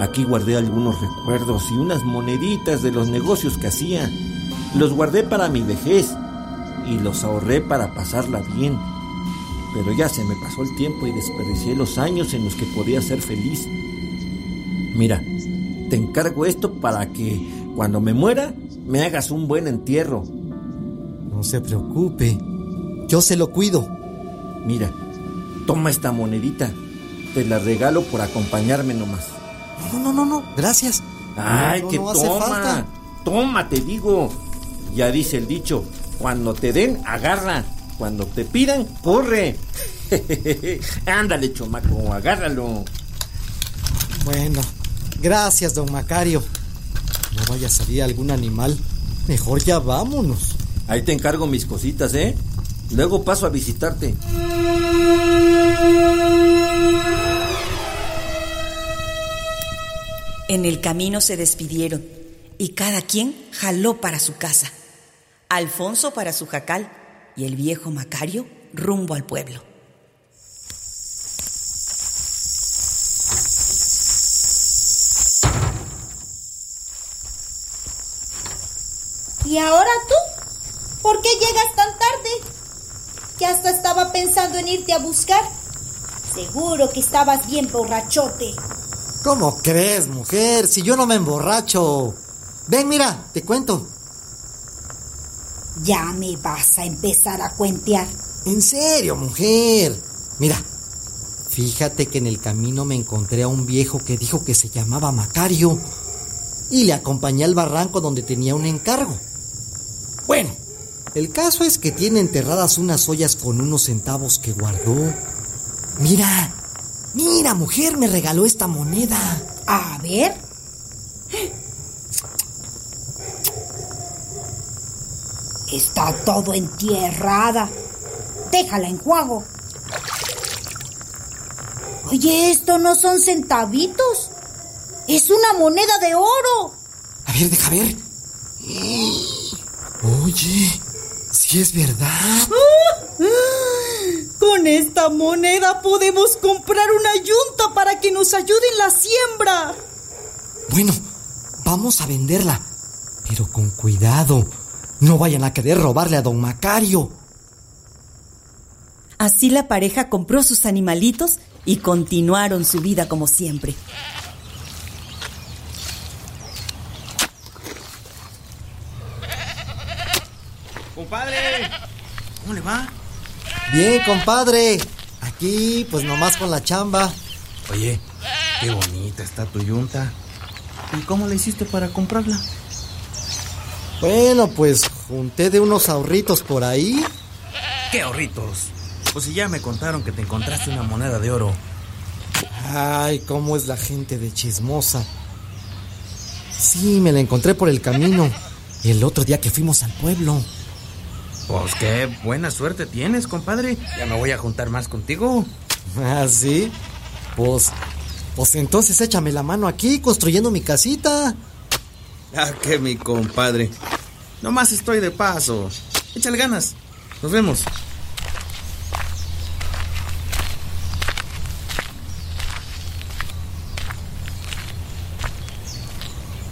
S15: Aquí guardé algunos recuerdos y unas moneditas de los negocios que hacía. Los guardé para mi vejez y los ahorré para pasarla bien. Pero ya se me pasó el tiempo y desperdicié los años en los que podía ser feliz. Mira, te encargo esto para que cuando me muera me hagas un buen entierro.
S13: No se preocupe. Yo se lo cuido.
S15: Mira, toma esta monedita. Te la regalo por acompañarme nomás.
S13: No, no, no, no. Gracias.
S15: Ay,
S13: No,
S15: que
S13: no hace
S15: toma.
S13: falta.
S15: Toma, te digo. Ya dice el dicho, cuando te den, agarra. Cuando te pidan, corre. (laughs) Ándale, chomaco, agárralo.
S13: Bueno, gracias, don Macario. No vaya a salir algún animal. Mejor ya vámonos.
S15: Ahí te encargo mis cositas, ¿eh? Luego paso a visitarte.
S12: En el camino se despidieron y cada quien jaló para su casa. Alfonso para su jacal y el viejo Macario rumbo al pueblo.
S14: ¿Y ahora tú? ¿Por qué llegas tan tarde? Que hasta estaba pensando en irte a buscar. Seguro que estabas bien borrachote.
S13: ¿Cómo crees, mujer? Si yo no me emborracho. Ven, mira, te cuento.
S14: Ya me vas a empezar a cuentear.
S13: En serio, mujer. Mira, fíjate que en el camino me encontré a un viejo que dijo que se llamaba Macario y le acompañé al barranco donde tenía un encargo. El caso es que tiene enterradas unas ollas con unos centavos que guardó. Mira, mira, mujer, me regaló esta moneda.
S14: A ver. Está todo entierrada. Déjala en juego. Oye, esto no son centavitos. Es una moneda de oro.
S13: A ver, deja ver. (gasps) Oye, si es verdad.
S16: Con esta moneda podemos comprar una yunta para que nos ayude en la siembra.
S13: Bueno, vamos a venderla. Pero con cuidado. No vayan a querer robarle a don Macario.
S12: Así la pareja compró sus animalitos y continuaron su vida como siempre.
S9: Compadre, ¿cómo le va?
S13: Bien, compadre. Aquí, pues nomás con la chamba.
S9: Oye, qué bonita está tu yunta. ¿Y cómo le hiciste para comprarla?
S13: Bueno, pues junté de unos ahorritos por ahí.
S9: ¿Qué ahorritos? Pues si ya me contaron que te encontraste una moneda de oro.
S13: Ay, cómo es la gente de chismosa. Sí, me la encontré por el camino. El otro día que fuimos al pueblo.
S9: Pues qué buena suerte tienes, compadre. Ya me voy a juntar más contigo. (laughs)
S13: Ah, sí. Pues, pues entonces échame la mano aquí construyendo mi casita.
S9: Ah, que mi compadre. Nomás estoy de paso. Échale ganas. Nos vemos.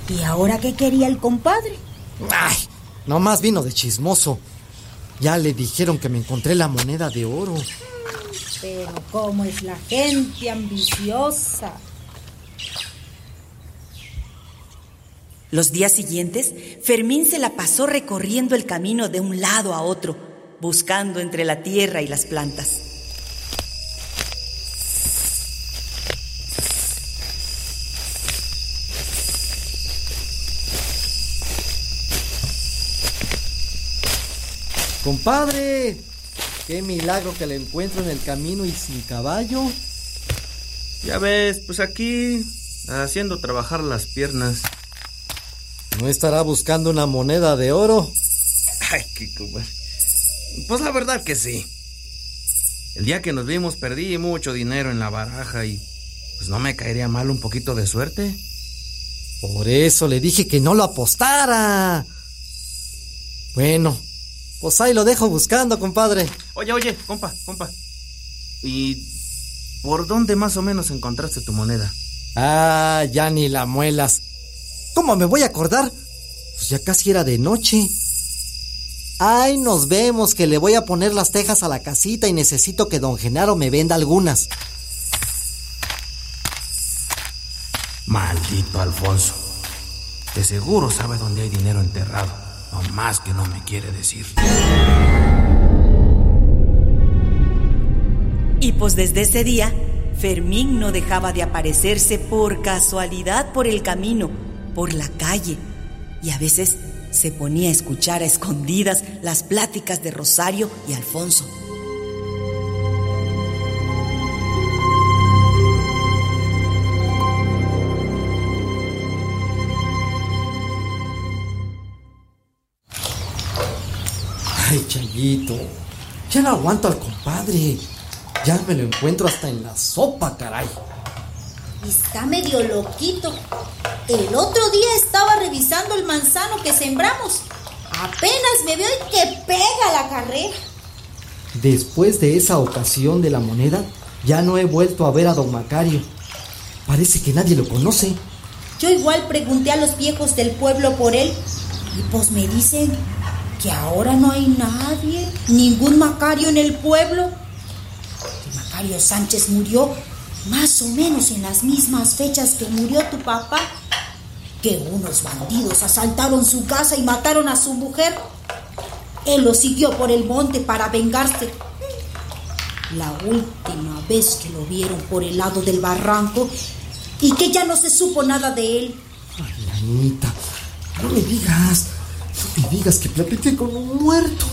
S14: ¿Y ahora qué quería el compadre?
S13: Ay, nomás vino de chismoso. Ya le dijeron que me encontré la moneda de oro.
S14: Pero cómo es la gente ambiciosa.
S12: Los días siguientes, Fermín se la pasó recorriendo el camino de un lado a otro, buscando entre la tierra y las plantas.
S13: Compadre, qué milagro que le encuentro en el camino y sin caballo.
S9: Ya ves, pues aquí haciendo trabajar las piernas.
S13: ¿No estará buscando una moneda de oro?
S9: Ay, qué compadre. Pues la verdad que sí. El día que nos vimos perdí mucho dinero en la baraja y pues no me caería mal un poquito de suerte.
S13: Por eso le dije que no lo apostara. Bueno, pues ahí lo dejo buscando, compadre.
S9: Oye, oye, compa, compa. ¿Y por dónde más o menos encontraste tu moneda?
S13: Ah, ya ni la muelas. ¿Cómo me voy a acordar? Pues ya casi era de noche. Ay, nos vemos, que le voy a poner las tejas a la casita y necesito que don Genaro me venda algunas.
S9: Maldito Alfonso. De seguro sabe dónde hay dinero enterrado. No más que no me quiere decir.
S12: Y pues desde ese día, Fermín no dejaba de aparecerse por casualidad por el camino, por la calle, y a veces se ponía a escuchar a escondidas las pláticas de Rosario y Alfonso.
S13: Ay, Chayito, ya no aguanto al compadre. Ya me lo encuentro hasta en la sopa, caray.
S14: Está medio loquito. El otro día estaba revisando el manzano que sembramos. Apenas me veo y que pega la carrera.
S13: Después de esa ocasión de la moneda, ya no he vuelto a ver a don Macario. Parece que nadie lo conoce.
S14: Yo igual pregunté a los viejos del pueblo por él y pues me dicen que ahora no hay nadie, ningún Macario en el pueblo. Que Macario Sánchez murió más o menos en las mismas fechas que murió tu papá. Que unos bandidos asaltaron su casa y mataron a su mujer. Él lo siguió por el monte para vengarse. La última vez que lo vieron por el lado del barranco y que ya no se supo nada de él.
S13: Ay, Anita, no me digas, me digas que platiqué con un muerto.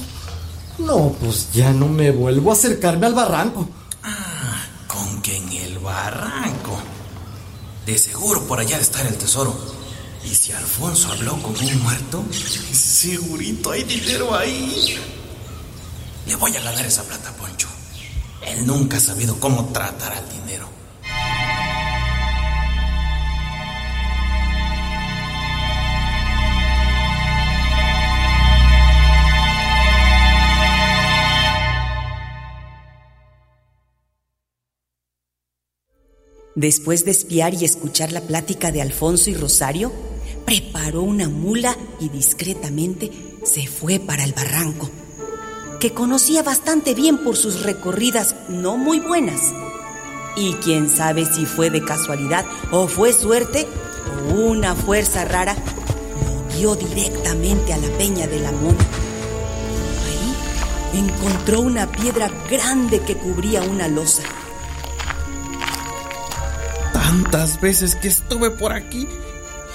S13: No, pues ya no me vuelvo a acercarme al barranco.
S17: Ah, con que en el barranco. De seguro por allá está el tesoro. Y si Alfonso habló con un muerto, segurito hay dinero ahí. Le voy a ganar esa plata, Poncho. Él nunca ha sabido cómo tratar al dinero.
S12: Después de espiar y escuchar la plática de Alfonso y Rosario, preparó una mula y discretamente se fue para el barranco, que conocía bastante bien por sus recorridas no muy buenas. Y quién sabe si fue de casualidad o fue suerte o una fuerza rara, lo guió directamente a la peña de la mona. Ahí encontró una piedra grande que cubría una losa.
S9: Tantas veces que estuve por aquí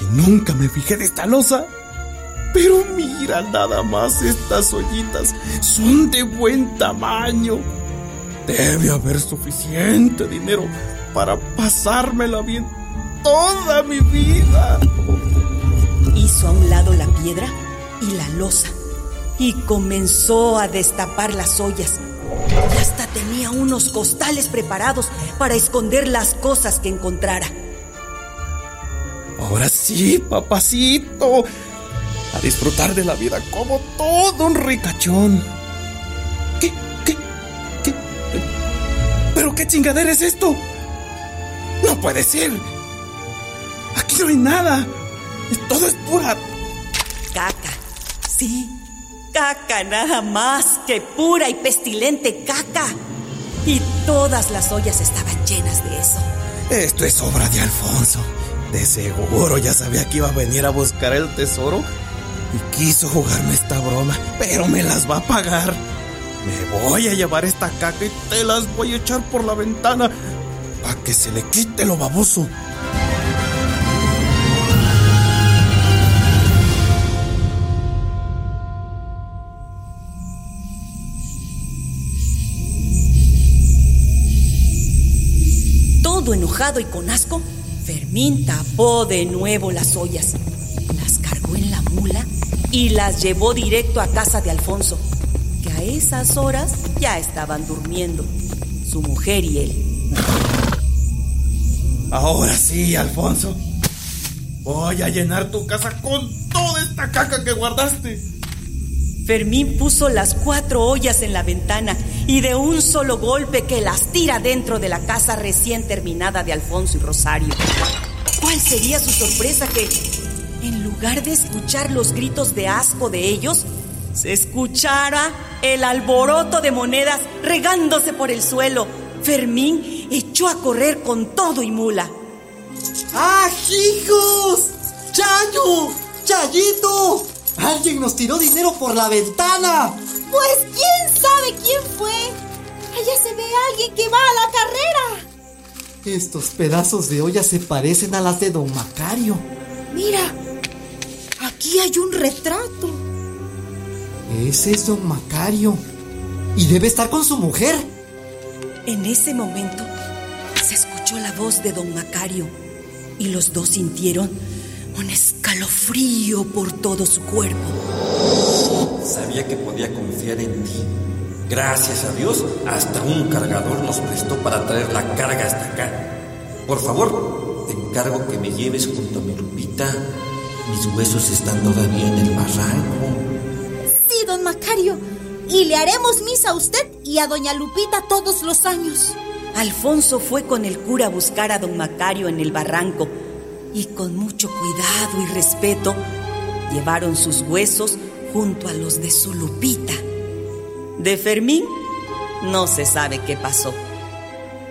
S9: y nunca me fijé de esta losa. Pero mira nada más estas ollitas, son de buen tamaño. Debe haber suficiente dinero para pasármela bien toda mi vida.
S12: Hizo a un lado la piedra y la losa y comenzó a destapar las ollas. Y hasta tenía unos costales preparados para esconder las cosas que encontrara.
S9: Ahora sí, papacito. A disfrutar de la vida como todo un ricachón. ¿Qué? ¿Qué? ¿Qué? ¿Pero qué chingadera es esto? No puede ser. Aquí no hay nada. Todo es pura...
S12: Caca. Sí, caca nada más que pura y pestilente caca. Y todas las ollas estaban llenas de eso.
S9: Esto es obra de Alfonso. De seguro ya sabía que iba a venir a buscar el tesoro y quiso jugarme esta broma, pero me las va a pagar. Me voy a llevar esta caca y te las voy a echar por la ventana para que se le quite lo baboso.
S12: Todo enojado y con asco, Fermín tapó de nuevo las ollas, las cargó en la mula y las llevó directo a casa de Alfonso, que a esas horas ya estaban durmiendo, su mujer y él.
S9: Ahora sí, Alfonso. Voy a llenar tu casa con toda esta caca que guardaste.
S12: Fermín puso las cuatro ollas en la ventana y de un solo golpe que las tira dentro de la casa recién terminada de Alfonso y Rosario. ¿Cuál sería su sorpresa que, en lugar de escuchar los gritos de asco de ellos, se escuchara el alboroto de monedas regándose por el suelo? Fermín echó a correr con todo y mula.
S13: ¡Ah, hijos! ¡Chayo! ¡Chayito! ¡Alguien nos tiró dinero por la ventana!
S14: Pues quién sabe quién fue. Allá se ve a alguien que va a la carrera.
S13: Estos pedazos de olla se parecen a las de don Macario.
S14: Mira, aquí hay un retrato.
S13: Ese es don Macario. Y debe estar con su mujer.
S12: En ese momento se escuchó la voz de don Macario y los dos sintieron un escalofrío por todo su cuerpo.
S15: Sabía que podía confiar en ti. Gracias a Dios, hasta un cargador nos prestó para traer la carga hasta acá. Por favor, te encargo que me lleves junto a mi Lupita. Mis huesos están todavía en el barranco.
S14: Sí, don Macario. Y le haremos misa a usted y a doña Lupita todos los años.
S12: Alfonso fue con el cura a buscar a don Macario en el barranco y con mucho cuidado y respeto llevaron sus huesos junto a los de su Lupita. De Fermín no se sabe qué pasó.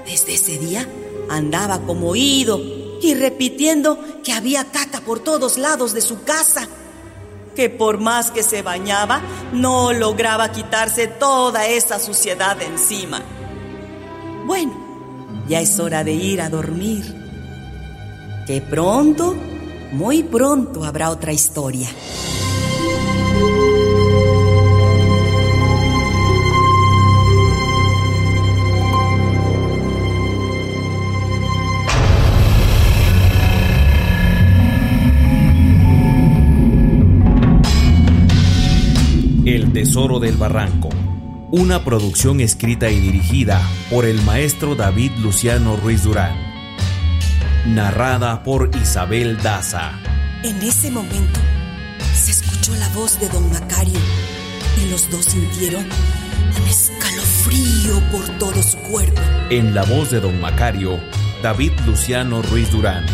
S12: Desde ese día andaba como oído y repitiendo que había caca por todos lados de su casa. que por más que se bañaba, no lograba quitarse toda esa suciedad de encima. Bueno, ya es hora de ir a dormir. Que pronto, muy pronto habrá otra historia.
S9: El Tesoro del Barranco, una producción escrita y dirigida por el maestro David Luciano Ruiz Durán, narrada por Isabel Daza.
S12: En ese momento se escuchó la voz de don Macario y los dos sintieron un escalofrío por todo su cuerpo.
S9: En la voz de don Macario, David Luciano Ruiz Durán.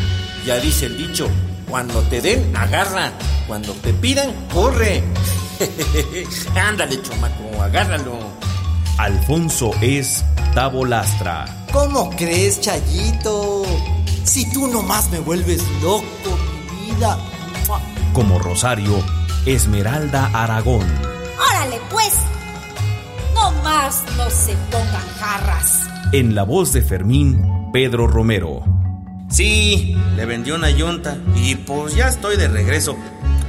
S15: Ya dice el dicho, cuando te den, agarra. Cuando te pidan, corre. (laughs) Ándale, chomaco, agárralo.
S9: Alfonso es Tavo Lastra.
S13: ¿Cómo crees, Chayito? Si tú nomás me vuelves loco, mi vida.
S9: Como Rosario, Esmeralda Aragón.
S14: Órale, pues. No más no se pongan jarras.
S9: En la voz de Fermín, Pedro Romero.
S17: Sí, le vendió una yunta y pues ya estoy de regreso.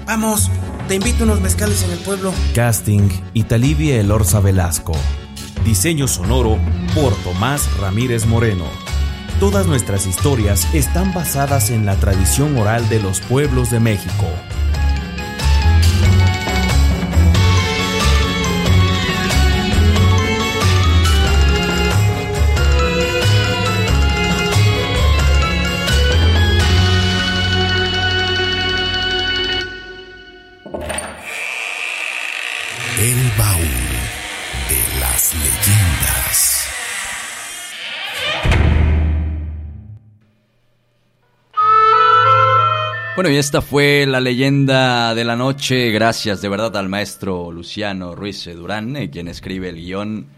S17: Vamos, te invito a unos mezcales en el pueblo.
S9: Casting Italivia Elorza Velasco. Diseño sonoro por Tomás Ramírez Moreno. Todas nuestras historias están basadas en la tradición oral de los pueblos de México.
S1: Bueno, y esta fue la leyenda de la noche. Gracias de verdad al maestro Luciano Ruiz Durán, eh, quien escribe el guion.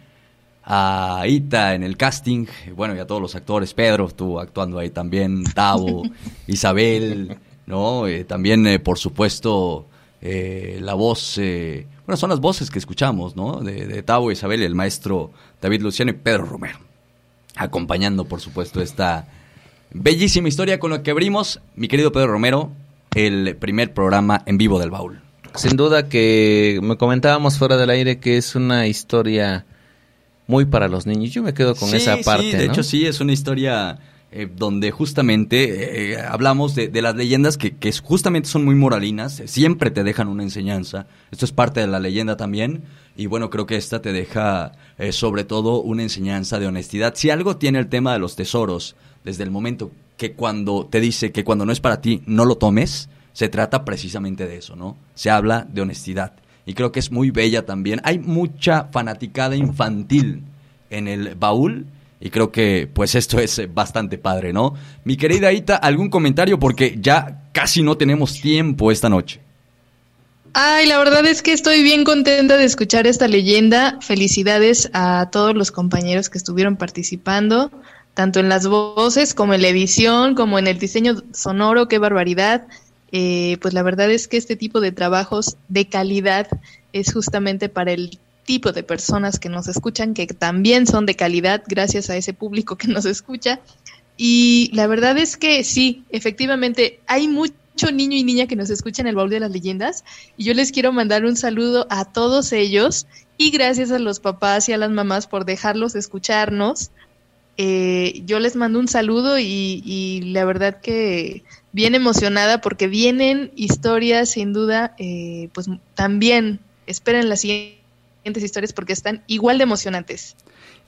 S1: A Ita en el casting. Bueno, y a todos los actores. Pedro, tú actuando ahí también. Tavo, (laughs) Isabel, ¿no? Eh, también, eh, por supuesto, eh, la voz. eh, bueno, son las voces que escuchamos, ¿no? De, de Tavo, Isabel, el maestro David Luciano y Pedro Romero. Acompañando, por supuesto, esta bellísima historia con la que abrimos, mi querido Pedro Romero, el primer programa en vivo del baúl.
S3: Sin duda que me comentábamos fuera del aire que es una historia muy para los niños. Yo me quedo con
S1: Sí,
S3: esa parte.
S1: Sí, de
S3: ¿no?
S1: hecho sí, es una historia eh, donde justamente eh, hablamos de, de las leyendas que, justamente son muy moralinas, eh, siempre te dejan una enseñanza. Esto es parte de la leyenda también. Y bueno, creo que esta te deja eh, sobre todo una enseñanza de honestidad. Si algo tiene el tema de los tesoros, desde el momento que cuando te dice que cuando no es para ti, no lo tomes, se trata precisamente de eso, ¿no? Se habla de honestidad. Y creo que es muy bella también. Hay mucha fanaticada infantil en el baúl. Y creo que pues esto es eh, bastante padre, ¿no? Mi querida Ita, ¿algún comentario? Porque ya casi no tenemos tiempo esta noche.
S4: Ay, la verdad es que estoy bien contenta de escuchar esta leyenda. Felicidades a todos los compañeros que estuvieron participando, tanto en las voces como en la edición, como en el diseño sonoro. Qué barbaridad. Eh, pues la verdad es que este tipo de trabajos de calidad es justamente para el tipo de personas que nos escuchan, que también son de calidad gracias a ese público que nos escucha. Y la verdad es que sí, efectivamente, hay mucho niño y niña que nos escuchan en el baúl de las leyendas y yo les quiero mandar un saludo a todos ellos y gracias a los papás y a las mamás por dejarlos escucharnos. Eh, yo les mando un saludo y, y la verdad que bien emocionada porque vienen historias sin duda, eh, pues también esperen las siguientes historias porque están igual de emocionantes.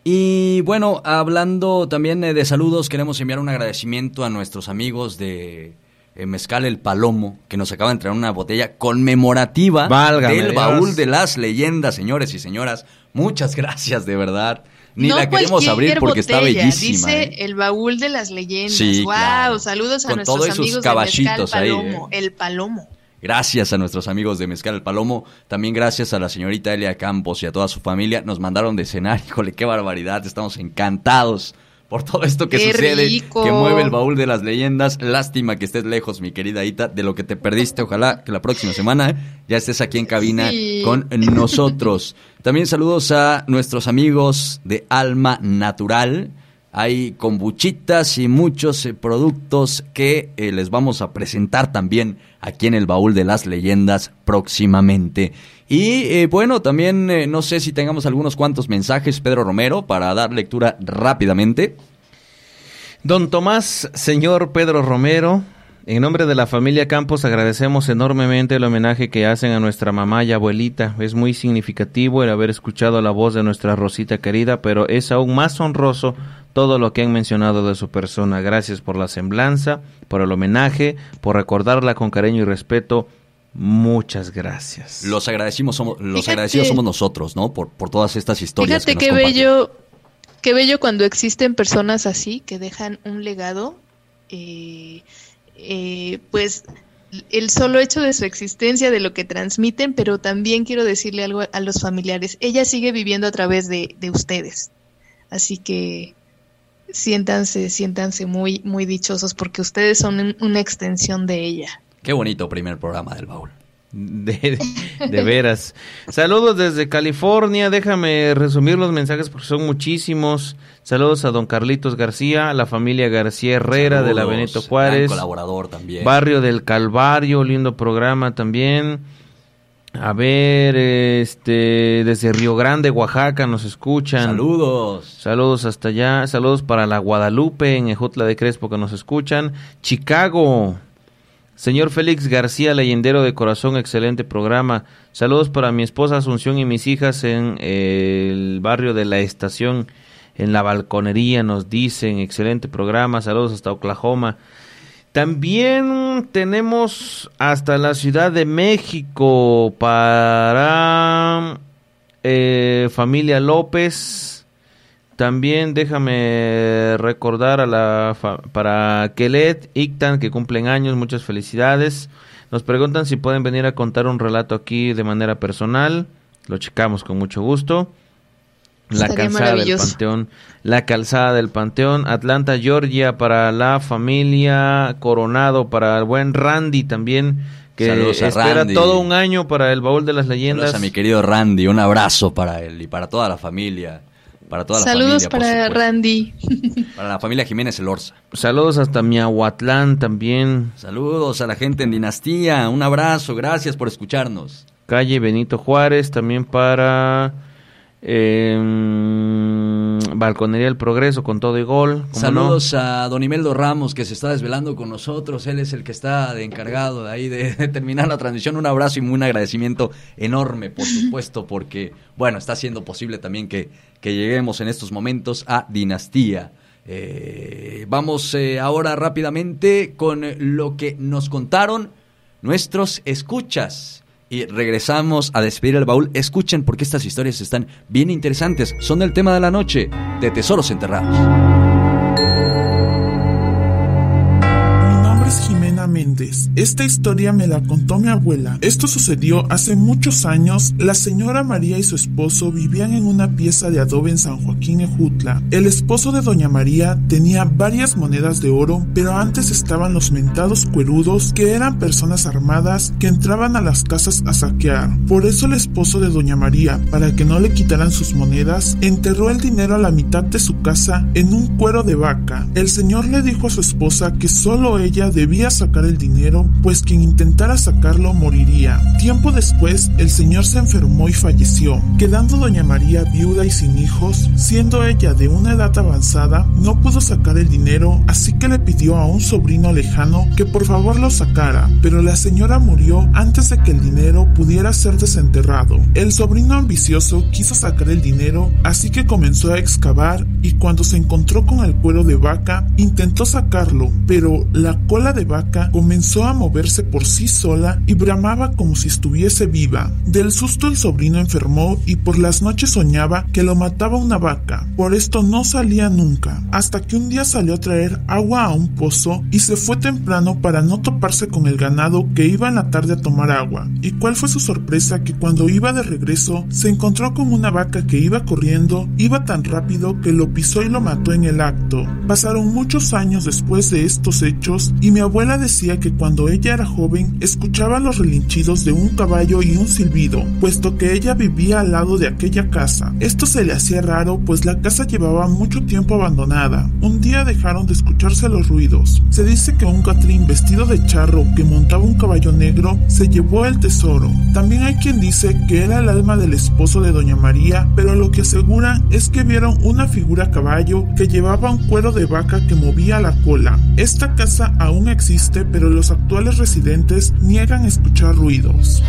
S1: Y bueno, hablando también eh, de saludos, queremos enviar un agradecimiento a nuestros amigos de eh, Mezcal El Palomo, que nos acaban de traer una botella conmemorativa
S3: Válgame
S1: del
S3: Dios.
S1: baúl de las leyendas, señores y señoras. Muchas gracias, de verdad. Ni
S4: No
S1: la queremos
S4: cualquier
S1: abrir porque está
S4: botella,
S1: bellísima.
S4: Dice
S1: ¿eh?
S4: el baúl de las leyendas.
S1: Sí,
S4: wow,
S1: claro.
S4: saludos a
S1: Con
S4: nuestros
S1: todos
S4: amigos de Mezcal
S1: caballitos ahí,
S4: Palomo,
S1: ¿eh?
S4: el Palomo.
S1: Gracias a nuestros amigos de Mezcal El Palomo. También gracias a la señorita Elia Campos y a toda su familia. Nos mandaron de cenar. (laughs) Híjole, qué barbaridad. Estamos encantados por todo esto que
S4: Qué
S1: sucede,
S4: rico.
S1: que mueve el baúl de las leyendas. Lástima que estés lejos, mi querida Ita, de lo que te perdiste. Ojalá que la próxima semana ya estés aquí en cabina
S4: Sí.
S1: con nosotros. También saludos a nuestros amigos de Alma Natural. Hay kombuchitas y muchos eh, productos que eh, les vamos a presentar también aquí en el baúl de las leyendas próximamente. Y eh, bueno, también eh, no sé si tengamos algunos cuantos mensajes, Pedro Romero, para dar lectura rápidamente.
S3: Don Tomás, señor Pedro Romero, en nombre de la familia Campos agradecemos enormemente el homenaje que hacen a nuestra mamá y abuelita. Es muy significativo el haber escuchado la voz de nuestra Rosita querida, pero es aún más honroso todo lo que han mencionado de su persona. Gracias por la semblanza, por el homenaje, por recordarla con cariño y respeto. Muchas gracias.
S1: Los agradecimos somos, los
S4: Fíjate-
S1: agradecidos somos nosotros, ¿no? Por, por todas estas historias.
S4: Fíjate
S1: que nos
S4: qué
S1: comparten.
S4: bello, qué bello cuando existen personas así que dejan un legado, eh, eh, pues el solo hecho de su existencia, de lo que transmiten, pero también quiero decirle algo a los familiares. Ella sigue viviendo a través de, de ustedes, así que siéntanse, siéntanse muy, muy dichosos porque ustedes son un- una extensión de ella.
S1: Qué bonito primer programa del baúl. (laughs)
S3: De, de veras. Saludos desde California. Déjame resumir los mensajes porque son muchísimos. Saludos a don Carlitos García, a la familia García Herrera de la Benito Juárez.
S1: colaborador también.
S3: Barrio del Calvario, lindo programa también. A ver, este, desde Río Grande, Oaxaca, nos escuchan.
S1: Saludos.
S3: Saludos hasta allá. Saludos para la Guadalupe en Ejutla de Crespo que nos escuchan. Chicago. Señor Félix García, leyendero de corazón, excelente programa. Saludos para mi esposa Asunción y mis hijas en eh, el barrio de la estación, en la balconería, nos dicen, excelente programa. Saludos hasta Oklahoma. También tenemos hasta la Ciudad de México para eh, familia López. También déjame recordar a la fa- para Kelet, Ictan, que cumplen años, muchas felicidades. Nos preguntan si pueden venir a contar un relato aquí de manera personal. Lo checamos con mucho gusto. La
S4: Estaría
S3: calzada del. Panteón, la calzada del Panteón, Atlanta, Georgia, para la familia Coronado, para el buen Randy también, que
S1: Saludos a
S3: espera
S1: Randy.
S3: todo un año para el baúl de las leyendas.
S1: Saludos a mi querido Randy, un abrazo para él y para toda la familia. Para toda la
S4: Saludos
S1: familia, por
S4: para. Randy. (laughs)
S1: Para la familia Jiménez Elorza.
S3: Saludos hasta Miahuatlán también.
S1: Saludos a la gente en Dinastía. Un abrazo, gracias por escucharnos.
S3: Calle Benito Juárez, también para eh, Balconería El Progreso con todo y gol. ¿cómo
S1: Saludos a Don Imeldo Ramos que se está desvelando con nosotros. Él es el que está de encargado de ahí de, (laughs) de terminar la transmisión. Un abrazo y un agradecimiento enorme, por (laughs) supuesto, porque, bueno, está haciendo posible también que, que lleguemos en estos momentos a Dinastía. Eh, vamos eh, ahora rápidamente con lo que nos contaron nuestros escuchas. Y regresamos a despedir el baúl. Escuchen porque estas historias están bien interesantes. Son del tema de la noche, de tesoros enterrados.
S18: Esta historia me la contó mi abuela. Esto sucedió hace muchos años. La señora María y su esposo vivían en una pieza de adobe en San Joaquín Ejutla. El esposo de doña María tenía varias monedas de oro, pero antes estaban los mentados cuerudos, que eran personas armadas que entraban a las casas a saquear. Por eso el esposo de doña María, para que no le quitaran sus monedas, enterró el dinero a la mitad de su casa en un cuero de vaca. El señor le dijo a su esposa que solo ella debía sacar el dinero, pues quien intentara sacarlo moriría. Tiempo después, el señor se enfermó y falleció, quedando doña María viuda y sin hijos, siendo ella de una edad avanzada, no pudo sacar el dinero, así que le pidió a un sobrino lejano que por favor lo sacara, pero la señora murió antes de que el dinero pudiera ser desenterrado. El sobrino ambicioso quiso sacar el dinero, así que comenzó a excavar y cuando se encontró con el cuero de vaca, intentó sacarlo, pero la cola de vaca comenzó comenzó a moverse por sí sola y bramaba como si estuviese viva. Del susto el sobrino enfermó y por las noches soñaba que lo mataba una vaca. Por esto no salía nunca, hasta que un día salió a traer agua a un pozo y se fue temprano para no toparse con el ganado que iba en la tarde a tomar agua. ¿Y cuál fue su sorpresa que cuando iba de regreso se encontró con una vaca que iba corriendo, iba tan rápido que lo pisó y lo mató en el acto. Pasaron muchos años después de estos hechos y mi abuela decía que cuando ella era joven escuchaba los relinchidos de un caballo y un silbido, puesto que ella vivía al lado de aquella casa. Esto se le hacía raro pues la casa llevaba mucho tiempo abandonada. Un día dejaron de escucharse los ruidos. Se dice que un catrín vestido de charro que montaba un caballo negro se llevó el tesoro. También hay quien dice que era el alma del esposo de doña María, pero lo que aseguran es que vieron una figura a caballo que llevaba un cuero de vaca que movía la cola. Esta casa aún existe, pero los actuales residentes niegan escuchar ruidos.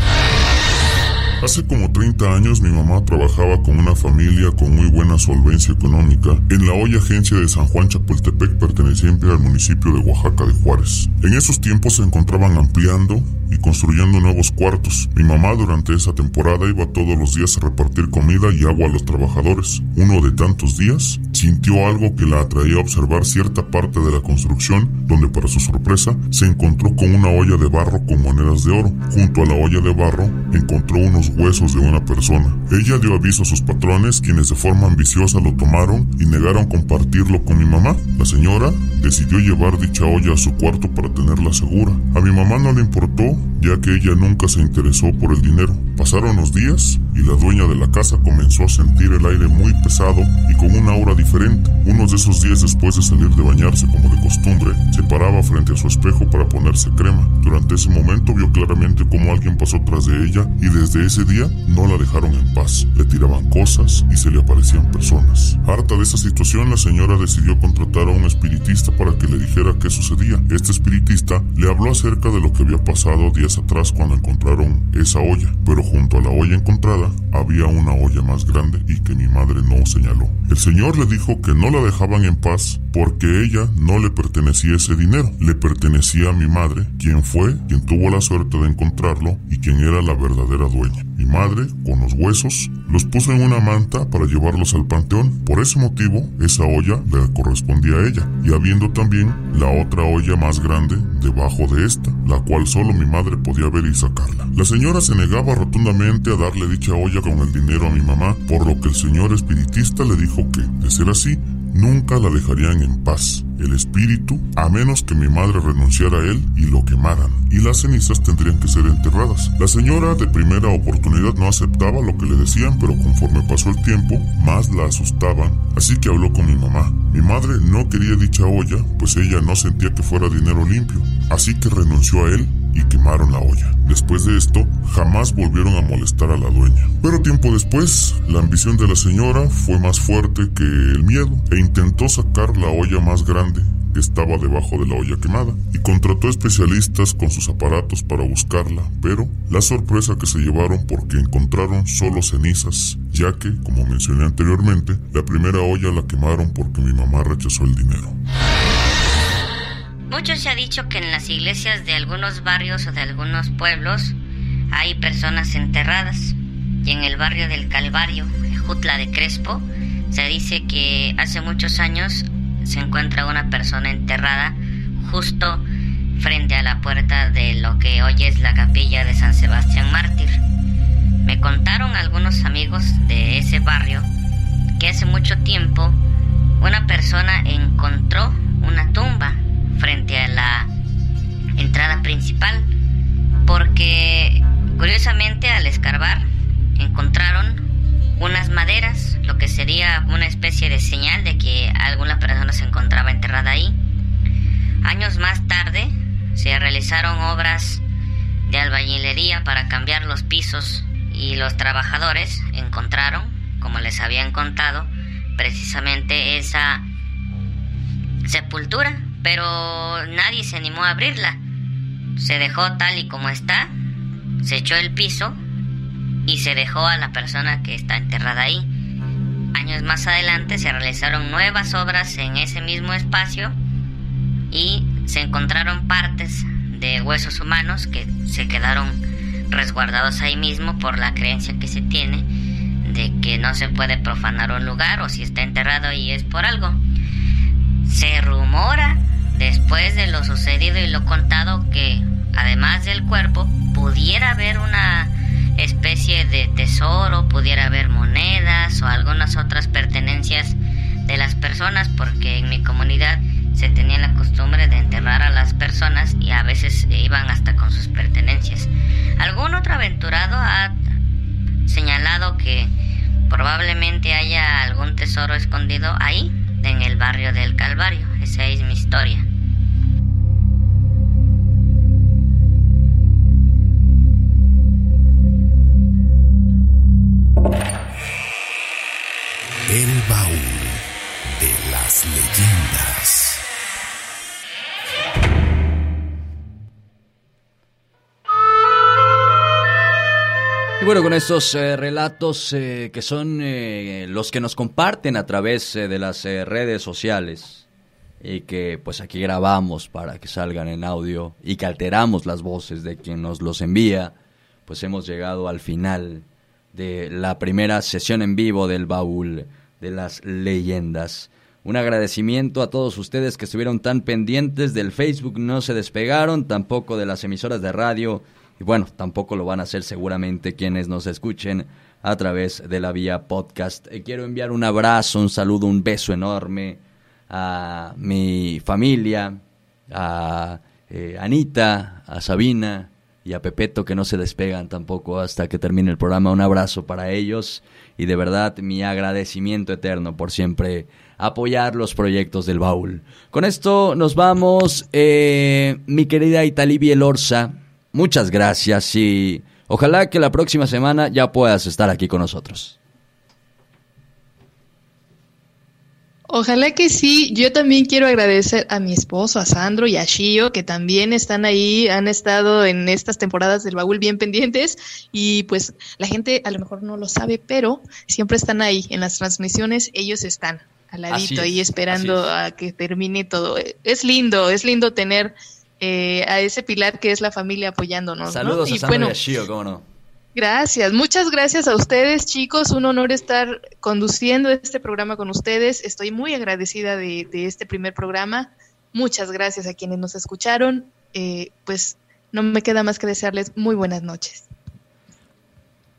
S19: Hace como 30 años mi mamá trabajaba con una familia con muy buena solvencia económica en la hoy agencia de San Juan Chapultepec perteneciente al municipio de Oaxaca de Juárez. En esos tiempos se encontraban ampliando construyendo nuevos cuartos. Mi mamá durante esa temporada iba todos los días a repartir comida y agua a los trabajadores. Uno de tantos días sintió algo que la atraía a observar cierta parte de la construcción, donde para su sorpresa se encontró con una olla de barro con monedas de oro. Junto a la olla de barro encontró unos huesos de una persona. Ella dio aviso a sus patrones, quienes de forma ambiciosa lo tomaron y negaron compartirlo con mi mamá. La señora decidió llevar dicha olla a su cuarto para tenerla segura. A mi mamá no le importó ya que ella nunca se interesó por el dinero. Pasaron los días y la dueña de la casa comenzó a sentir el aire muy pesado y con una aura diferente. Unos de esos días después de salir de bañarse como de costumbre, se paraba frente a su espejo para ponerse crema. Durante ese momento vio claramente cómo alguien pasó tras de ella y desde ese día no la dejaron en paz. Le tiraban cosas y se le aparecían personas. Harta de esa situación, la señora decidió contratar a un espiritista para que le dijera qué sucedía. Este espiritista le habló acerca de lo que había pasado días atrás cuando encontraron esa olla, pero junto a la olla encontrada había una olla más grande y que mi madre no señaló. El señor le dijo que no la dejaban en paz porque ella no le pertenecía ese dinero, le pertenecía a mi madre, quien fue quien tuvo la suerte de encontrarlo y quien era la verdadera dueña. Mi madre, con los huesos, los puso en una manta para llevarlos al panteón. Por ese motivo, esa olla le correspondía a ella, y habiendo también la otra olla más grande debajo de esta, la cual solo mi madre podía ver y sacarla. La señora se negaba rotundamente a darle dicha olla con el dinero a mi mamá, por lo que el señor espiritista le dijo que, de ser así, nunca la dejarían en paz, el espíritu, a menos que mi madre renunciara a él y lo quemaran, y las cenizas tendrían que ser enterradas. La señora de primera oportunidad no aceptaba lo que le decían, pero conforme pasó el tiempo, más la asustaban, así que habló con mi mamá. Mi madre no quería dicha olla, pues ella no sentía que fuera dinero limpio, así que renunció a él y quemaron la olla. Después de esto, jamás volvieron a molestar a la dueña. Pero tiempo después, la ambición de la señora fue más fuerte que el miedo e intentó sacar la olla más grande que estaba debajo de la olla quemada y contrató especialistas con sus aparatos para buscarla, pero la sorpresa que se llevaron porque encontraron solo cenizas, ya que, como mencioné anteriormente, la primera olla la quemaron porque mi mamá rechazó el dinero.
S20: Mucho se ha dicho que en las iglesias de algunos barrios o de algunos pueblos hay personas enterradas. Y en el barrio del Calvario, Jutla de Crespo, se dice que hace muchos años se encuentra una persona enterrada justo frente a la puerta de lo que hoy es la capilla de San Sebastián Mártir. Me contaron algunos amigos de ese barrio que hace mucho tiempo una persona encontró una tumba frente a la entrada principal porque curiosamente al escarbar encontraron unas maderas, lo que sería una especie de señal de que alguna persona se encontraba enterrada ahí. Años más tarde se realizaron obras de albañilería para cambiar los pisos y los trabajadores encontraron, como les habían contado, precisamente esa sepultura pero nadie se animó a abrirla. Se dejó tal y como está, se echó el piso y se dejó a la persona que está enterrada ahí. Años más adelante se realizaron nuevas obras en ese mismo espacio y se encontraron partes de huesos humanos que se quedaron resguardados ahí mismo por la creencia que se tiene de que no se puede profanar un lugar o si está enterrado ahí es por algo. Se rumora, después de lo sucedido y lo contado, que además del cuerpo pudiera haber una especie de tesoro, pudiera haber monedas o algunas otras pertenencias de las personas, porque en mi comunidad se tenía la costumbre de enterrar a las personas y a veces iban hasta con sus pertenencias. Algún otro aventurado ha señalado que probablemente haya algún tesoro escondido ahí, en el barrio del Calvario. Esa es mi historia.
S1: Bueno, con estos eh, relatos eh, que son eh, los que nos comparten a través de las redes sociales y que pues aquí grabamos para que salgan en audio y que alteramos las voces de quien nos los envía, pues hemos llegado al final de la primera sesión en vivo del baúl de las leyendas. Un agradecimiento a todos ustedes que estuvieron tan pendientes del Facebook, no se despegaron, tampoco de las emisoras de radio y bueno, tampoco lo van a hacer seguramente quienes nos escuchen a través de la vía podcast. Eh, quiero enviar un abrazo, un saludo, un beso enorme a mi familia, a eh, Anita, a Sabina y a Pepeto que no se despegan tampoco hasta que termine el programa. Un abrazo para ellos y de verdad mi agradecimiento eterno por siempre apoyar los proyectos del baúl. Con esto nos vamos, eh, mi querida Italibi Elorza Muchas gracias y ojalá que la próxima semana ya puedas estar aquí con nosotros.
S4: Ojalá que sí. Yo también quiero agradecer a mi esposo, a Sandro y a Shio, que también están ahí, han estado en estas temporadas del baúl bien pendientes. Y pues la gente a lo mejor no lo sabe, pero siempre están ahí en las transmisiones. Ellos están al ladito ahí esperando a que termine todo. Es lindo, es lindo tener eh, a ese pilar que es la familia apoyándonos.
S1: Saludos a y, a Shio, ¿cómo no?
S4: Gracias, muchas gracias a ustedes chicos, un honor estar conduciendo este programa con ustedes, estoy muy agradecida de, este primer programa, muchas gracias a quienes nos escucharon, eh, pues no me queda más que desearles muy buenas noches.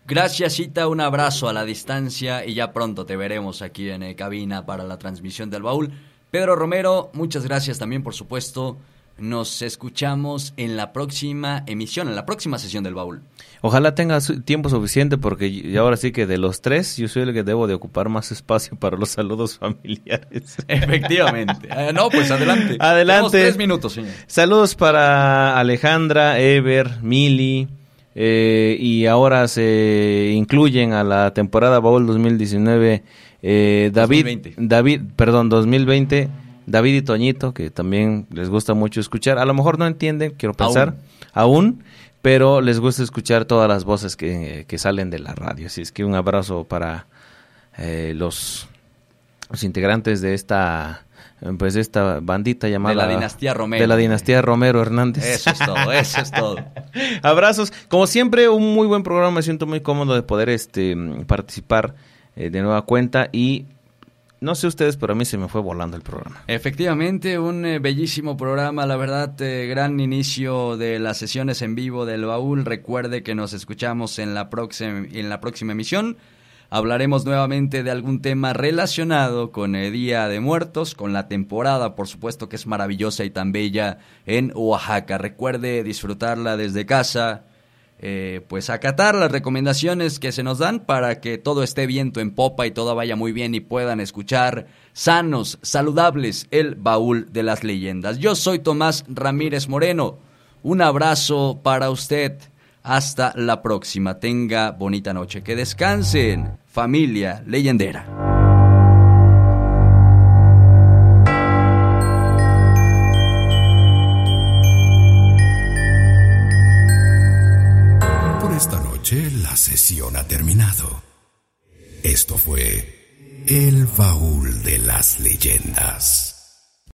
S1: Gracias Cita, un abrazo a la distancia y ya pronto te veremos aquí en eh, cabina para la transmisión del baúl. Pedro Romero, muchas gracias también por supuesto nos escuchamos en la próxima emisión, en la próxima sesión del baúl.
S3: Ojalá tenga tiempo suficiente porque ahora sí que de los tres yo soy el que debo de ocupar más espacio para los saludos (laughs) familiares.
S1: Efectivamente. Eh, no, pues adelante. (laughs)
S3: Adelante.
S1: tres minutos, señor.
S3: Saludos para Alejandra, Ever, Mili. Eh, y ahora se incluyen a la temporada Baúl 2019 eh, David, David, perdón, 2020 David y Toñito, que también les gusta mucho escuchar. A lo mejor no entienden, quiero pensar, aún, pero les gusta escuchar todas las voces que, salen de la radio. Así es que un abrazo para eh, los, los integrantes de esta pues esta bandita llamada...
S1: De la dinastía Romero.
S3: De la dinastía Romero Hernández.
S1: Eso es todo, eso es todo. (laughs)
S3: Abrazos. Como siempre, un muy buen programa. Me siento muy cómodo de poder este participar eh, de nueva cuenta y no sé ustedes, pero a mí se me fue volando el programa.
S1: Efectivamente, un eh, bellísimo programa, la verdad, eh, gran inicio de las sesiones en vivo del baúl. Recuerde que nos escuchamos en la, próxima, en la próxima emisión. Hablaremos nuevamente de algún tema relacionado con el Día de Muertos, con la temporada, por supuesto que es maravillosa y tan bella en Oaxaca. Recuerde disfrutarla desde casa, eh, pues acatar las recomendaciones que se nos dan para que todo esté viento en popa y todo vaya muy bien y puedan escuchar sanos, saludables el baúl de las leyendas. Yo soy Tomás Ramírez Moreno. Un abrazo para usted. Hasta la próxima. Tenga bonita noche. Que descansen, familia leyendera.
S2: Sesión ha terminado. Esto fue El Baúl de las Leyendas.